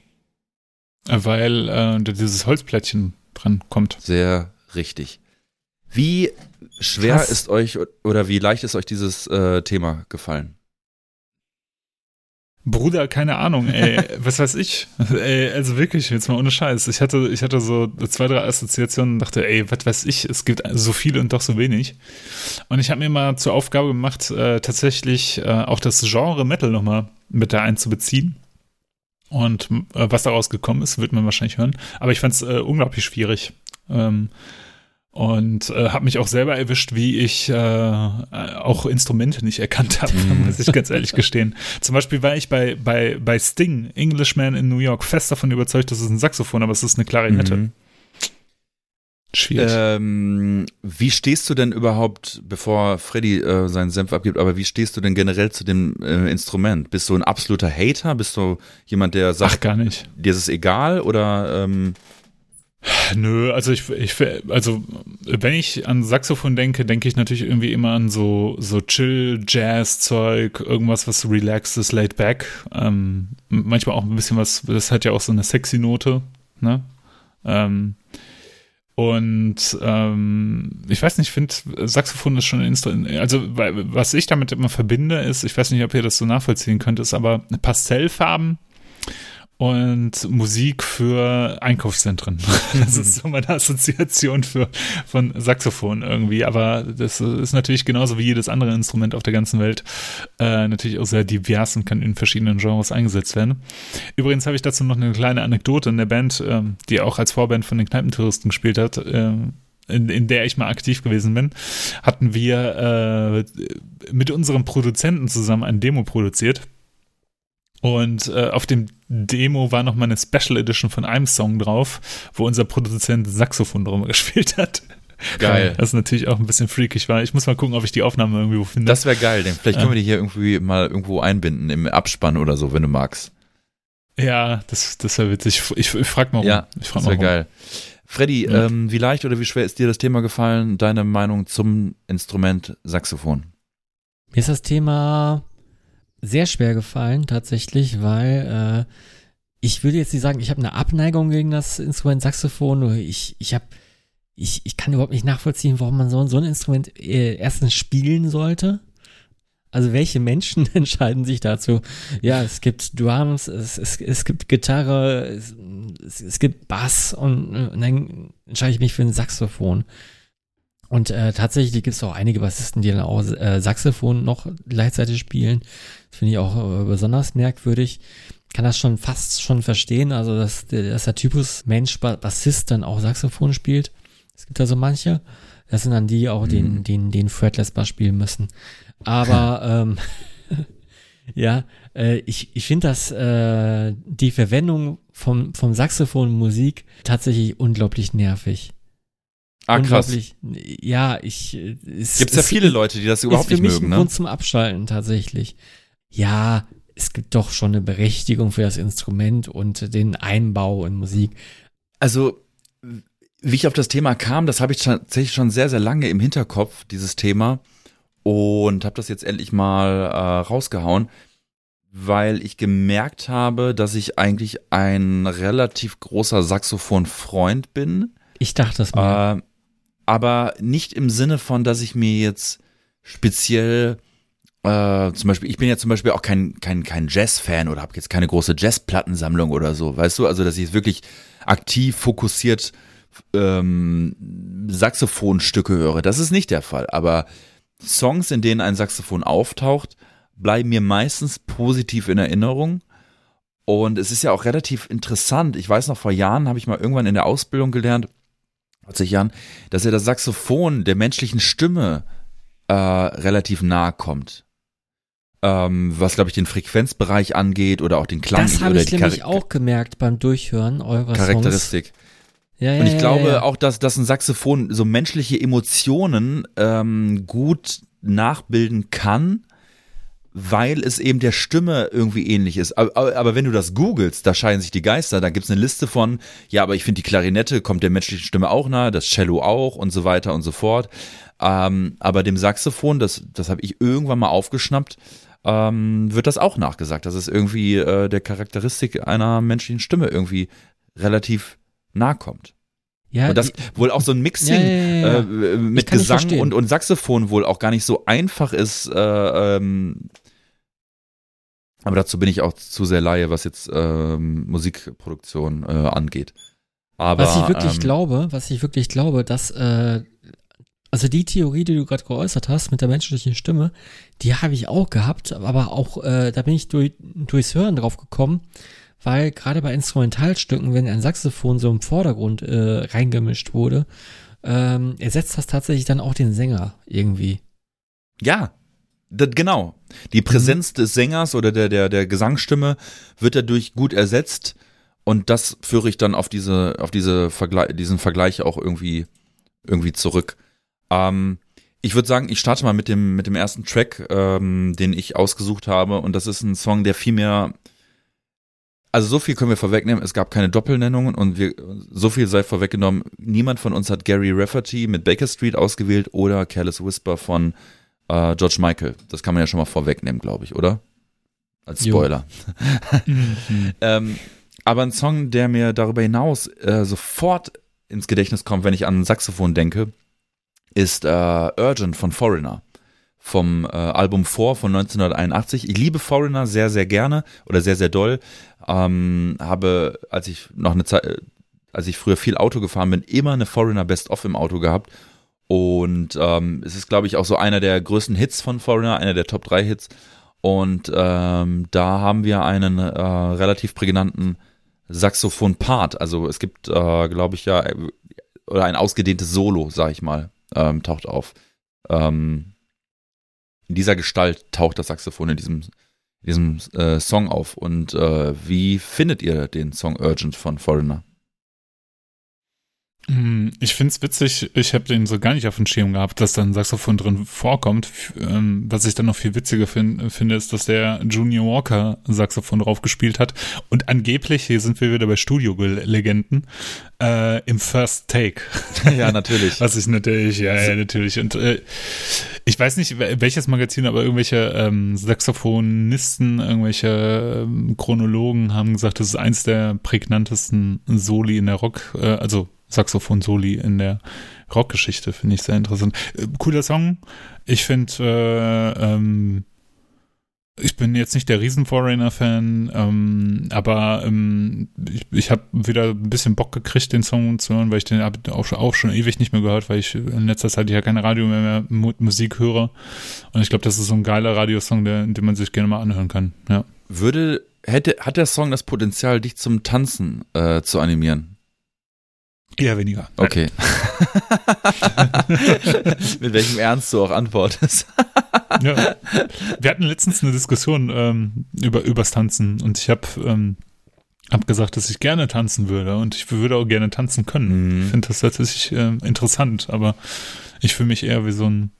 Äh, Weil äh, dieses Holzplättchen dran kommt. Sehr richtig. Wie schwer Krass. ist euch oder wie leicht ist euch dieses äh, Thema gefallen? Bruder, keine Ahnung, ey, (laughs) was weiß ich. Ey, also wirklich, jetzt mal ohne Scheiß. Ich hatte, ich hatte so zwei, drei Assoziationen und dachte, ey, was weiß ich, es gibt so viel und doch so wenig. Und ich habe mir mal zur Aufgabe gemacht, äh, tatsächlich äh, auch das Genre Metal nochmal mit da einzubeziehen. Und äh, was daraus gekommen ist, wird man wahrscheinlich hören. Aber ich fand es äh, unglaublich schwierig. Ähm, und äh, habe mich auch selber erwischt, wie ich äh, auch Instrumente nicht erkannt habe, (laughs) muss ich ganz ehrlich gestehen. Zum Beispiel war ich bei, bei, bei Sting, Englishman in New York, fest davon überzeugt, das ist ein Saxophon, aber es ist eine Klarinette. Mhm. Schwierig. Ähm, wie stehst du denn überhaupt, bevor Freddy äh, seinen Senf abgibt, aber wie stehst du denn generell zu dem äh, Instrument? Bist du ein absoluter Hater? Bist du jemand, der Ach, sagt, gar nicht. dir ist es egal? Oder ähm, Nö, also ich, ich, also wenn ich an Saxophon denke, denke ich natürlich irgendwie immer an so, so Chill-Jazz-Zeug, irgendwas, was relaxed ist, laid back. Ähm, manchmal auch ein bisschen was, das hat ja auch so eine sexy Note, ne? Ähm, und ähm, ich weiß nicht, ich finde, Saxophon ist schon ein Instrument. Also, was ich damit immer verbinde, ist, ich weiß nicht, ob ihr das so nachvollziehen könnt, ist aber Pastellfarben und Musik für Einkaufszentren. (laughs) Das ist so meine Assoziation für, von Saxophon irgendwie. Aber das ist natürlich genauso wie jedes andere Instrument auf der ganzen Welt äh, natürlich auch sehr divers und kann in verschiedenen Genres eingesetzt werden. Übrigens habe ich dazu noch eine kleine Anekdote in der Band, ähm, die auch als Vorband von den Kneipentouristen gespielt hat. Ähm, in, in der ich mal aktiv gewesen bin, hatten wir äh, mit unserem Produzenten zusammen ein Demo produziert. Und äh, auf dem Demo war noch mal eine Special Edition von einem Song drauf, wo unser Produzent Saxophon drum (laughs) gespielt hat. Geil. (laughs) Das natürlich auch ein bisschen freakig war. Ich muss mal gucken, ob ich die Aufnahme irgendwo finde. das wäre geil, denn vielleicht können wir die hier irgendwie mal irgendwo einbinden im Abspann oder so, wenn du magst. ja, das, das wäre witzig. Ich, ich frag mal rum. Ja, ich frag das mal wäre geil. Freddy, Ja. ähm, wie leicht oder wie schwer ist dir das Thema gefallen? Deine Meinung zum Instrument Saxophon? Mir ist das Thema sehr schwer gefallen, tatsächlich, weil äh, ich würde jetzt nicht sagen, ich habe eine Abneigung gegen das Instrument Saxophon. Nur ich, ich habe, ich, ich kann überhaupt nicht nachvollziehen, warum man so, so ein Instrument äh, erstens spielen sollte. Also welche Menschen (laughs) entscheiden sich dazu? Ja, es gibt Drums, es, es, es gibt Gitarre, es, es, es gibt Bass und, und dann entscheide ich mich für ein Saxophon. Und äh, tatsächlich gibt es auch einige Bassisten, die dann auch äh, Saxophon noch gleichzeitig spielen. Finde ich auch äh, besonders merkwürdig. Kann das schon fast schon verstehen, also dass, der- dass der Typus Mensch Ba- Bassist dann auch Saxophon spielt. Es gibt da so manche. Das sind dann die auch, den, Mhm. den, den Fretless Bass spielen müssen. Aber (laughs) ähm, (laughs) ja, äh, ich, ich finde das äh, die Verwendung vom, vom Saxophon Musik tatsächlich unglaublich nervig. Ah, krass. Ja, ich. äh, Es, Gibt ja viele Leute, die das überhaupt ist für nicht mich mögen, ein ne? Grund zum Abschalten tatsächlich. Ja, es gibt doch schon eine Berechtigung für das Instrument und den Einbau in Musik. Also, wie ich auf das Thema kam, das habe ich tatsächlich schon sehr, sehr lange im Hinterkopf, dieses Thema. Und habe das jetzt endlich mal äh, rausgehauen, weil ich gemerkt habe, dass ich eigentlich ein relativ großer Saxophon-Freund bin. Ich dachte es mir. Äh, aber nicht im Sinne von, dass ich mir jetzt speziell äh, zum Beispiel, ich bin ja zum Beispiel auch kein, kein, kein Jazz-Fan oder habe jetzt keine große Jazz-Plattensammlung oder so, weißt du? Also, dass ich wirklich aktiv fokussiert ähm, Saxophonstücke höre. Das ist nicht der Fall. Aber Songs, in denen ein Saxophon auftaucht, bleiben mir meistens positiv in Erinnerung. Und es ist ja auch relativ interessant. Ich weiß noch, vor Jahren habe ich mal irgendwann in der Ausbildung gelernt, 40 Jahren, dass er das Saxophon der menschlichen Stimme äh, relativ nahe kommt. Ähm, was, glaube ich, den Frequenzbereich angeht oder auch den Klang. Das habe ich nämlich auch gemerkt beim Durchhören eurer Charakteristik. Songs. Ja, ja, Und ich ja, glaube ja, ja. auch, dass, dass ein Saxophon so menschliche Emotionen ähm, gut nachbilden kann, weil es eben der Stimme irgendwie ähnlich ist. Aber, aber, aber wenn du das googelst, da scheiden sich die Geister, da gibt's eine Liste von, ja, aber ich finde die Klarinette kommt der menschlichen Stimme auch nahe, das Cello auch und so weiter und so fort. Ähm, aber dem Saxophon, das, das habe ich irgendwann mal aufgeschnappt, ähm, wird das auch nachgesagt, dass es irgendwie äh, der Charakteristik einer menschlichen Stimme irgendwie relativ nahe kommt. ja, Und das wohl auch so ein Mixing Ja, ja, ja. Äh, mit Gesang und, und Saxophon wohl auch gar nicht so einfach ist. Äh, ähm, aber dazu bin ich auch zu sehr Laie, was jetzt ähm, Musikproduktion äh, angeht. Aber, was ich wirklich ähm, glaube, was ich wirklich glaube, dass äh, also die Theorie, die du gerade geäußert hast mit der menschlichen Stimme, die habe ich auch gehabt, aber auch äh, da bin ich durch, durchs Hören drauf gekommen, weil gerade bei Instrumentalstücken, wenn ein Saxophon so im Vordergrund äh, reingemischt wurde, ähm, ersetzt das tatsächlich dann auch den Sänger irgendwie. Ja, das, genau. Die Präsenz des Sängers oder der, der, der Gesangsstimme wird dadurch gut ersetzt. Und das führe ich dann auf diese, auf diese Vergle diesen Vergleich auch irgendwie, irgendwie zurück. Ähm, ich würde sagen, ich starte mal mit dem, mit dem ersten Track, ähm, den ich ausgesucht habe. Und das ist ein Song, der viel mehr, also so viel können wir vorwegnehmen, es gab keine Doppelnennungen und wir, so viel sei vorweggenommen, niemand von uns hat Gary Rafferty mit Baker Street ausgewählt oder Careless Whisper von äh, George Michael. Das kann man ja schon mal vorwegnehmen, glaube ich, oder? Als. Spoiler. (laughs) Mhm. Ähm, aber ein Song, der mir darüber hinaus äh, sofort ins Gedächtnis kommt, wenn ich an Saxophon denke, ist äh, Urgent von Foreigner. Vom äh, Album 4 von 1981. Ich liebe Foreigner sehr, sehr gerne oder sehr, sehr doll. Ähm, habe, als ich noch eine Zeit, äh, als ich früher viel Auto gefahren bin, immer eine Foreigner Best-of im Auto gehabt. Und ähm, es ist, glaube ich, auch so einer der größten Hits von Foreigner, einer der Top 3 Hits. Und ähm, da haben wir einen äh, relativ prägnanten Saxophon-Part. Also es gibt, äh, glaube ich, ja, äh, oder ein ausgedehntes Solo, sag ich mal, ähm, taucht auf. Ähm, in dieser Gestalt taucht das Saxophon in diesem, diesem äh, Song auf. Und äh, wie findet ihr den Song Urgent von Foreigner? Mm, Ich finde es witzig, ich habe den so gar nicht auf dem Schirm gehabt, dass da ein Saxophon drin vorkommt. Ähm, Was ich dann noch viel witziger fin finde, ist, dass der Junior Walker Saxophon drauf gespielt hat. Und angeblich, hier sind wir wieder bei Studio-Legenden, äh, im First Take. (laughs) ja, natürlich. Was ich natürlich, ja, ja natürlich. Und äh, ich weiß nicht, wel- welches Magazin, aber irgendwelche ähm, Saxophonisten, irgendwelche ähm, Chronologen haben gesagt, das ist eins der prägnantesten Soli in der Rock, äh, also Saxophon-Soli in der Rockgeschichte, finde ich sehr interessant. Äh, cooler Song. Ich finde, äh, ähm, ich bin jetzt nicht der riesen Foreigner-Fan, ähm, aber ähm, ich, ich habe wieder ein bisschen Bock gekriegt, den Song zu hören, weil ich den auch, schon- auch schon ewig nicht mehr gehört, weil ich in letzter Zeit ja kein Radio mehr, mehr Mu Musik höre. Und ich glaube, das ist so ein geiler Radiosong, der, den man sich gerne mal anhören kann. Ja. Würde, hätte, hat der Song das Potenzial, dich zum Tanzen äh, zu animieren? Eher weniger. (laughs) Okay. (laughs) Mit welchem Ernst du auch antwortest. (laughs) Ja. Wir hatten letztens eine Diskussion ähm, über übers Tanzen und ich habe ähm, hab gesagt, dass ich gerne tanzen würde und ich würde auch gerne tanzen können. Mhm. Ich finde das tatsächlich ähm, interessant, aber ich fühle mich eher wie so ein,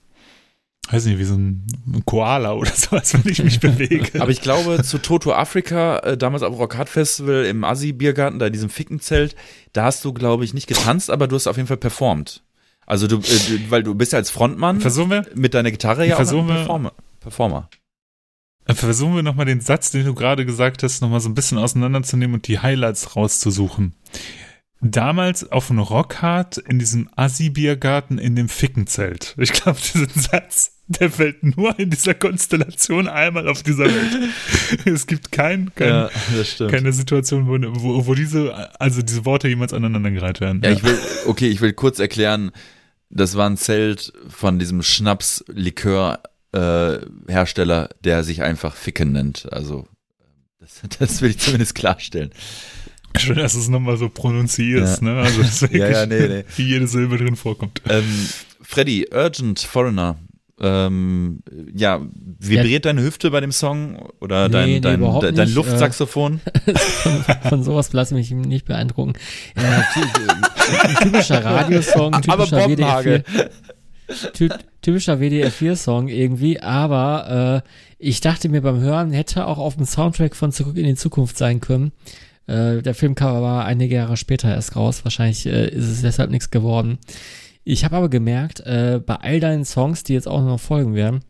weiß nicht, wie so ein Koala oder (laughs) sowas, wenn ich mich bewege. Aber ich glaube, zu Toto Afrika, äh, damals auf Rock Hard Festival im Assi-Biergarten, da in diesem Fickenzelt, da hast du, glaube ich, nicht getanzt, aber du hast auf jeden Fall performt. Also du, äh, weil du bist ja als Frontmann Versuchen wir, mit deiner Gitarre ja auch Versuchen ein wir- Performer. Performer. versuchen wir nochmal den Satz, den du gerade gesagt hast, nochmal so ein bisschen auseinanderzunehmen und die Highlights rauszusuchen. Damals auf dem Rockhard in diesem Assi-Biergarten in dem Fickenzelt. Ich glaube, diesen Satz, der fällt nur in dieser Konstellation einmal auf dieser Welt. (laughs) es gibt kein, kein, das stimmt. keine Situation, wo, wo, wo diese, also diese Worte jemals aneinandergereiht werden. Ja, ich will, okay, ich will kurz erklären, das war ein Zelt von diesem Schnaps-Likör-Hersteller, der sich einfach Ficken nennt. Also, das, (laughs) das will ich zumindest klarstellen. Schön, dass du es nochmal so pronunzierst, Ja. ne? Also, das (laughs) ist wirklich, Ja, ja, nee, nee. wie jede Silbe drin vorkommt. Ähm, Freddy, Urgent Foreigner. Ähm, ja, vibriert deine Hüfte bei dem Song oder Nee, dein, dein, dein, dein nicht. Luftsaxophon? (laughs) von, von sowas lasse ich mich nicht beeindrucken. Äh, ein typischer Radiosong, Aber typischer. WDR4, ty typischer WDR4-Song irgendwie, aber äh, ich dachte mir beim Hören, hätte auch auf dem Soundtrack von Zurück in die Zukunft sein können. Äh, der Filmcover war einige Jahre später erst raus, wahrscheinlich äh, ist es deshalb nichts geworden. Ich habe aber gemerkt, äh, bei all deinen Songs, die jetzt auch noch folgen werden,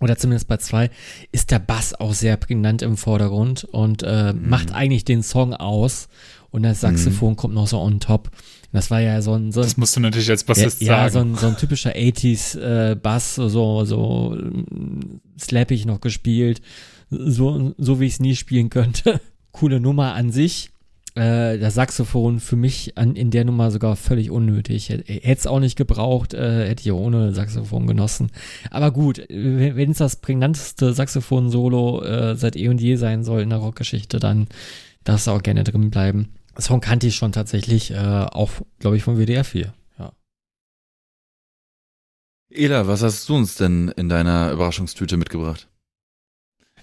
oder zumindest bei zwei, ist der Bass auch sehr prägnant im Vordergrund und äh, Mhm. macht eigentlich den Song aus und das Saxophon kommt noch so on top. Das war ja so ein, so ein Das musst du natürlich als Bassist ja, ja, so sagen. ein, so ein typischer 80s äh, Bass, so, so, so mm, slappig noch gespielt, so, so wie ich es nie spielen könnte. Coole Nummer an sich. Äh, das Saxophon für mich an, in der Nummer sogar völlig unnötig. Hätte es auch nicht gebraucht, äh, hätte ich ohne Saxophon genossen. Aber gut, wenn es das prägnanteste Saxophon-Solo äh, seit eh und je sein soll in der Rockgeschichte, dann darf es auch gerne drin bleiben. Das Song kannte ich schon tatsächlich, äh, auch, glaube ich, von WDR 4. Ja. Ela, was hast du uns denn in deiner Überraschungstüte mitgebracht?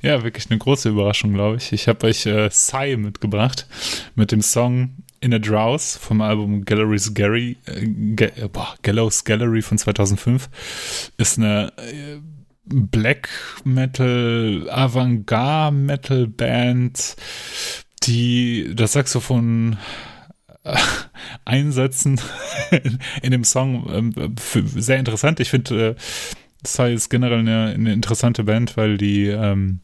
Ja, wirklich eine große Überraschung, glaube ich. Ich habe euch äh, Psy mitgebracht mit dem Song In a Drowse vom Album Gallery's Gary, äh, Ga äh, boah, Gallows Gallery von 2005. Ist eine äh, Black Metal, Avantgarde Metal Band, die das Saxophon äh, (laughs) einsetzen (laughs) in, dem Song. Ähm, sehr interessant. Ich finde, äh, Psy ist generell eine, eine interessante Band, weil die, ähm,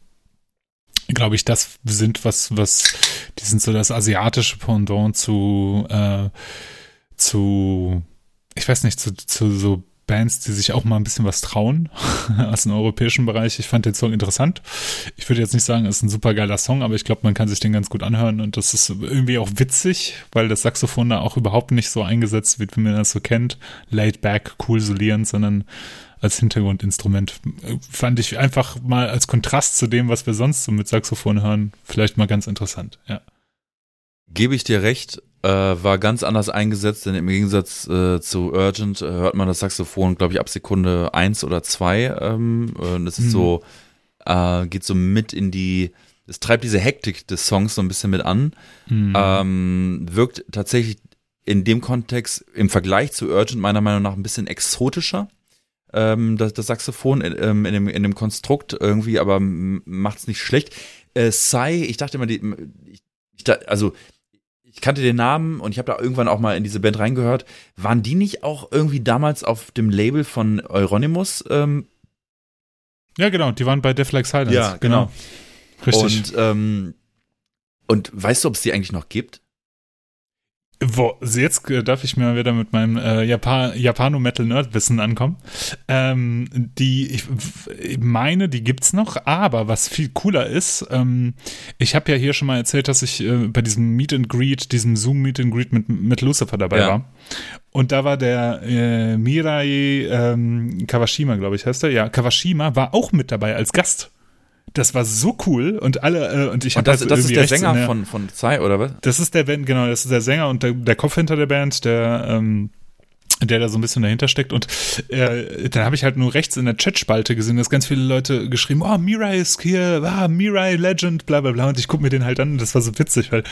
glaube ich, das sind, was, was, die sind so das asiatische Pendant zu, äh, zu, ich weiß nicht, zu, zu so Bands, die sich auch mal ein bisschen was trauen (laughs) aus dem europäischen Bereich. Ich fand den Song interessant. Ich würde jetzt nicht sagen, es ist ein super geiler Song, aber ich glaube, man kann sich den ganz gut anhören und das ist irgendwie auch witzig, weil das Saxophon da auch überhaupt nicht so eingesetzt wird, wie man das so kennt. Laid back, cool solierend, sondern als Hintergrundinstrument. Fand ich einfach mal als Kontrast zu dem, was wir sonst so mit Saxophon hören, vielleicht mal ganz interessant, ja. Gebe ich dir recht, äh, war ganz anders eingesetzt, denn im Gegensatz äh, zu Urgent äh, hört man das Saxophon, glaube ich, ab Sekunde eins oder zwei. Ähm, und es ist Mhm. so, äh, geht so mit in die, es treibt diese Hektik des Songs so ein bisschen mit an. Hm. Ähm, wirkt tatsächlich in dem Kontext im Vergleich zu Urgent meiner Meinung nach ein bisschen exotischer. Ähm, das, das Saxophon in, ähm, in, dem, in dem Konstrukt irgendwie, aber macht es nicht schlecht. Äh, Sai, ich dachte immer, die, ich, ich, also ich kannte den Namen und ich habe da irgendwann auch mal in diese Band reingehört. Waren die nicht auch irgendwie damals auf dem Label von Euronymous? Ähm, ja, genau, die waren bei Def Like Silence. Ja, genau. Richtig. Und, ähm, und weißt du, ob es die eigentlich noch gibt? Wo, jetzt darf ich mir wieder mit meinem äh, Japan Japano-Metal-Nerd-Wissen ankommen. Ähm, die, ich w- meine, die gibt's noch, aber was viel cooler ist, ähm, ich habe ja hier schon mal erzählt, dass ich äh, bei diesem Meet and Greet, diesem Zoom-Meet and Greet mit, mit Lucifer dabei Ja. war. Und da war der äh, Mirai ähm, Kawashima, glaube ich, heißt er. Ja, Kawashima war auch mit dabei als Gast. Das war so cool und alle, äh, und ich habe das, das ist der Sänger der- von, von Sai, oder was? das ist der Band, genau, das ist der Sänger und der, der Kopf hinter der Band, der, ähm, der da so ein bisschen dahinter steckt. Und äh, dann habe ich halt nur rechts in der Chatspalte gesehen, dass ganz viele Leute geschrieben, oh, Mirai ist hier, ah, Mirai Legend, bla bla bla. Und ich gucke mir den halt an und das war so witzig, weil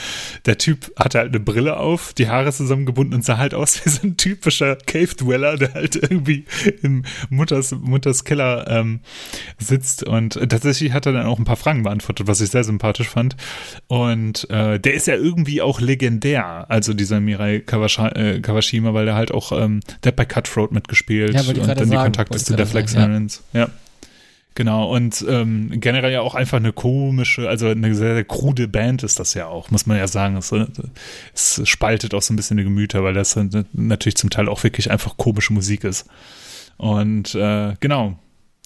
der Typ hatte halt eine Brille auf, die Haare zusammengebunden und sah halt aus (laughs) wie so ein typischer Cave-Dweller, der halt irgendwie im Mutters, Mutters Keller ähm, sitzt. Und tatsächlich hat er dann auch ein paar Fragen beantwortet, was ich sehr sympathisch fand. Und äh, der ist ja irgendwie auch legendär, also dieser Mirai Kawasha äh, Kawashima, weil der halt auch, ähm, der hat bei Cutthroat mitgespielt Ja, und dann die sagen, Kontakte wollte ich zu der gerade Flex sagen, ja. Ja. Genau, und ähm, generell ja auch einfach eine komische, also eine sehr, sehr krude Band ist das ja auch, muss man ja sagen. Es, äh, es spaltet auch so ein bisschen die Gemüter, weil das natürlich zum Teil auch wirklich einfach komische Musik ist. Und äh, genau,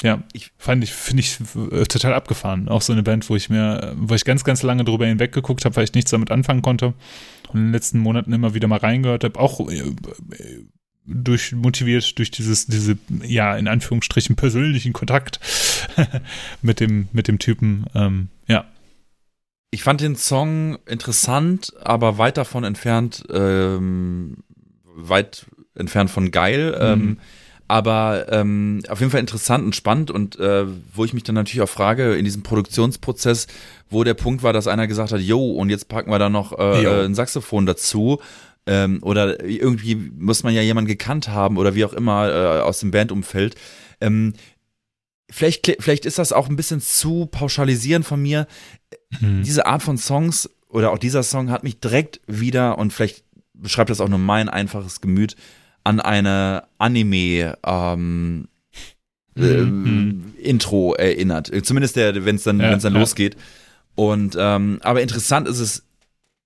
ja, Ich- fand ich, finde ich äh, total abgefahren. Auch so eine Band, wo ich mir, wo ich ganz, ganz lange drüber hinweggeguckt habe, weil ich nichts damit anfangen konnte. Und in den letzten Monaten immer wieder mal reingehört habe, auch äh, durch motiviert durch dieses, diese, ja, in Anführungsstrichen persönlichen Kontakt (laughs) mit dem, mit dem Typen. Ähm, ja. ich fand den Song interessant, aber weit davon entfernt, ähm, weit entfernt von geil. Ähm, mhm. Ähm, aber ähm, auf jeden Fall interessant und spannend und äh, wo ich mich dann natürlich auch frage in diesem Produktionsprozess, wo der Punkt war, dass einer gesagt hat, yo, und jetzt packen wir da noch äh, äh, ein Saxophon dazu. Ähm, oder irgendwie muss man ja jemanden gekannt haben oder wie auch immer äh, aus dem Bandumfeld. Ähm, vielleicht, vielleicht ist das auch ein bisschen zu pauschalisieren von mir. Mhm. Diese Art von Songs oder auch dieser Song hat mich direkt wieder und vielleicht beschreibt das auch nur mein einfaches Gemüt an eine Anime ähm, mhm. äh, Intro erinnert. Zumindest der, wenn es dann, ja, wenn's dann ja. losgeht. Und ähm, aber interessant ist es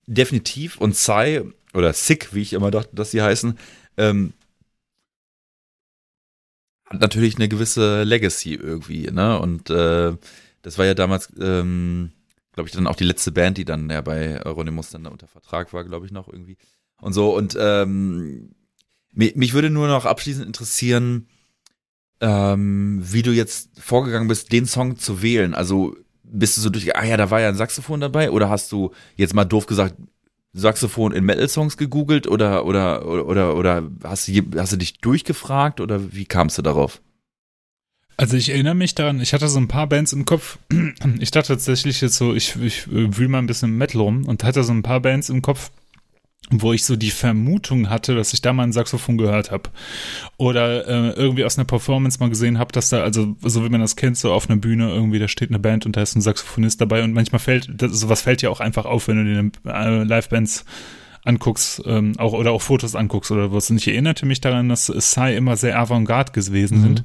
definitiv und Sai oder Sick, wie ich immer dachte, dass sie heißen, ähm, hat natürlich eine gewisse Legacy irgendwie, ne? Und äh, das war ja damals, ähm, glaube ich, dann auch die letzte Band, die dann ja bei Euronymous dann unter Vertrag war, glaube ich, noch irgendwie. Und so. Und ähm, mich, mich würde nur noch abschließend interessieren, ähm, wie du jetzt vorgegangen bist, den Song zu wählen. Also bist du so durch, ah ja, da war ja ein Saxophon dabei, oder hast du jetzt mal doof gesagt, Saxophon in Metal-Songs gegoogelt oder, oder, oder, oder hast, du, hast du dich durchgefragt oder wie kamst du darauf? Also ich erinnere mich daran, ich hatte so ein paar Bands im Kopf. (clears throat) Ich dachte tatsächlich jetzt so, ich, ich wühle mal ein bisschen Metal rum und hatte so ein paar Bands im Kopf, wo ich so die Vermutung hatte, dass ich da mal ein Saxophon gehört habe. Oder äh, irgendwie aus einer Performance mal gesehen habe, dass da, also so wie man das kennt, so auf einer Bühne irgendwie, da steht eine Band und da ist ein Saxophonist dabei und manchmal fällt, das, sowas fällt ja auch einfach auf, wenn du den äh, Live-Bands anguckst, ähm, auch oder auch Fotos anguckst oder was. Und ich erinnerte mich daran, dass Sai immer sehr avantgarde gewesen mhm. sind.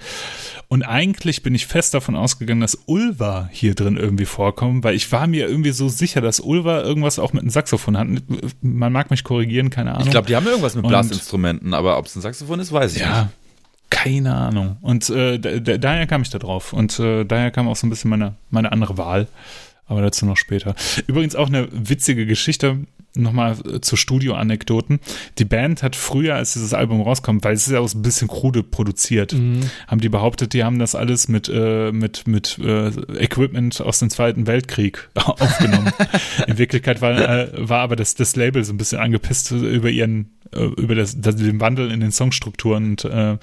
Und eigentlich bin ich fest davon ausgegangen, dass Ulva hier drin irgendwie vorkommen, weil ich war mir irgendwie so sicher, dass Ulva irgendwas auch mit einem Saxophon hat. Man mag mich korrigieren, keine Ahnung. Ich glaube, die haben irgendwas mit Blasinstrumenten, aber ob es ein Saxophon ist, weiß ich ja, nicht. Keine Ahnung. Und äh, daher kam ich da drauf. Und äh, daher kam auch so ein bisschen meine, meine andere Wahl. Aber dazu noch später. Übrigens auch eine witzige Geschichte nochmal äh, zu Studio-Anekdoten. Die Band hat früher, als dieses Album rauskommt, weil es ist ja auch so ein bisschen krude produziert, mhm. haben die behauptet, die haben das alles mit, äh, mit, mit äh, Equipment aus dem Zweiten Weltkrieg (laughs) aufgenommen. in Wirklichkeit war, äh, war aber das, das Label so ein bisschen angepisst über ihren äh, über das, das, den Wandel in den Songstrukturen und äh,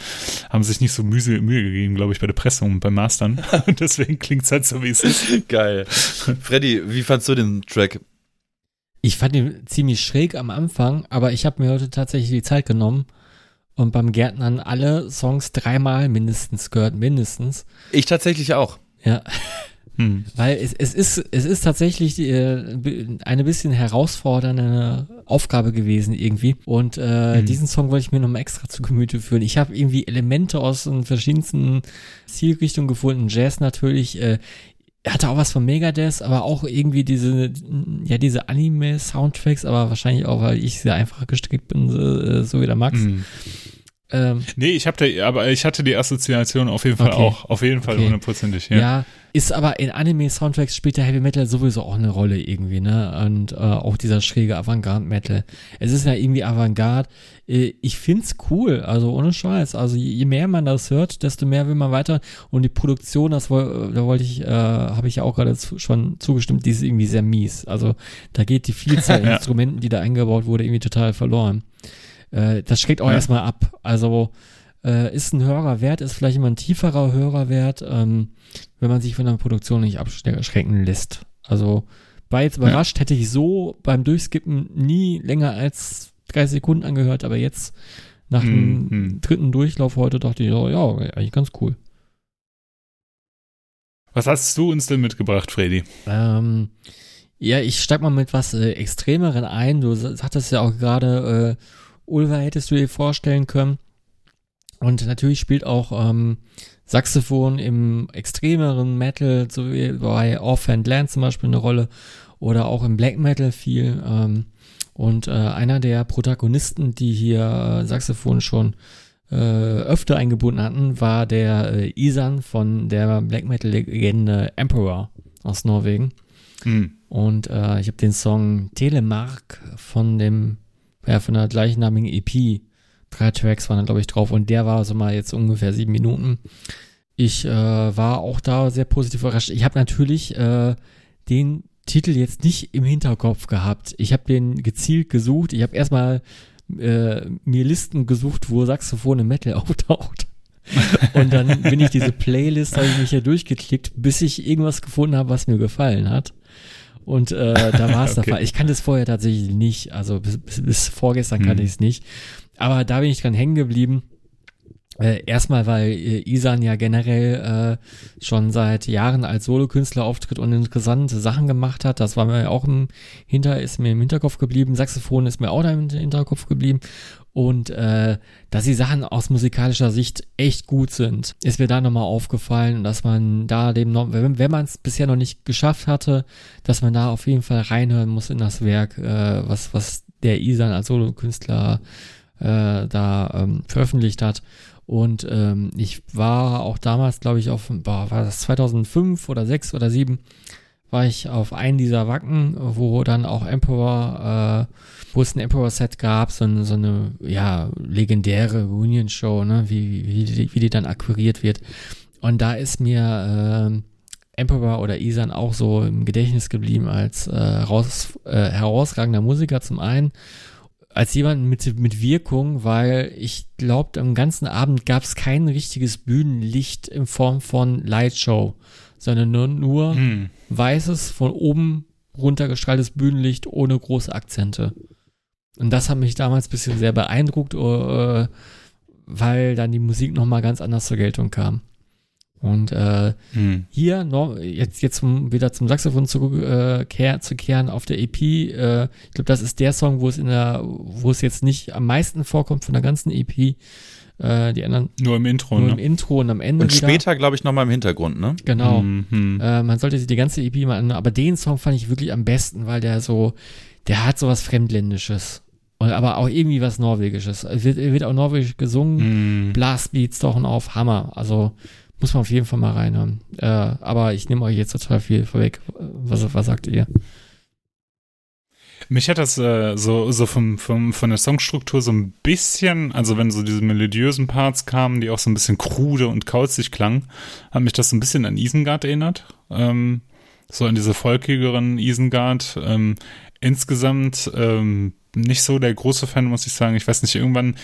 haben sich nicht so Mühe, Mühe gegeben, glaube ich, bei der Pressung und beim Mastern. (laughs) und deswegen klingt es halt so, wie es ist. Geil. Freddy, wie fandst du den Track? Ich fand ihn ziemlich schräg am Anfang, aber ich habe mir heute tatsächlich die Zeit genommen und beim Gärtnern alle Songs dreimal mindestens gehört, mindestens. Ich tatsächlich auch. Ja. (laughs) Hm. Weil es, es, ist, es ist tatsächlich äh, eine bisschen herausfordernde Aufgabe gewesen irgendwie. Und äh, hm. diesen Song wollte ich mir nochmal extra zu Gemüte führen. Ich habe irgendwie Elemente aus den verschiedensten Zielrichtungen gefunden. Jazz natürlich, äh, er hatte auch was von Megadeth, aber auch irgendwie diese, ja, diese Anime-Soundtracks, aber wahrscheinlich auch, weil ich sehr einfach gestrickt bin, so, äh, so wie der Max. Mm. Ähm, nee, ich habe aber ich hatte die Assoziation auf jeden Fall okay. auch, auf jeden Fall hundertprozentig. Okay. Ja. ja, ist aber in Anime-Soundtracks spielt der Heavy Metal sowieso auch eine Rolle irgendwie, ne? Und äh, auch dieser schräge Avantgarde-Metal. Es ist ja irgendwie Avantgarde. Äh, ich find's cool, also ohne Scheiß. Also je mehr man das hört, desto mehr will man weiter. Und die Produktion, das woll, da wollte ich, äh, habe ich ja auch gerade zu, schon zugestimmt, die ist irgendwie sehr mies. Also da geht die Vielzahl (laughs) ja. Instrumenten, die da eingebaut wurde, irgendwie total verloren. Äh, das schreckt auch ja. erstmal ab. Also äh, ist ein Hörer wert, ist vielleicht immer ein tieferer Hörer wert, ähm, wenn man sich von der Produktion nicht abschrecken lässt. Also war jetzt überrascht, ja. hätte ich so beim Durchskippen nie länger als 30 Sekunden angehört, aber jetzt nach dem mhm. dritten Durchlauf heute dachte ich, oh, ja, eigentlich ganz cool. Was hast du uns denn mitgebracht, Freddy? Ähm, ja, ich steig mal mit was äh, Extremeren ein. Du sagtest ja auch gerade, äh, Ulva hättest du dir vorstellen können. Und natürlich spielt auch ähm, Saxophon im extremeren Metal, so wie bei Offhand Land zum Beispiel eine Rolle oder auch im Black Metal viel. Ähm, und äh, einer der Protagonisten, die hier äh, Saxophon schon äh, öfter eingebunden hatten, war der äh, Isan von der Black Metal Legende Emperor aus Norwegen. Mhm. Und äh, ich habe den Song Telemark von dem ja, von der gleichnamigen EP. Drei Tracks waren da, glaube ich, drauf und der war so mal jetzt ungefähr sieben Minuten. Ich äh, war auch da sehr positiv überrascht. Ich habe natürlich äh, den Titel jetzt nicht im Hinterkopf gehabt. Ich habe den gezielt gesucht. Ich habe erstmal äh, mir Listen gesucht, wo Saxophon im Metal (laughs) auftaucht. Und dann bin ich diese Playlist, habe ich mich hier durchgeklickt, bis ich irgendwas gefunden habe, was mir gefallen hat. Und äh, da war es (laughs) okay. der Fall. Ich kannte es vorher tatsächlich nicht. Also bis, bis, bis vorgestern kannte hm. ich es nicht. Aber da bin ich dran hängen geblieben. Äh, erstmal, weil äh, Isan ja generell äh, schon seit Jahren als Solokünstler auftritt und interessante Sachen gemacht hat. Das war mir auch im Hinter, ist mir im Hinterkopf geblieben. Saxophon ist mir auch da im Hinterkopf geblieben. Und äh, dass die Sachen aus musikalischer Sicht echt gut sind, ist mir da nochmal aufgefallen, dass man da dem wenn, wenn man es bisher noch nicht geschafft hatte, dass man da auf jeden Fall reinhören muss in das Werk, äh, was, was der Isan als Solokünstler äh, da ähm, veröffentlicht hat. Und ähm, ich war auch damals, glaube ich, auf, boah, war das 2005 oder 6 oder 7, war ich auf einen dieser Wacken, wo dann auch Emperor, äh, wo es ein Emperor-Set gab, so, eine, so eine, ja, legendäre Reunion-Show, ne, wie, wie, wie, wie die dann akquiriert wird. Und da ist mir äh, Emperor oder Isan auch so im Gedächtnis geblieben als äh, raus, äh, herausragender Musiker zum einen als jemand mit, mit Wirkung, weil ich glaube, am ganzen Abend gab es kein richtiges Bühnenlicht in Form von Lightshow, sondern nur, nur hm. weißes, von oben runtergestrahltes Bühnenlicht ohne große Akzente. Und das hat mich damals ein bisschen sehr beeindruckt, äh, weil dann die Musik nochmal ganz anders zur Geltung kam. Und äh, hm. hier noch, jetzt, jetzt wieder zum Saxophon zu, äh, kehr, zu kehren auf der EP, äh, ich glaube, das ist der Song, wo es in der, wo es jetzt nicht am meisten vorkommt von der ganzen EP. Äh, die anderen. Nur im Intro, Nur ne? im Intro und am Ende. Und wieder. später, glaube ich, nochmal im Hintergrund, ne? Genau. Mhm. Äh, man sollte sich die ganze EP mal an, aber den Song fand ich wirklich am besten, weil der so, der hat so was Fremdländisches. Und aber auch irgendwie was Norwegisches. Wird, wird auch norwegisch gesungen, mm. Blastbeats tauchen auf, Hammer. Also muss man auf jeden Fall mal reinhören. Äh, aber ich nehme euch jetzt total viel vorweg. Was, was sagt ihr? Mich hat das äh, so, so vom, vom, von der Songstruktur so ein bisschen, also wenn so diese melodiösen Parts kamen, die auch so ein bisschen krude und kauzig klangen, hat mich das so ein bisschen an Isengard erinnert. Ähm, so an diese folkigeren Isengard. Ähm, insgesamt ähm, nicht so der große Fan, muss ich sagen. Ich weiß nicht, irgendwann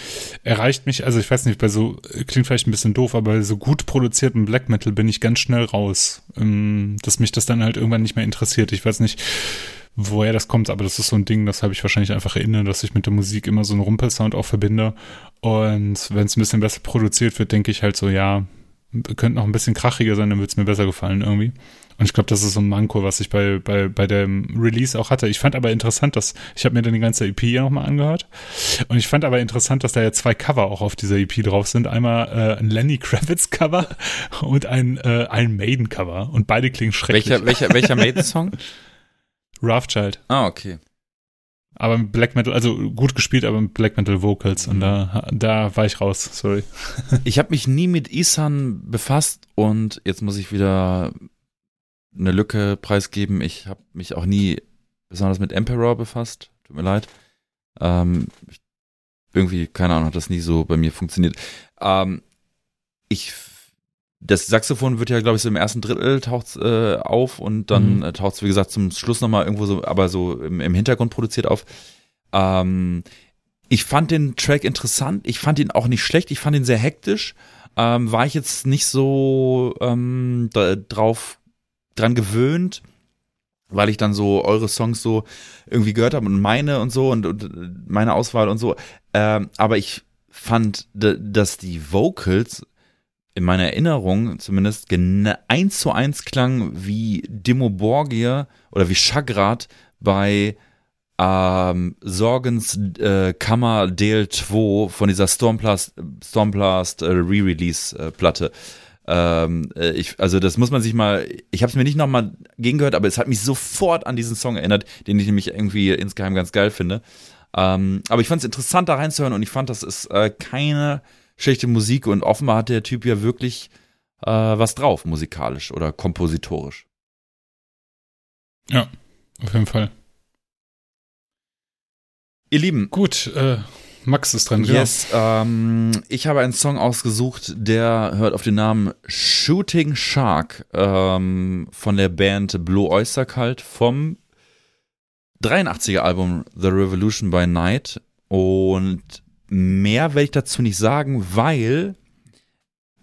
erreicht mich, also ich weiß nicht, bei so, klingt vielleicht ein bisschen doof, aber bei so gut produzierten Black Metal bin ich ganz schnell raus. Ähm, dass mich das dann halt irgendwann nicht mehr interessiert. Ich weiß nicht, woher das kommt, aber das ist so ein Ding, das habe ich wahrscheinlich einfach erinnert, dass ich mit der Musik immer so einen Rumpelsound auch verbinde. Und wenn es ein bisschen besser produziert wird, denke ich halt so, ja, könnte noch ein bisschen krachiger sein, dann würde es mir besser gefallen irgendwie. Und ich glaube, das ist so ein Manko, was ich bei, bei, bei dem Release auch hatte. Ich fand aber interessant, dass ich habe mir dann die ganze EP hier nochmal angehört. Und ich fand aber interessant, dass da ja zwei Cover auch auf dieser EP drauf sind. Einmal äh, ein Lenny Kravitz Cover (laughs) und ein, äh, ein Maiden Cover. Und beide klingen schrecklich. Welcher, welcher, welcher (laughs) Maiden-Song? Child. Ah, okay. Aber mit Black Metal, also gut gespielt, aber mit Black Metal Vocals. Und da, da war ich raus, sorry. (laughs) Ich habe mich nie mit Isan befasst und jetzt muss ich wieder eine Lücke preisgeben. Ich habe mich auch nie besonders mit Emperor befasst. Tut mir leid. Ähm, irgendwie, keine Ahnung, hat das nie so bei mir funktioniert. Ähm, ich, das Saxophon wird ja, glaube ich, so im ersten Drittel taucht äh, auf und dann mhm. äh, taucht es, wie gesagt, zum Schluss nochmal irgendwo so, aber so im, im Hintergrund produziert auf. Ähm, ich fand den Track interessant. Ich fand ihn auch nicht schlecht. Ich fand ihn sehr hektisch. Ähm, war ich jetzt nicht so ähm, da, drauf dran gewöhnt, weil ich dann so eure Songs so irgendwie gehört habe und meine und so und, und meine Auswahl und so. Ähm, aber ich fand, dass die Vocals in meiner Erinnerung zumindest eins zu eins klang wie Dimo Borgir oder wie Chagrat bei ähm, Sorgens äh, Kammer DL 2 von dieser Stormblast, Stormblast äh, Re-Release-Platte. Äh, ähm, äh, ich, also das muss man sich mal, ich habe es mir nicht nochmal gegengehört, aber es hat mich sofort an diesen Song erinnert, den ich nämlich irgendwie insgeheim ganz geil finde. Ähm, aber ich fand es interessant, da reinzuhören und ich fand, das ist äh, keine schlechte Musik und offenbar hat der Typ ja wirklich äh, was drauf, musikalisch oder kompositorisch. Ja, auf jeden Fall. Ihr Lieben. Gut, äh, Max ist dran, Yes, ähm, ich habe einen Song ausgesucht, der hört auf den Namen Shooting Shark ähm, von der Band Blue Oyster Cult vom 83er Album The Revolution by Night. Und mehr werde ich dazu nicht sagen, weil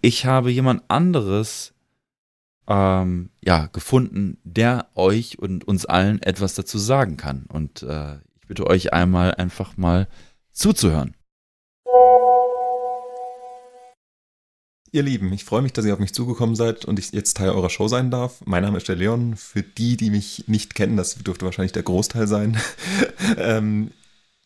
ich habe jemand anderes ähm, ja, gefunden, der euch und uns allen etwas dazu sagen kann. Und äh, ich bitte euch einmal einfach mal zuzuhören. Ihr Lieben, ich freue mich, dass ihr auf mich zugekommen seid und ich jetzt Teil eurer Show sein darf. Mein Name ist der Leon. Für die, die mich nicht kennen, das dürfte wahrscheinlich der Großteil sein. (laughs) ähm,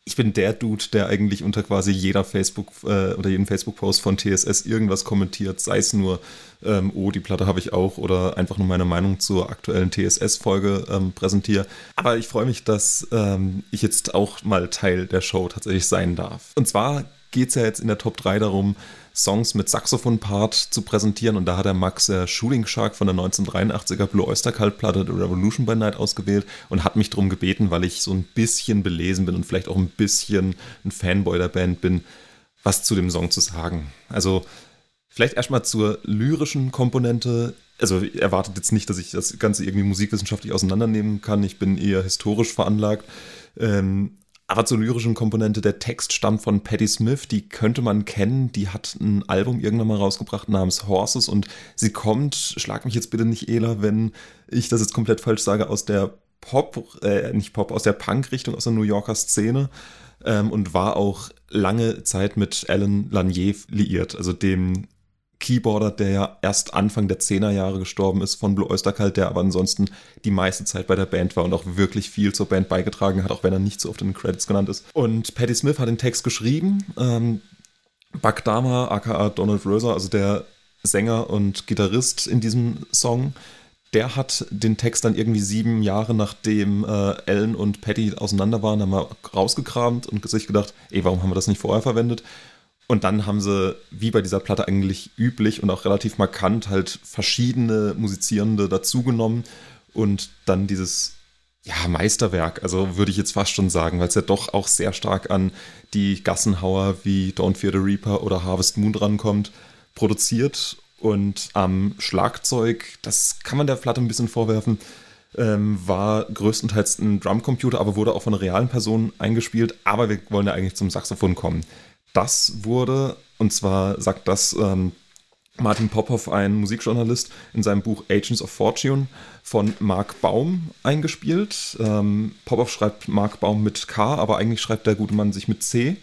ich bin der Dude, der eigentlich unter quasi jeder Facebook äh, oder jeden Facebook-Post von TSS irgendwas kommentiert, sei es nur, ähm, oh, die Platte habe ich auch oder einfach nur meine Meinung zur aktuellen TSS-Folge ähm, präsentiere. Aber ich freue mich, dass ähm, ich jetzt auch mal Teil der Show tatsächlich sein darf. Und zwar geht es ja jetzt in der Top 3 darum, Songs mit Saxophon-Part zu präsentieren. Und da hat der Max der Shooting Shark von der 1983er Blue Oyster Cult Platte The Revolution by Night ausgewählt und hat mich darum gebeten, weil ich so ein bisschen belesen bin und vielleicht auch ein bisschen ein Fanboy der Band bin, was zu dem Song zu sagen. Also vielleicht erstmal zur lyrischen Komponente. Also erwartet jetzt nicht, dass ich das Ganze irgendwie musikwissenschaftlich auseinandernehmen kann. Ich bin eher historisch veranlagt. Ähm, aber zur lyrischen Komponente, der Text stammt von Patti Smith, die könnte man kennen, die hat ein Album irgendwann mal rausgebracht namens Horses und sie kommt, schlag mich jetzt bitte nicht, Ela, wenn ich das jetzt komplett falsch sage, aus der Pop, äh, nicht Pop, aus der Punk-Richtung, aus der New Yorker Szene ähm, und war auch lange Zeit mit Alan Lanier liiert, also dem Keyboarder, der ja erst Anfang der 10er Jahre gestorben ist von Blue Oyster Cult, der aber ansonsten die meiste Zeit bei der Band war und auch wirklich viel zur Band beigetragen hat, auch wenn er nicht so oft in den Credits genannt ist. Und Patti Smith hat den Text geschrieben. Ähm, Buck Dama, aka Donald Roser, also der Sänger und Gitarrist in diesem Song, der hat den Text dann irgendwie sieben Jahre nachdem äh, Ellen und Patty auseinander waren, haben wir rausgekramt und sich gedacht, ey, warum haben wir das nicht vorher verwendet? Und dann haben sie, wie bei dieser Platte eigentlich üblich und auch relativ markant, halt verschiedene Musizierende dazugenommen und dann dieses ja, Meisterwerk, also würde ich jetzt fast schon sagen, weil es ja doch auch sehr stark an die Gassenhauer wie Don't Fear the Reaper oder Harvest Moon drankommt, produziert und am Schlagzeug, das kann man der Platte ein bisschen vorwerfen, ähm, war größtenteils ein Drumcomputer, aber wurde auch von realen Person eingespielt. Aber wir wollen ja eigentlich zum Saxophon kommen. Das wurde, und zwar sagt das ähm, Martin Popov, ein Musikjournalist, in seinem Buch Agents of Fortune von Mark Baum eingespielt. Ähm, Popov schreibt Mark Baum mit K, aber eigentlich schreibt der gute Mann sich mit C.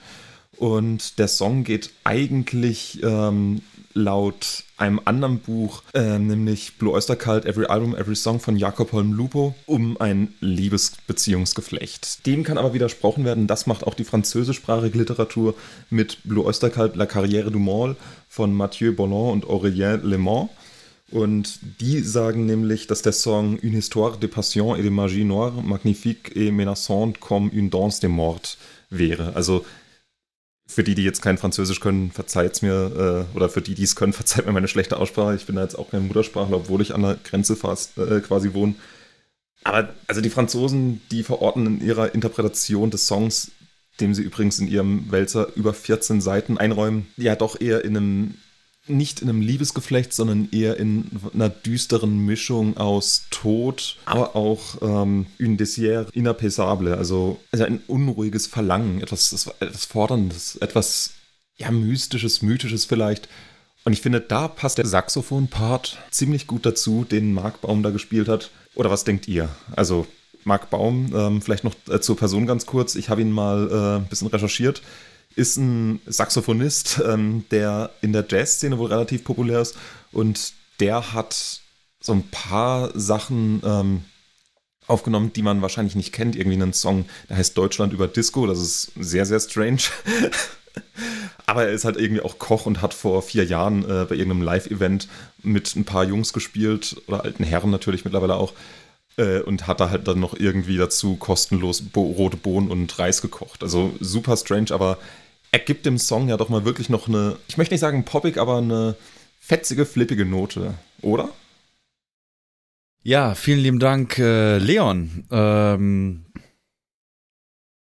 Und der Song geht eigentlich ähm, laut einem anderen Buch, äh, nämlich Blue Oyster Cult, Every Album, Every Song von Jakob Holm Lupo, um ein Liebesbeziehungsgeflecht. Dem kann aber widersprochen werden, das macht auch die französischsprachige Literatur mit Blue Oyster Cult, La Carrière du Mall von Mathieu Bollon und Aurélien Le Mans. Und die sagen nämlich, dass der Song Une histoire de passion et de magie noire, magnifique et menaçante comme une danse des morts wäre. Also für die, die jetzt kein Französisch können, verzeiht es mir, äh, oder für die, die es können, (laughs) verzeiht mir meine schlechte Aussprache. Ich bin da jetzt auch kein Muttersprachler, obwohl ich an der Grenze fast äh, quasi wohne. Aber also die Franzosen, die verorten in ihrer Interpretation des Songs, dem sie übrigens in ihrem Wälzer über 14 Seiten einräumen, ja doch eher in einem nicht in einem Liebesgeflecht, sondern eher in einer düsteren Mischung aus Tod, aber auch ähm, une désir inapaisable, also, also ein unruhiges Verlangen, etwas, etwas Forderndes, etwas ja, Mystisches, Mythisches vielleicht. Und ich finde, da passt der Saxophon-Part ziemlich gut dazu, den Mark Baum da gespielt hat. Oder was denkt ihr? Also, Mark Baum, ähm, vielleicht noch äh, zur Person ganz kurz. Ich habe ihn mal äh, ein bisschen recherchiert ist ein Saxophonist, ähm, der in der Jazzszene wohl relativ populär ist und der hat so ein paar Sachen ähm, aufgenommen, die man wahrscheinlich nicht kennt. Irgendwie einen Song, der heißt Deutschland über Disco, das ist sehr, sehr strange. (laughs) Aber er ist halt irgendwie auch Koch und hat vor vier Jahren äh, bei irgendeinem Live-Event mit ein paar Jungs gespielt oder alten Herren natürlich mittlerweile auch äh, und hat da halt dann noch irgendwie dazu kostenlos rote Bohnen und Reis gekocht. Also super strange, aber er gibt dem Song ja doch mal wirklich noch eine, ich möchte nicht sagen poppig, aber eine fetzige, flippige Note, oder? Ja, vielen lieben Dank, äh, Leon. Ähm,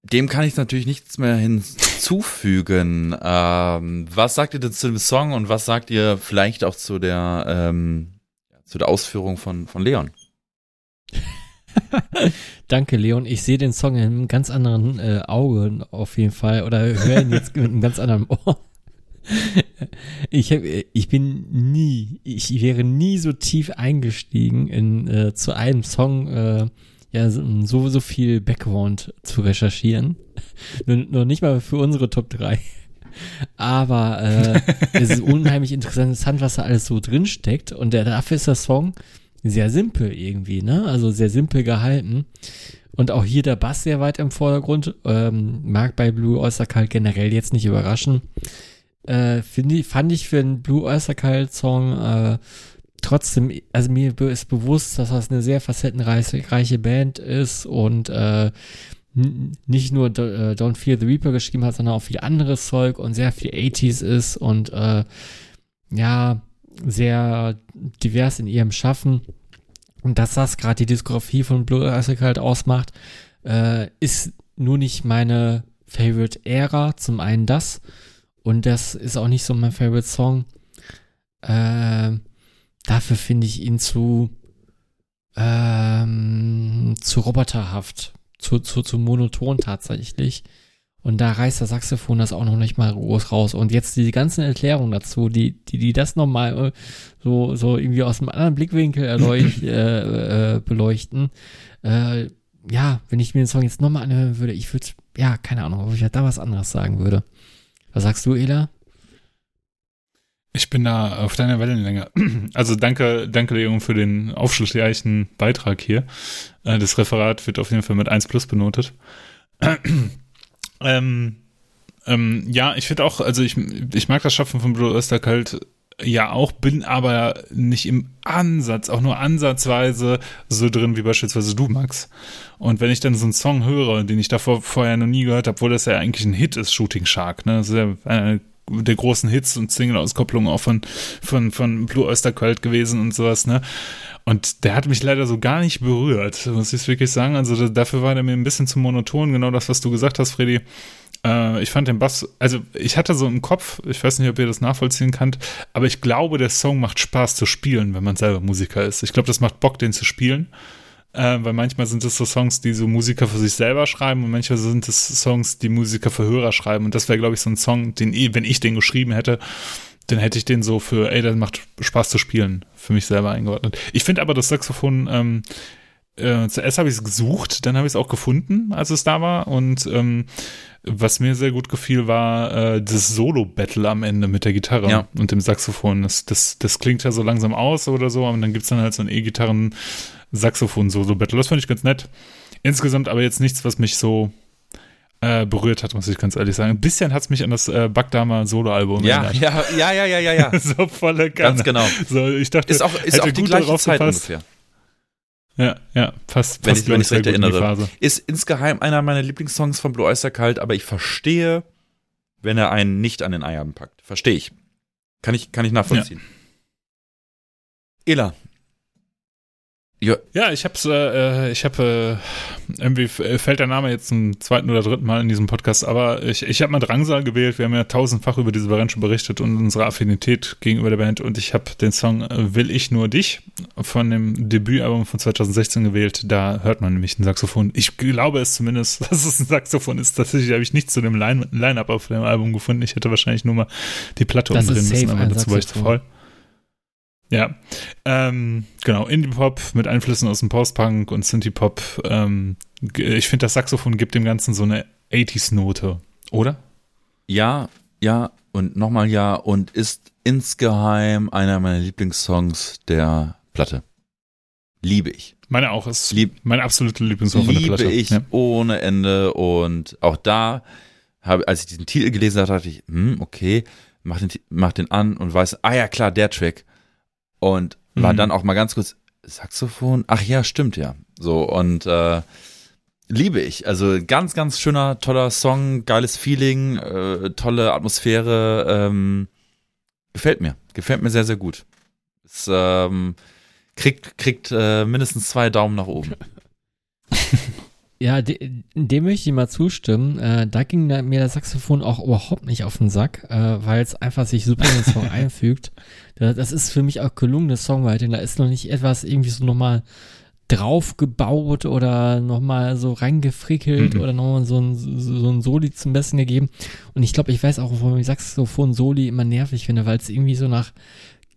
dem kann ich natürlich nichts mehr hinzufügen. ähm, was sagt ihr denn zu dem Song und was sagt ihr vielleicht auch zu der, ähm, zu der Ausführung von, von Leon? (laughs) Danke, Leon. Ich sehe den Song in einem ganz anderen äh, Auge auf jeden Fall oder höre ihn jetzt mit einem ganz anderen Ohr. (laughs) Ich, hab, ich bin nie, ich wäre nie so tief eingestiegen in äh, zu einem Song, äh, ja, so, so viel Background zu recherchieren. (laughs) nur, nur nicht mal für unsere Top 3. Aber äh, es ist unheimlich interessant, was da alles so drin steckt. Und der, dafür ist der Song sehr simpel irgendwie, ne? Also sehr simpel gehalten. Und auch hier der Bass sehr weit im Vordergrund. Ähm, mag bei Blue Oyster Cult generell jetzt nicht überraschen. Äh, ich, fand ich für einen Blue Oyster Cult Song äh, trotzdem, also mir ist bewusst, dass das eine sehr facettenreiche Band ist und äh, nicht nur äh, Don't Fear the Reaper geschrieben hat, sondern auch viel anderes Zeug und sehr viel 80s ist und äh, ja, sehr divers in ihrem Schaffen. Und dass das gerade die Diskografie von Blue Icicle halt ausmacht, äh, ist nur nicht meine Favorite Ära. Zum einen das. Und das ist auch nicht so mein Favorite Song. Äh, dafür finde ich ihn zu, ähm, zu roboterhaft. Zu, zu, zu monoton tatsächlich. Und da reißt das Saxophon das auch noch nicht mal groß raus. Und jetzt die ganzen Erklärungen dazu, die, die, die das nochmal äh, so, so irgendwie aus einem anderen Blickwinkel erleuch, (laughs) äh, äh, beleuchten. Äh, ja, wenn ich mir den Song jetzt nochmal anhören würde, ich würde, ja, keine Ahnung, ob ich da was anderes sagen würde. Was sagst du, Ela? Ich bin da auf deiner Wellenlänge. (clears throat) Also danke, danke Leon für den aufschlussreichen Beitrag hier. Äh, das Referat wird auf jeden Fall mit 1 plus benotet. (clears throat) Ähm, ähm, ja, ich finde auch, also ich, ich mag das Schaffen von Blue Oyster Cult ja auch, bin aber nicht im Ansatz, auch nur ansatzweise so drin wie beispielsweise du, Max. Und wenn ich dann so einen Song höre, den ich davor vorher noch nie gehört habe, obwohl das ja eigentlich ein Hit ist, Shooting Shark, ne? Das ist ja einer der großen Hits und Single-Auskopplungen auch von, von, von Blue Oyster Cult gewesen und sowas, ne? Und der hat mich leider so gar nicht berührt, muss ich wirklich sagen. Also dafür war der mir ein bisschen zu monoton, genau das, was du gesagt hast, Freddy. Äh, ich fand den Bass, also ich hatte so im Kopf, ich weiß nicht, ob ihr das nachvollziehen könnt, aber ich glaube, der Song macht Spaß zu spielen, wenn man selber Musiker ist. Ich glaube, das macht Bock, den zu spielen. Äh, weil manchmal sind es so Songs, die so Musiker für sich selber schreiben und manchmal sind es Songs, die Musiker für Hörer schreiben. Und das wäre, glaube ich, so ein Song, den, wenn ich den geschrieben hätte, dann hätte ich den so für, ey, das macht Spaß zu spielen, für mich selber eingeordnet. Ich finde aber das Saxophon, ähm, äh, zuerst habe ich es gesucht, dann habe ich es auch gefunden, als es da war. Und ähm, was mir sehr gut gefiel, war äh, das Solo-Battle am Ende mit der Gitarre ja. und dem Saxophon. Das, das, das klingt ja so langsam aus oder so, und dann gibt es dann halt so ein E-Gitarren-Saxophon-Solo-Battle. Das fand ich ganz nett. Insgesamt aber jetzt nichts, was mich so äh, berührt hat, muss ich ganz ehrlich sagen. Ein bisschen hat es mich an das äh, Backdamer Solo-Album ja, erinnert. Ja, ja, ja, ja, ja, ja. (laughs) so volle Kanne. Ganz genau. So, ich dachte, ist auch, ist auch die gleiche Zeit gepasst. ungefähr. Ja, ja, fast. Wenn ich mich recht erinnere. Ist insgeheim einer meiner Lieblingssongs von Blue Oyster Cult, aber ich verstehe, wenn er einen nicht an den Eiern packt. Verstehe ich. Kann ich, kann ich nachvollziehen. Ja. Ela, ja, ja ich hab's, äh, ich habe äh, irgendwie fällt der Name jetzt zum zweiten oder dritten Mal in diesem Podcast, aber ich, ich habe mal Drangsal gewählt. Wir haben ja tausendfach über diese Band schon berichtet und unsere Affinität gegenüber der Band und ich habe den Song äh, Will ich nur dich von dem Debütalbum von 2016 gewählt. Da hört man nämlich ein Saxophon. Ich glaube es zumindest, (laughs) dass es ein Saxophon ist. Tatsächlich habe ich nichts zu dem Line-Up auf dem Album gefunden. Ich hätte wahrscheinlich nur mal die Platte das umdrehen müssen, aber dazu war ich zu voll. Ja, ähm, genau, Indie-Pop mit Einflüssen aus dem Post-Punk und Synthie-Pop. Ähm, ich finde, das Saxophon gibt dem Ganzen so eine 80s-Note, oder? Ja, ja und nochmal ja und ist insgeheim einer meiner Lieblingssongs der Platte. Liebe ich. Meine auch, ist Lieb, mein absoluter Lieblingssong von der Platte. Liebe ich ja. ohne Ende und auch da, habe, als ich diesen Titel gelesen habe, dachte ich, hm, okay, mach den, mach den an und weiß, ah ja klar, der Track und war mhm. dann auch mal ganz kurz Saxophon. Ach ja, stimmt ja. So und äh, liebe ich. Also ganz, ganz schöner, toller Song, geiles Feeling, äh, tolle Atmosphäre. Ähm, gefällt mir, gefällt mir sehr, sehr gut. Es ähm, kriegt kriegt äh, mindestens zwei Daumen nach oben. (laughs) Ja, de, dem möchte ich mal zustimmen. Äh, da ging mir das Saxophon auch überhaupt nicht auf den Sack, äh, weil es einfach sich super in den Song (laughs) einfügt. Das ist für mich auch gelungene Songwriting. Da ist noch nicht etwas irgendwie so nochmal draufgebaut oder nochmal so reingefrickelt mhm. oder nochmal so ein, so ein Soli zum Besten gegeben. Und ich glaube, ich weiß auch, warum ich Saxophon Soli immer nervig finde, weil es irgendwie so nach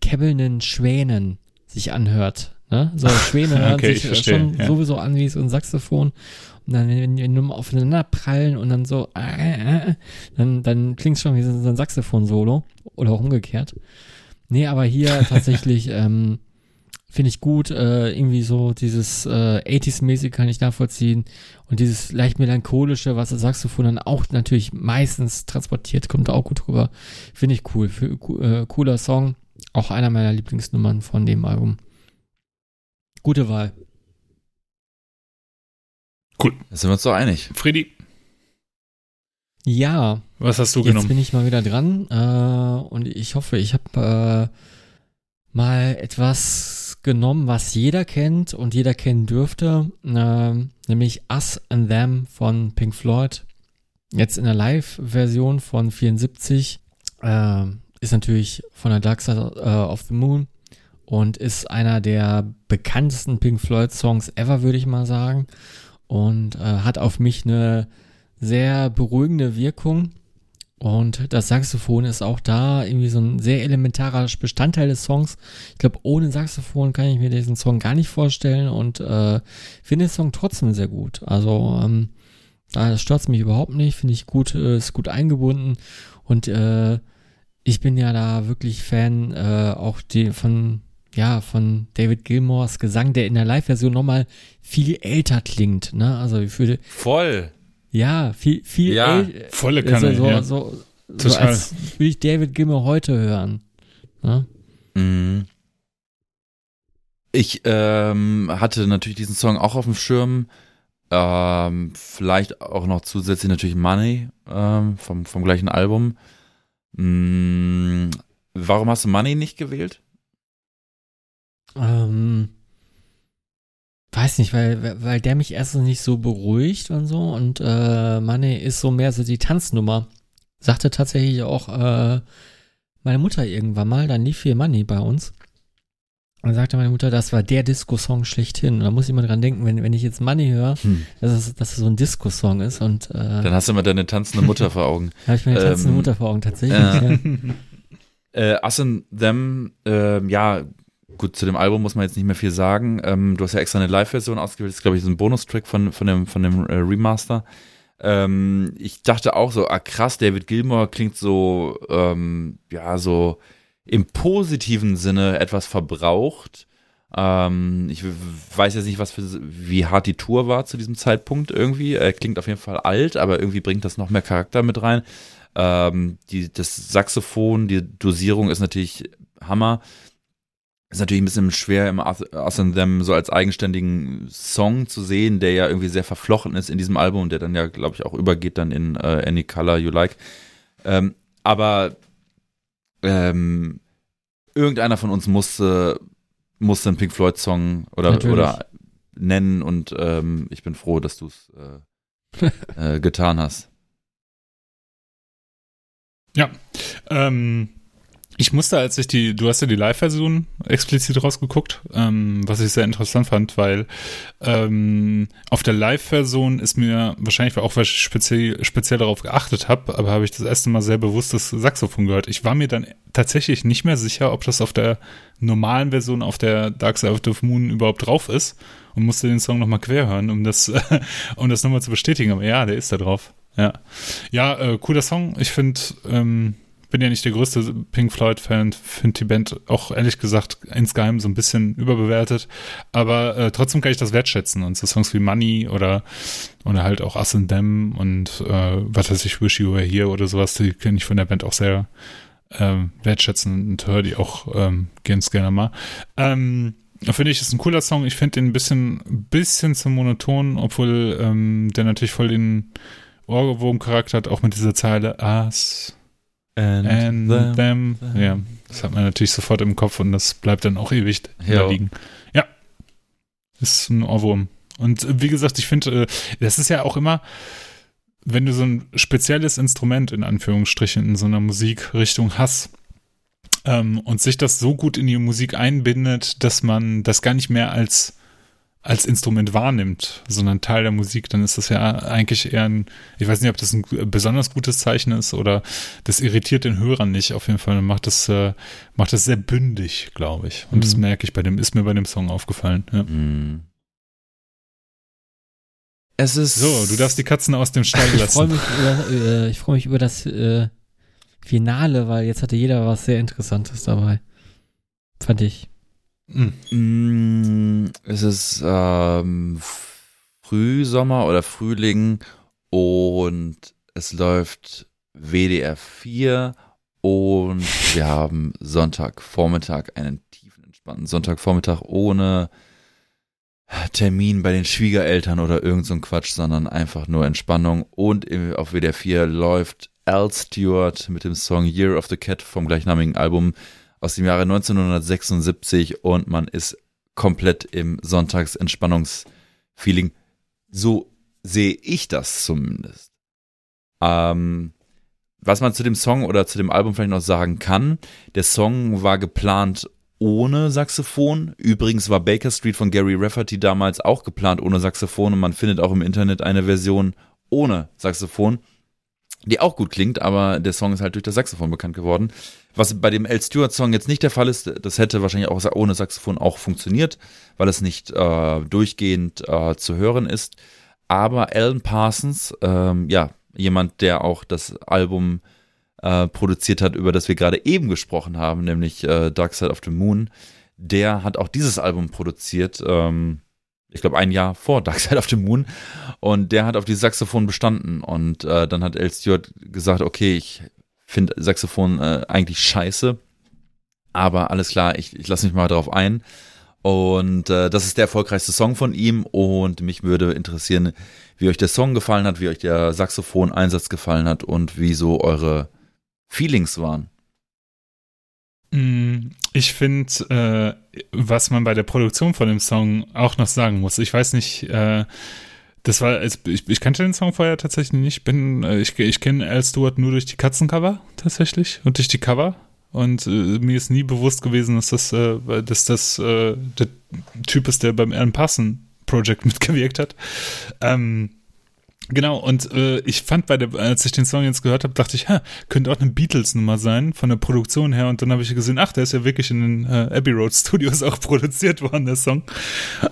kebbelnden Schwänen sich anhört. Ne? So (laughs) Schwäne hören okay, sich schon ja. sowieso an wie so ein Saxophon. Und dann, wenn die nur aufeinander prallen und dann so, äh, äh, dann, dann klingt es schon wie so ein Saxophon-Solo. Oder auch umgekehrt. Nee, aber hier (laughs) tatsächlich, ähm, finde ich gut. Äh, irgendwie so dieses äh, 80s-mäßig kann ich nachvollziehen. Und dieses leicht melancholische, was das Saxophon dann auch natürlich meistens transportiert, kommt auch gut rüber. Finde ich cool. Für, äh, cooler Song. Auch einer meiner Lieblingsnummern von dem Album. Gute Wahl. Cool. Da sind wir uns doch einig. Freddy. Ja. Was hast du jetzt genommen? Jetzt bin ich mal wieder dran. Äh, und ich hoffe, ich habe äh, mal etwas genommen, was jeder kennt und jeder kennen dürfte, äh, nämlich Us and Them von Pink Floyd. Jetzt in der Live-Version von 74 äh, ist natürlich von der Dark Side uh, of the Moon und ist einer der bekanntesten Pink Floyd-Songs ever, würde ich mal sagen. Und äh, hat auf mich eine sehr beruhigende Wirkung. Und das Saxophon ist auch da irgendwie so ein sehr elementarer Bestandteil des Songs. Ich glaube, ohne Saxophon kann ich mir diesen Song gar nicht vorstellen und äh, finde den Song trotzdem sehr gut. Also ähm, da stört es mich überhaupt nicht, finde ich gut, äh, ist gut eingebunden und äh, ich bin ja da wirklich Fan äh, auch die von ja von David Gilmores Gesang, der in der Live-Version nochmal viel älter klingt. Ne? Also ich würde voll ja, viel, viel. Ja, ey, volle Kanne. So, ja. so, so, so als würde ich David Gilmour heute hören. Ne? Mhm. Ich ähm, hatte natürlich diesen Song auch auf dem Schirm. Ähm, vielleicht auch noch zusätzlich natürlich Money ähm, vom, vom gleichen Album. Mhm. Warum hast du Money nicht gewählt? Ähm, Weiß nicht, weil, weil der mich erstens nicht so beruhigt und so und äh, Money ist so mehr so die Tanznummer. Sagte tatsächlich auch äh, meine Mutter irgendwann mal, dann lief viel Money bei uns. Und dann sagte meine Mutter, das war der Disco-Song schlechthin. Und da muss ich immer dran denken, wenn, wenn ich jetzt Money höre, hm. dass, es, dass es so ein Disco-Song ist. Und, äh, dann hast du immer deine tanzende Mutter vor Augen. (laughs) habe ich meine ähm, tanzende Mutter vor Augen, tatsächlich. Äh, ja. äh, Us and Them, äh, ja, Gut, zu dem Album muss man jetzt nicht mehr viel sagen. Ähm, du hast ja extra eine Live-Version ausgewählt. Das ist, glaube ich, so ein Bonustrack von, von dem, von dem äh, Remaster. Ähm, ich dachte auch so, ah krass, David Gilmour klingt so, ähm, ja, so im positiven Sinne etwas verbraucht. Ähm, ich weiß jetzt nicht, was für, wie hart die Tour war zu diesem Zeitpunkt irgendwie. Er klingt auf jeden Fall alt, aber irgendwie bringt das noch mehr Charakter mit rein. Ähm, die, das Saxophon, die Dosierung ist natürlich Hammer. Ist natürlich ein bisschen schwer im Us and Them so als eigenständigen Song zu sehen, der ja irgendwie sehr verflochten ist in diesem Album, der dann ja, glaube ich, auch übergeht dann in äh, Any Color You Like. Ähm, aber ähm, irgendeiner von uns musste, musste einen Pink Floyd Song oder, oder nennen und ähm, ich bin froh, dass du es äh, (laughs) äh, getan hast. Ja, ähm, ich musste, als ich die, du hast ja die Live-Version explizit rausgeguckt, ähm, was ich sehr interessant fand, weil ähm, auf der Live-Version ist mir wahrscheinlich auch, weil ich speziell, speziell darauf geachtet habe, aber habe ich das erste Mal sehr bewusst das Saxophon gehört. Ich war mir dann tatsächlich nicht mehr sicher, ob das auf der normalen Version auf der Dark Side of the Moon überhaupt drauf ist und musste den Song nochmal quer hören, um das, (laughs) um das nochmal zu bestätigen. Aber ja, der ist da drauf. Ja, ja äh, cooler Song. Ich finde, ähm, bin ja nicht der größte Pink Floyd-Fan, finde die Band auch ehrlich gesagt insgeheim so ein bisschen überbewertet, aber äh, trotzdem kann ich das wertschätzen und so Songs wie Money oder oder halt auch Us and Them und äh, was weiß ich, Wish You Were Here oder sowas, die kenne ich von der Band auch sehr ähm, wertschätzen und höre die auch ähm, ganz gerne mal. Ähm, Finde ich, ist ein cooler Song. Ich finde den ein bisschen, bisschen zu monoton, obwohl ähm, der natürlich voll den Ohrwurm-Charakter hat, auch mit dieser Zeile Us And, and them. them. Ja, das hat man natürlich sofort im Kopf und das bleibt dann auch ewig ja. da liegen. Ja, ist ein Ohrwurm. Und äh, wie gesagt, ich finde, äh, das ist ja auch immer, wenn du so ein spezielles Instrument in Anführungsstrichen in so einer Musikrichtung hast ähm, und sich das so gut in die Musik einbindet, dass man das gar nicht mehr als als Instrument wahrnimmt, sondern Teil der Musik, dann ist das ja eigentlich eher ein, ich weiß nicht, ob das ein besonders gutes Zeichen ist oder das irritiert den Hörern nicht. Auf jeden Fall macht das, äh, macht das sehr bündig, glaube ich. Und mhm. das merke ich bei dem, ist mir bei dem Song aufgefallen. Ja. Mhm. Es ist. So, du darfst die Katzen aus dem Stall lassen. Ich freue mich, über, äh, ich freu mich über das äh, Finale, weil jetzt hatte jeder was sehr Interessantes dabei. Fand ich. Mm. Es ist ähm, Frühsommer oder Frühling und es läuft WDR 4 und wir haben Sonntagvormittag einen tiefen entspannten Sonntagvormittag ohne Termin bei den Schwiegereltern oder irgend so ein Quatsch, sondern einfach nur Entspannung und auf WDR 4 läuft Al Stewart mit dem Song Year of the Cat vom gleichnamigen Album aus dem Jahre 1976 und man ist komplett im Sonntagsentspannungsfeeling. So sehe ich das zumindest. Ähm, was man zu dem Song oder zu dem Album vielleicht noch sagen kann, der Song war geplant ohne Saxophon. Übrigens war Baker Street von Gary Rafferty damals auch geplant ohne Saxophon und man findet auch im Internet eine Version ohne Saxophon, die auch gut klingt, aber der Song ist halt durch das Saxophon bekannt geworden. Was bei dem L. Stewart-Song jetzt nicht der Fall ist, das hätte wahrscheinlich auch ohne Saxophon auch funktioniert, weil es nicht äh, durchgehend äh, zu hören ist. Aber Alan Parsons, ähm, ja, jemand, der auch das Album äh, produziert hat, über das wir gerade eben gesprochen haben, nämlich äh, Dark Side of the Moon, der hat auch dieses Album produziert, ähm, ich glaube ein Jahr vor Dark Side of the Moon und der hat auf dieses Saxophon bestanden und äh, dann hat L. Stewart gesagt, okay, ich finde Saxophon äh, eigentlich scheiße. Aber alles klar, ich, ich lasse mich mal drauf ein. Und äh, das ist der erfolgreichste Song von ihm. Und mich würde interessieren, wie euch der Song gefallen hat, wie euch der Saxophon-Einsatz gefallen hat und wie so eure Feelings waren. Mm, ich finde, äh, was man bei der Produktion von dem Song auch noch sagen muss, ich weiß nicht, äh, das war, ich, ich kannte den Song vorher tatsächlich nicht. Bin, äh, ich, ich kenne Al Stewart nur durch die Katzencover tatsächlich und durch die Cover. Und äh, mir ist nie bewusst gewesen, dass das, äh, dass das äh, der Typ ist, der beim Alan Passen Project (laughs) mitgewirkt hat. Ähm, Genau, und äh, ich fand bei der, als ich den Song jetzt gehört habe, dachte ich, ha, könnte auch eine Beatles-Nummer sein, von der Produktion her. Und dann habe ich gesehen, ach, der ist ja wirklich in den äh, Abbey Road Studios (laughs) auch produziert worden, der Song.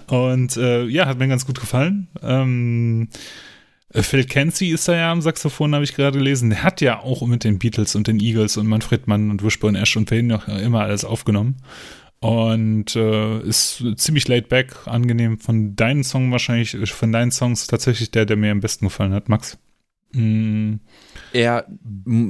Und äh, ja, hat mir ganz gut gefallen. Ähm, äh, Phil Kenzie ist da ja am Saxophon, habe ich gerade gelesen. Der hat ja auch mit den Beatles und den Eagles und Manfred Mann und Wishbone Ash und Payne noch immer alles aufgenommen. Und äh, ist ziemlich laid back, angenehm. Von deinen Songs wahrscheinlich, von deinen Songs tatsächlich der, der mir am besten gefallen hat, Max. Mm. Er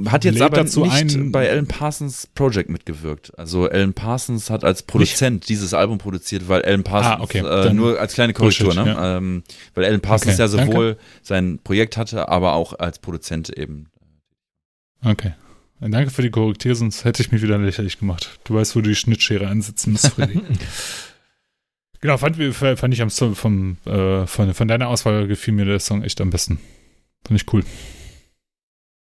hat jetzt aber dazu nicht ein, bei Alan Parsons Project mitgewirkt. Also Alan Parsons hat als Produzent nicht? dieses Album produziert, weil Alan Parsons ah, okay. äh, nur als kleine Korrektur, ne? Ja. Ähm, weil Alan Parsons okay, ja sowohl danke. sein Projekt hatte, aber auch als Produzent eben. Okay. Danke für die Korrektur, sonst hätte ich mich wieder lächerlich gemacht. Du weißt, wo du die Schnittschere ansetzen musst, Freddy. (laughs) genau, fand, fand ich am Song vom, äh, von, von deiner Auswahl gefiel mir der Song echt am besten. Fand ich cool.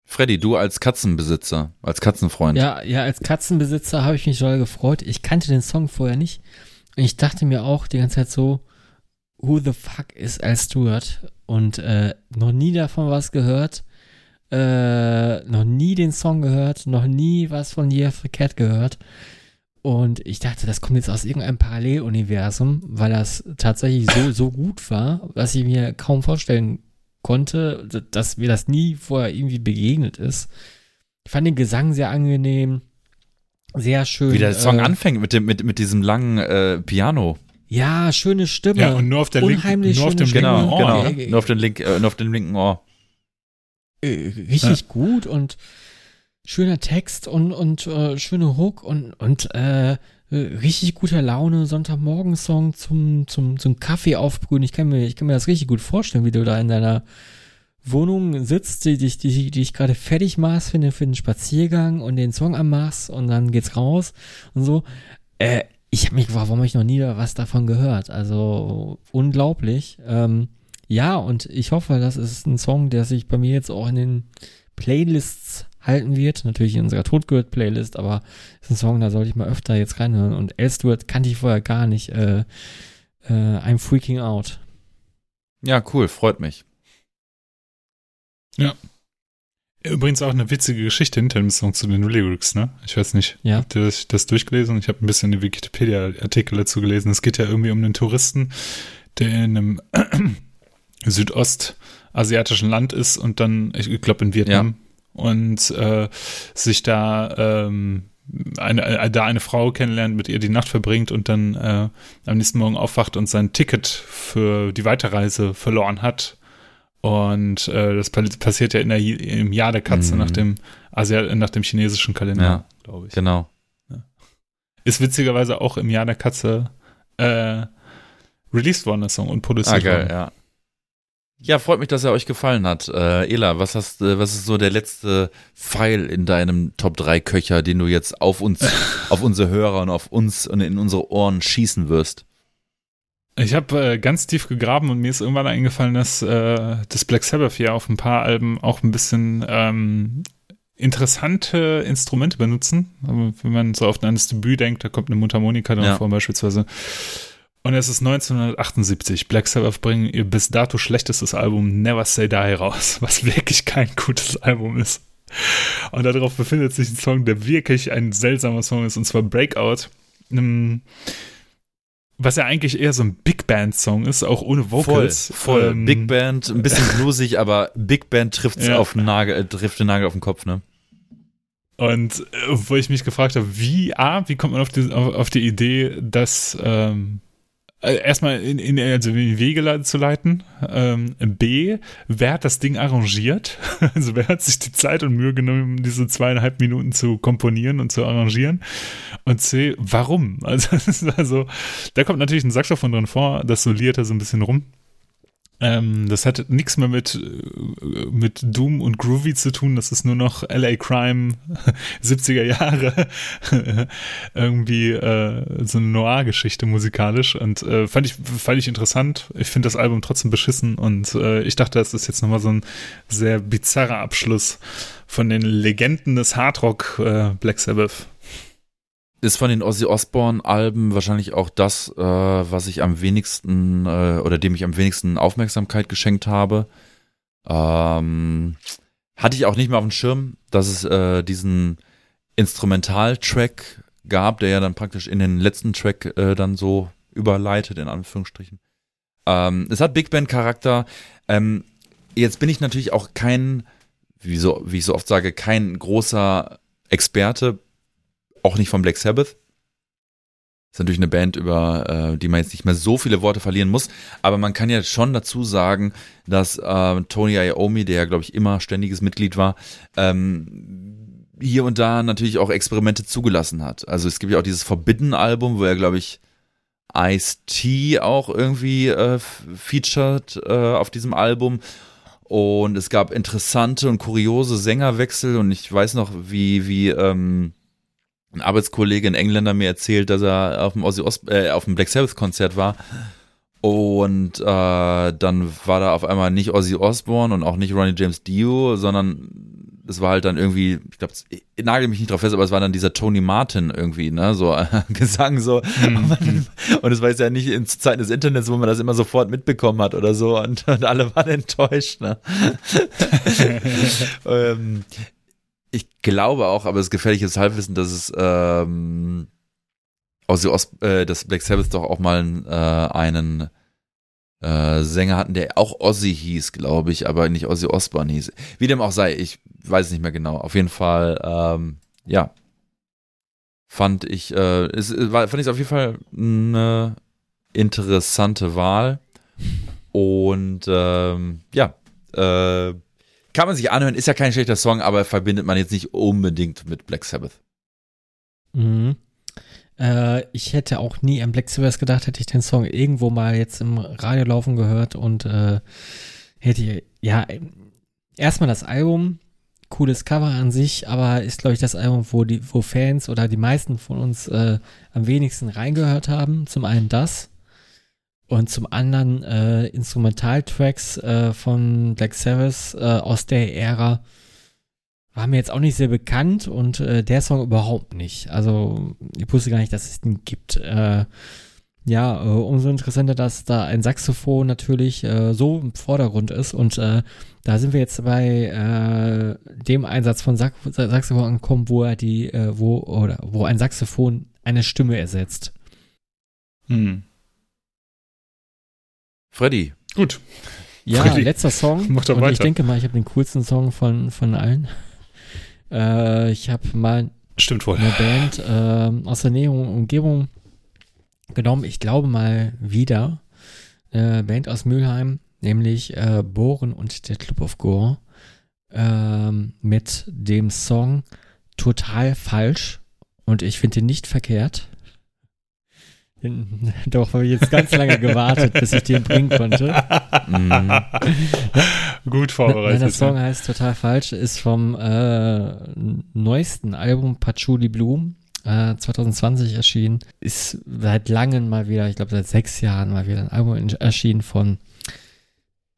Freddy, du als Katzenbesitzer, als Katzenfreund. Ja, ja, als Katzenbesitzer habe ich mich toll gefreut. Ich kannte den Song vorher nicht. Und ich dachte mir auch die ganze Zeit so, who the fuck ist Al Stewart? Und äh, noch nie davon was gehört äh, noch nie den Song gehört, noch nie was von Year of the Cat gehört. Und ich dachte, das kommt jetzt aus irgendeinem Paralleluniversum, weil das tatsächlich so, so gut war, dass ich mir kaum vorstellen konnte, dass mir das nie vorher irgendwie begegnet ist. Ich fand den Gesang sehr angenehm, sehr schön. Wie der Song äh, anfängt mit, dem, mit, mit diesem langen äh, Piano. Ja, schöne Stimme. Ja, und nur auf der linken, nur auf dem genau, Ohr. Genau, nur auf, den link, äh, nur auf dem linken Ohr. Äh, richtig ja. gut und schöner Text und, und äh, schöne Hook und, und äh, richtig guter Laune Sonntagmorgensong zum, zum, zum Kaffee aufbrühen. Ich kann mir, ich kann mir das richtig gut vorstellen, wie du da in deiner Wohnung sitzt, die, die, die, die ich gerade fertig machst für, den, für den Spaziergang und den Song anmachst und dann geht's raus und so. Äh, ich habe mich gefragt, warum habe ich noch nie was davon gehört? Also unglaublich. Ähm, ja, und ich hoffe, das ist ein Song, der sich bei mir jetzt auch in den Playlists halten wird. Natürlich in unserer Totgehört-Playlist, aber ist ein Song, da sollte ich mal öfter jetzt reinhören. Und Elstworth kannte ich vorher gar nicht. Äh, äh, I'm freaking out. Ja, cool, freut mich. Ja. Übrigens auch eine witzige Geschichte hinter dem Song zu den Lyrics, ne? Ich weiß nicht, ja. habt ihr das, das durchgelesen? Ich habe ein bisschen die Wikipedia-Artikel dazu gelesen. Es geht ja irgendwie um einen Touristen, der in einem südostasiatischen Land ist und dann, ich glaube in Vietnam, ja. und äh, sich da ähm, eine, äh, da eine Frau kennenlernt, mit ihr die Nacht verbringt und dann äh, am nächsten Morgen aufwacht und sein Ticket für die Weiterreise verloren hat und äh, das passiert ja in der, im Jahr der Katze mhm. nach dem Asia, nach dem chinesischen Kalender, ja, glaube ich. Genau. Ja. Ist witzigerweise auch im Jahr der Katze äh, released worden, der Song, und produziert ah, geil, worden. Ja. Ja, freut mich, dass er euch gefallen hat. Äh, Ela, was hast äh, was ist so der letzte Pfeil in deinem Top 3 Köcher, den du jetzt auf uns, (laughs) auf unsere Hörer und auf uns und in unsere Ohren schießen wirst? Ich habe äh, ganz tief gegraben und mir ist irgendwann eingefallen, dass äh, das Black Sabbath ja auf ein paar Alben auch ein bisschen ähm, interessante Instrumente benutzen. Aber wenn man so auf ein Debüt denkt, da kommt eine Mundharmonika ja. vor beispielsweise. Und es ist 1978. Black Sabbath bringen ihr bis dato schlechtestes Album Never Say Die raus, (laughs) was wirklich kein gutes Album ist. Und darauf befindet sich ein Song, der wirklich ein seltsamer Song ist, und zwar Breakout. Ähm, was ja eigentlich eher so ein Big Band Song ist, auch ohne Vocals. Voll, voll. Ähm, Big Band, ein bisschen bluesig, (laughs) aber Big Band trifft ja. auf den Nagel, äh, trifft den Nagel auf den Kopf, ne? Und äh, wo ich mich gefragt habe, wie, A, wie kommt man auf die, auf, auf die Idee, dass ähm, äh, erstmal in, in, also in Wege zu leiten. Ähm, B, wer hat das Ding arrangiert? (laughs) Also wer hat sich die Zeit und Mühe genommen, diese zweieinhalb Minuten zu komponieren und zu arrangieren? Und C, warum? (laughs) Also, also da kommt natürlich ein Saxophon drin vor, das soliert da so ein bisschen rum. Ähm, das hat nichts mehr mit, äh, mit Doom und Groovy zu tun. Das ist nur noch LA Crime (laughs) 70er Jahre. (laughs) Irgendwie äh, so eine Noir-Geschichte musikalisch. Und äh, fand, ich, fand ich interessant. Ich finde das Album trotzdem beschissen. Und äh, ich dachte, das ist jetzt nochmal so ein sehr bizarrer Abschluss von den Legenden des Hardrock äh, Black Sabbath ist von den Ozzy Osbourne Alben wahrscheinlich auch das, äh, was ich am wenigsten äh, oder dem ich am wenigsten Aufmerksamkeit geschenkt habe. Ähm, hatte ich auch nicht mehr auf dem Schirm, dass es äh, diesen Instrumental-Track gab, der ja dann praktisch in den letzten Track äh, dann so überleitet, in Anführungsstrichen. Ähm, es hat Big Band-Charakter. Ähm, jetzt bin ich natürlich auch kein, wie, so, wie ich so oft sage, kein großer Experte auch nicht von Black Sabbath. Ist natürlich eine Band, über äh, die man jetzt nicht mehr so viele Worte verlieren muss. Aber man kann ja schon dazu sagen, dass äh, Tony Iommi, der ja, glaube ich, immer ständiges Mitglied war, ähm, hier und da natürlich auch Experimente zugelassen hat. Also es gibt ja auch dieses Forbidden-Album, wo er, glaube ich, Ice-T auch irgendwie äh, featured äh, auf diesem Album. Und es gab interessante und kuriose Sängerwechsel und ich weiß noch, wie, wie, ähm, ein Arbeitskollege, ein Engländer, mir erzählt, dass er auf dem, Ozzy Os äh, auf dem Black Sabbath Konzert war. Und äh, dann war da auf einmal nicht Ozzy Osbourne und auch nicht Ronnie James Dio, sondern es war halt dann irgendwie, ich glaube, ich nagel mich nicht drauf fest, aber es war dann dieser Tony Martin irgendwie, ne, so (laughs) Gesang so. Mhm. Und es war jetzt ja nicht in Zeiten des Internets, wo man das immer sofort mitbekommen hat oder so und, (laughs) und alle waren enttäuscht, ne. (laughs) ähm, ich glaube auch, aber es ist gefährliches Halbwissen, dass es ähm, Ozzy Os äh, dass Black Sabbath doch auch mal äh, einen äh, Sänger hatten, der auch Ozzy hieß, glaube ich, aber nicht Ozzy Osbourne hieß. Wie dem auch sei, ich weiß nicht mehr genau. Auf jeden Fall, ähm, ja, fand ich, äh, es, war, fand ich auf jeden Fall eine interessante Wahl. Und ähm, ja, äh, kann man sich anhören, ist ja kein schlechter Song, aber verbindet man jetzt nicht unbedingt mit Black Sabbath. Mhm. Äh, ich hätte auch nie an Black Sabbath gedacht, hätte ich den Song irgendwo mal jetzt im Radio laufen gehört und äh, hätte, ja, erstmal das Album cooles Cover an sich, aber ist, glaube ich, das Album, wo die, wo Fans oder die meisten von uns äh, am wenigsten reingehört haben. Zum einen das. Und zum anderen äh, Instrumentaltracks äh, von Black Sabbath äh, aus der Ära war mir jetzt auch nicht sehr bekannt und äh, der Song überhaupt nicht. Also ich wusste gar nicht, dass es den gibt. Äh, ja, äh, umso interessanter, dass da ein Saxophon natürlich äh, so im Vordergrund ist und äh, da sind wir jetzt bei äh, dem Einsatz von Sax Saxophon angekommen, wo er die, äh, wo oder wo ein Saxophon eine Stimme ersetzt. Hm. Freddy. Gut. Ja, Freddy, letzter Song. mach doch und ich weiter. denke mal, ich habe den coolsten Song von, von allen. Äh, ich habe mal Stimmt wohl. eine Band ähm, aus der Nähe und Umgebung genommen. Ich glaube mal wieder. Eine Band aus Mülheim, nämlich äh, Bohren und der Club of Gore. Ähm, mit dem Song Total Falsch. Und ich finde den nicht verkehrt. (laughs) Doch, habe ich jetzt ganz lange gewartet, bis ich den bringen konnte. Mhm. Gut vorbereitet. der Song heißt total falsch, ist vom äh, neuesten Album Patchouli Bloom, äh, 2020 erschienen. Ist seit langem mal wieder, ich glaube seit sechs Jahren mal wieder ein Album erschienen von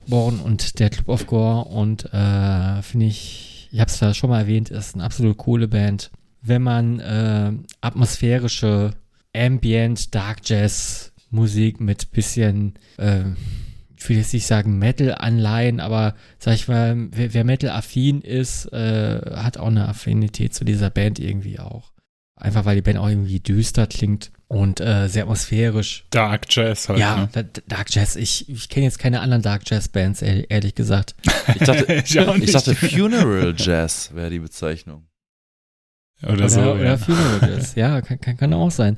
Born und der Club of Gore und äh, finde ich, ich habe es da schon mal erwähnt, ist eine absolut coole Band. Wenn man äh, atmosphärische Ambient, Dark Jazz Musik mit bisschen äh, ich will jetzt nicht sagen Metal-Anleihen, aber sag ich mal, wer, wer Metal-affin ist, äh, hat auch eine Affinität zu dieser Band irgendwie auch. Einfach weil die Band auch irgendwie düster klingt und äh, sehr atmosphärisch. Dark Jazz halt. ja, Ne? da- da- Dark Jazz. Ich, ich kenne jetzt keine anderen Dark Jazz-Bands, ehrlich, ehrlich gesagt. (laughs) Ich dachte, Ich auch ich dachte Funeral Jazz wäre die Bezeichnung. Oder, Oder, so. oder ja. Funeral Jazz. ja, kann, kann, kann auch sein.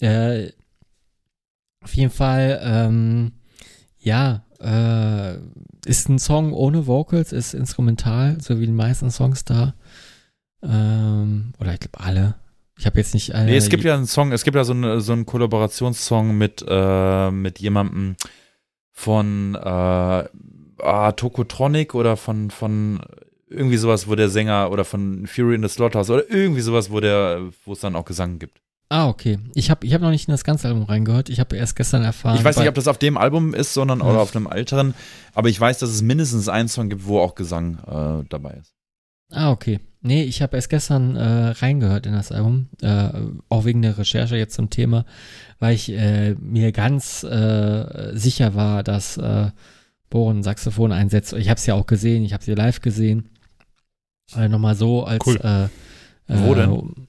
Äh, auf jeden Fall, ähm, ja, äh, ist ein Song ohne Vocals, ist instrumental, so wie die meisten Songs da. Ähm, oder ich glaube alle. Ich habe jetzt nicht. Äh, Nee, es gibt ja einen Song, es gibt ja so, eine, so einen Kollaborationssong mit, äh, mit jemandem von äh, ah, Tokotronic oder von, von irgendwie sowas, wo der Sänger oder von Fury in the Slaughterhouse oder irgendwie sowas, wo der, wo es dann auch Gesang gibt. Ah, okay. Ich habe ich hab noch nicht in das ganze Album reingehört. Ich habe erst gestern erfahren. Ich weiß nicht, ob das auf dem Album ist, sondern Ja. oder auf einem älteren, aber ich weiß, dass es mindestens einen Song gibt, wo auch Gesang äh, dabei ist. Ah, okay. Nee, ich habe erst gestern äh, reingehört in das Album, äh, auch wegen der Recherche jetzt zum Thema, weil ich äh, mir ganz äh, sicher war, dass äh, Bohren Saxophon einsetzt. Ich habe es ja auch gesehen, ich habe sie live gesehen. Äh, Nochmal so als Cool. äh, Wo äh, denn?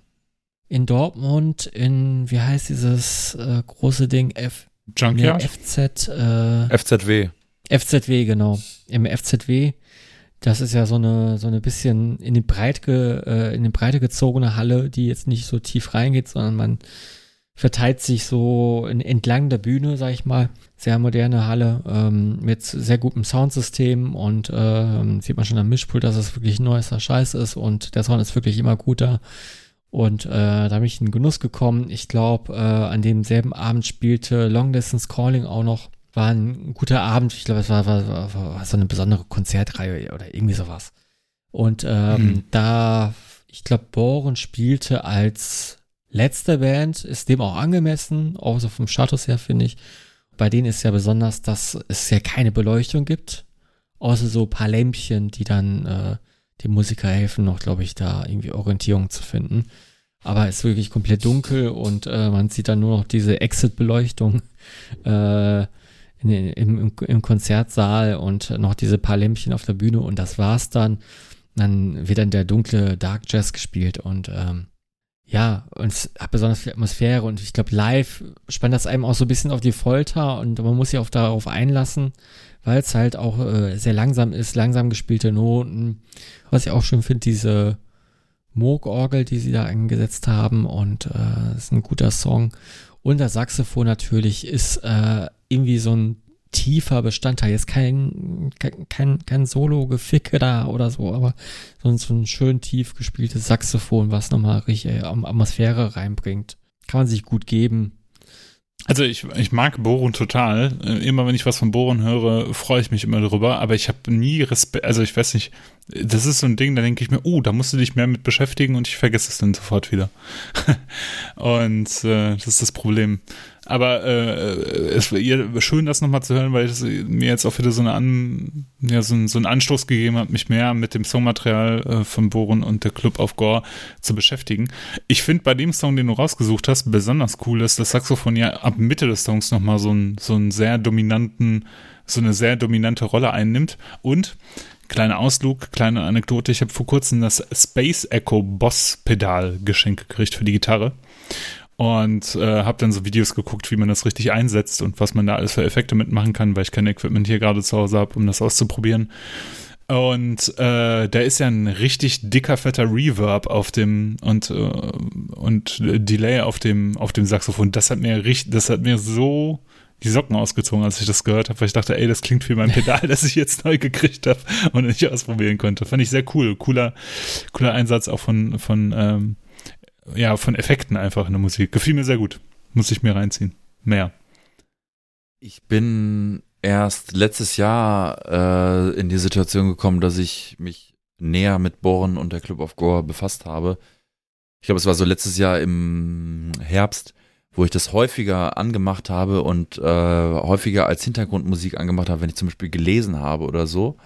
In Dortmund, in, wie heißt dieses äh, große Ding? F, nee, Junkyard? FZ, äh, FZW. FZW, genau. Im FZW. Das ist ja so eine, so eine bisschen in die Breit, ge, äh, in die Breite gezogene Halle, die jetzt nicht so tief reingeht, sondern man verteilt sich so in, entlang der Bühne, sag ich mal. Sehr moderne Halle ähm, mit sehr gutem Soundsystem und ähm, sieht man schon am Mischpult, dass es wirklich neuester Scheiß ist und der Sound ist wirklich immer gut da. Und äh, da bin ich in Genuss gekommen. Ich glaube, äh, an demselben Abend spielte Long Distance Calling auch noch. War ein guter Abend. Ich glaube, es war, war, war, war so eine besondere Konzertreihe oder irgendwie sowas. Und ähm, Hm. da, ich glaube, Boren spielte als letzte Band, ist dem auch angemessen, auch so vom Status her, finde ich. Bei denen ist ja besonders, dass es ja keine Beleuchtung gibt, außer so ein paar Lämpchen, die dann äh, dem Musiker helfen, noch, glaube ich, da irgendwie Orientierung zu finden. Aber es ist wirklich komplett dunkel und äh, man sieht dann nur noch diese Exit-Beleuchtung (laughs) äh, in, im, im Konzertsaal und noch diese paar Lämpchen auf der Bühne und das war's dann. Dann wird dann der dunkle Dark Jazz gespielt und ähm, ja, und es hat besonders viel Atmosphäre und ich glaube, live spannt das einem auch so ein bisschen auf die Folter und man muss sich auch darauf einlassen, weil es halt auch äh, sehr langsam ist, langsam gespielte Noten. Was ich auch schön finde, diese Moog-Orgel, die sie da eingesetzt haben und äh, ist ein guter Song. Und das Saxophon natürlich ist äh, irgendwie so ein tiefer Bestandteil. Jetzt kein, kein, kein, Solo-Geficke da oder so, aber so ein, so ein schön tief gespieltes Saxophon, was nochmal richtig äh, Atmosphäre reinbringt. Kann man sich gut geben. Also ich, ich mag Boron total. Äh, immer wenn ich was von Boron höre, freue ich mich immer drüber. Aber ich habe nie Respekt, also ich weiß nicht, das ist so ein Ding, da denke ich mir, oh, da musst du dich mehr mit beschäftigen und ich vergesse es dann sofort wieder. (laughs) und äh, das ist das Problem. Aber äh, es wäre schön, das nochmal zu hören, weil es mir jetzt auch wieder so, eine An, ja, so, so einen Anstoß gegeben hat, mich mehr mit dem Songmaterial äh, von Boron und der Club of Gore zu beschäftigen. Ich finde bei dem Song, den du rausgesucht hast, besonders cool, dass das Saxophon ja ab Mitte des Songs nochmal so, ein, so einen sehr dominanten, so eine sehr dominante Rolle einnimmt. Und Kleiner Ausflug, kleine Anekdote. Ich habe vor kurzem das Space Echo Boss Pedal geschenkt gekriegt für die Gitarre und äh, habe dann so Videos geguckt, wie man das richtig einsetzt und was man da alles für Effekte mitmachen kann, weil ich kein Equipment hier gerade zu Hause habe, um das auszuprobieren. Und äh, da ist ja ein richtig dicker, fetter Reverb auf dem und, äh, und Delay auf dem, auf dem Saxophon. Das hat mir richtig, das hat mir so die Socken ausgezogen, als ich das gehört habe, weil ich dachte, ey, das klingt wie mein Pedal, (laughs) das ich jetzt neu gekriegt habe und nicht ausprobieren konnte. Fand ich sehr cool. Cooler, cooler Einsatz auch von, von ähm, ja, von Effekten einfach in der Musik. Gefiel mir sehr gut. Muss ich mir reinziehen. Mehr. Ich bin erst letztes Jahr äh, in die Situation gekommen, dass ich mich näher mit Born und der Club of Gore befasst habe. Ich glaube, es war so letztes Jahr im Herbst, wo ich das häufiger angemacht habe und äh, häufiger als Hintergrundmusik angemacht habe, wenn ich zum Beispiel gelesen habe oder so.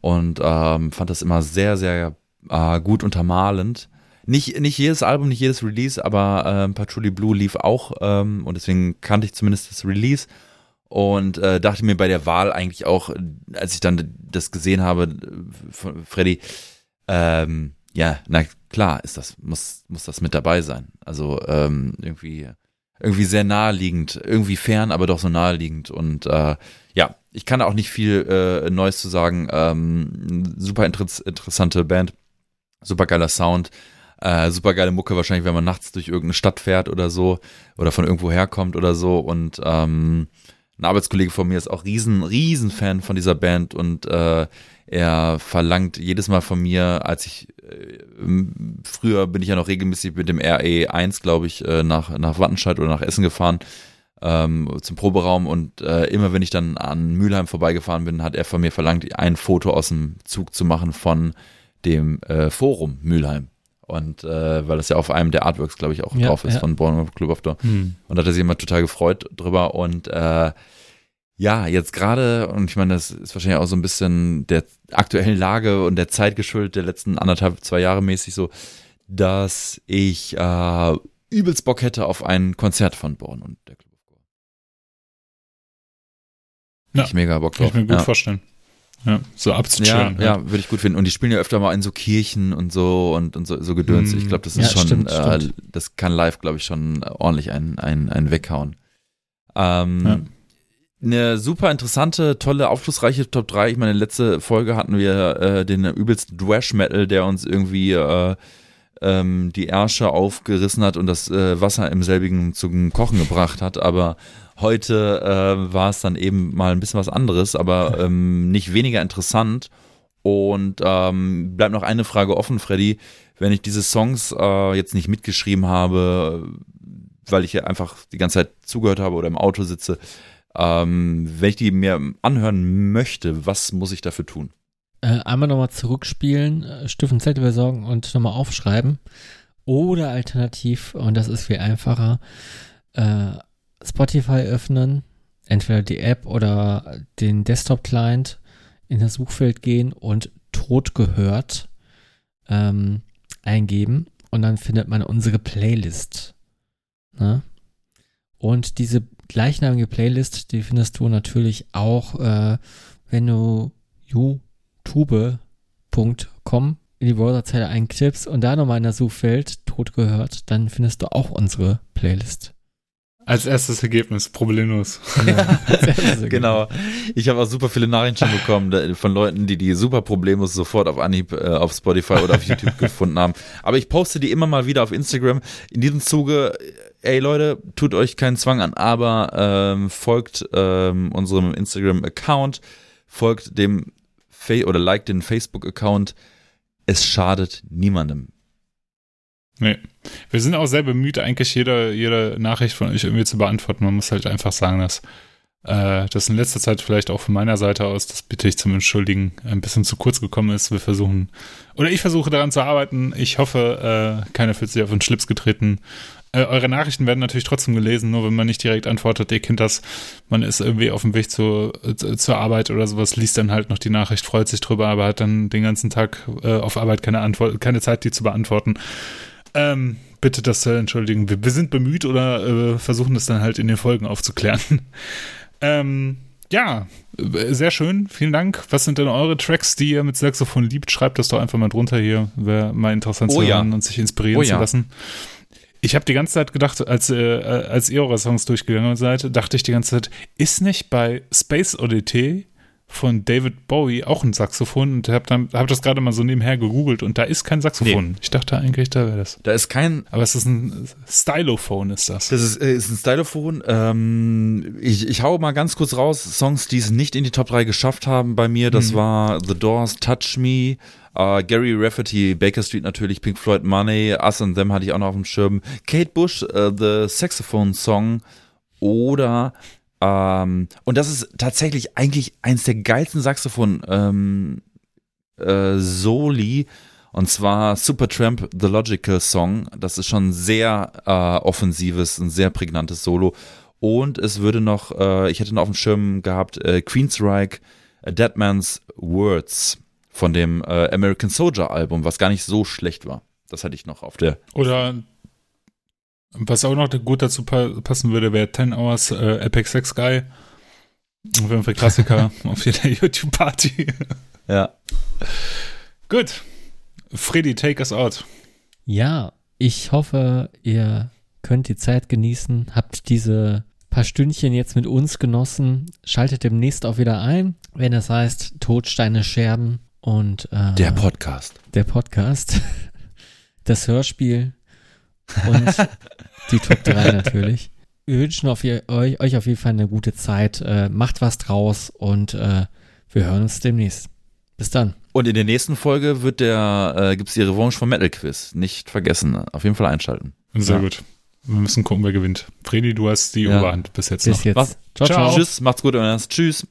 Und ähm, fand das immer sehr, sehr äh, gut untermalend. Nicht, nicht jedes Album, nicht jedes Release, aber ähm, Patchouli Blue lief auch ähm, und deswegen kannte ich zumindest das Release und äh, dachte mir bei der Wahl eigentlich auch, als ich dann das gesehen habe von Freddy, ähm, ja, na klar, ist das, muss, muss das mit dabei sein. Also ähm, irgendwie, irgendwie sehr naheliegend, irgendwie fern, aber doch so naheliegend. Und äh, ja, ich kann auch nicht viel äh, Neues zu sagen. Ähm, super inter interessante Band, super geiler Sound. Äh, super geile Mucke, wahrscheinlich, wenn man nachts durch irgendeine Stadt fährt oder so oder von irgendwo herkommt oder so. Und ähm, ein Arbeitskollege von mir ist auch riesen, riesen Fan von dieser Band und äh, er verlangt jedes Mal von mir, als ich äh, früher bin ich ja noch regelmäßig mit dem RE1, glaube ich, äh, nach, nach Wattenscheid oder nach Essen gefahren ähm, zum Proberaum und äh, immer wenn ich dann an Mülheim vorbeigefahren bin, hat er von mir verlangt, ein Foto aus dem Zug zu machen von dem äh, Forum Mülheim. Und äh, weil das ja auf einem der Artworks, glaube ich, auch ja, drauf ist ja. von Born Club of Door. Hm. Und da hat er sich immer total gefreut drüber. Und äh, ja, jetzt gerade, und ich meine, das ist wahrscheinlich auch so ein bisschen der aktuellen Lage und der Zeit geschuldet, der letzten anderthalb, zwei Jahre mäßig so, dass ich äh, übelst Bock hätte auf ein Konzert von Born und der Club of Gore. Ja, ich mega Bock drauf. Kann ich mir gut ja. vorstellen. Ja, so abzuchillen. Ja, ja, würde ich gut finden. Und die spielen ja öfter mal in so Kirchen und so und, und so, so Gedöns. Ich glaube, das ist ja, schon, stimmt, äh, stimmt. das kann live, glaube ich, schon ordentlich einen, einen, einen weghauen. Ähm, ja. Eine super interessante, tolle, aufschlussreiche Top 3. Ich meine, letzte Folge hatten wir äh, den übelsten Dwash Metal, der uns irgendwie äh, ähm, die Ärsche aufgerissen hat und das äh, Wasser im selbigen zum Kochen gebracht hat. Aber Heute äh, war es dann eben mal ein bisschen was anderes, aber (laughs) ähm, nicht weniger interessant. Und ähm, bleibt noch eine Frage offen, Freddy. Wenn ich diese Songs äh, jetzt nicht mitgeschrieben habe, weil ich ja einfach die ganze Zeit zugehört habe oder im Auto sitze, ähm, wenn ich die mir anhören möchte, was muss ich dafür tun? Äh, einmal nochmal zurückspielen, äh, Stift und Zettel besorgen und nochmal aufschreiben. Oder alternativ, und das ist viel einfacher, äh, Spotify öffnen, entweder die App oder den Desktop-Client in das Suchfeld gehen und tot gehört ähm, eingeben und dann findet man unsere Playlist. Ne? Und diese gleichnamige Playlist, die findest du natürlich auch, äh, wenn du youtube.com in die Browserzeile eintippst und da nochmal in das Suchfeld tot gehört, dann findest du auch unsere Playlist. Als erstes Ergebnis, problemlos. (laughs) Ja, genau. Ich habe auch super viele Nachrichten schon bekommen von Leuten, die die super problemlos sofort auf Anhieb äh, auf Spotify oder auf (laughs) YouTube gefunden haben. Aber ich poste die immer mal wieder auf Instagram. In diesem Zuge, ey Leute, tut euch keinen Zwang an, aber ähm, folgt ähm, unserem Instagram-Account, folgt dem Fa oder liked den Facebook-Account. Es schadet niemandem. Nee. Wir sind auch sehr bemüht, eigentlich jede, jede Nachricht von euch irgendwie zu beantworten. Man muss halt einfach sagen, dass äh, das in letzter Zeit vielleicht auch von meiner Seite aus, das bitte ich zum Entschuldigen, ein bisschen zu kurz gekommen ist. Wir versuchen, oder ich versuche daran zu arbeiten. Ich hoffe, äh, keiner fühlt sich auf den Schlips getreten. Äh, eure Nachrichten werden natürlich trotzdem gelesen, nur wenn man nicht direkt antwortet, ihr kennt das, man ist irgendwie auf dem Weg zu, zu, zur Arbeit oder sowas, liest dann halt noch die Nachricht, freut sich drüber, aber hat dann den ganzen Tag äh, auf Arbeit keine Antwort, keine Zeit, die zu beantworten. Ähm, bitte das zu entschuldigen. Wir, wir sind bemüht oder äh, versuchen das dann halt in den Folgen aufzuklären. (laughs) ähm, ja, sehr schön. Vielen Dank. Was sind denn eure Tracks, die ihr mit Saxophon liebt? Schreibt das doch einfach mal drunter hier. Wäre mal interessant Oh zu ja. hören und sich inspirieren Oh zu ja. lassen. Ich habe die ganze Zeit gedacht, als, äh, als ihr eure Songs durchgegangen seid, dachte ich die ganze Zeit, ist nicht bei Space Oddity von David Bowie auch ein Saxophon? Und habe hab das gerade mal so nebenher gegoogelt und da ist kein Saxophon. Ich dachte eigentlich, da wäre das. Da ist kein Aber es ist ein Stylophon, ist das. Das ist, äh, ist ein Stylophon. Ähm, ich, ich hau mal ganz kurz raus, Songs, die es nicht in die Top 3 geschafft haben bei mir. Das Mhm. war The Doors, Touch Me, äh, Gary Rafferty, Baker Street natürlich, Pink Floyd Money, Us and Them hatte ich auch noch auf dem Schirm. Kate Bush, äh, The Saxophone Song oder ähm, und das ist tatsächlich eigentlich eins der geilsten Saxophon ähm, äh, Soli und zwar Supertramp The Logical Song. Das ist schon sehr äh, offensives, ein sehr prägnantes Solo. Und es würde noch, äh, ich hätte noch auf dem Schirm gehabt, äh, Queensryche, A Dead Man's Words von dem äh, American Soldier Album, was gar nicht so schlecht war. Das hatte ich noch auf der. Oder was auch noch gut dazu pa passen würde, wäre 10 Hours äh, Epic Sex Guy. Auf jeden Fall Klassiker (laughs) auf jeder YouTube-Party. Ja. Gut. Freddy, take us out. Ja, ich hoffe, ihr könnt die Zeit genießen, habt diese paar Stündchen jetzt mit uns genossen. Schaltet demnächst auch wieder ein, wenn es heißt Todsteine Scherben und äh, Der Podcast. der Podcast, (laughs) das Hörspiel und (laughs) die Top 3 (laughs) natürlich. Wir wünschen auf ihr, euch, euch auf jeden Fall eine gute Zeit. Äh, macht was draus und äh, wir hören uns demnächst. Bis dann. Und in der nächsten Folge wird der, äh, gibt es die Revanche vom Metal Quiz. Nicht vergessen. Auf jeden Fall einschalten. Sehr Ja. gut. Wir müssen gucken, wer gewinnt. Freddy, du hast die Ja. Oberhand bis jetzt Bis noch. jetzt. Was? Ciao, ciao. Ciao. Tschüss, macht's gut, Ernst. Tschüss.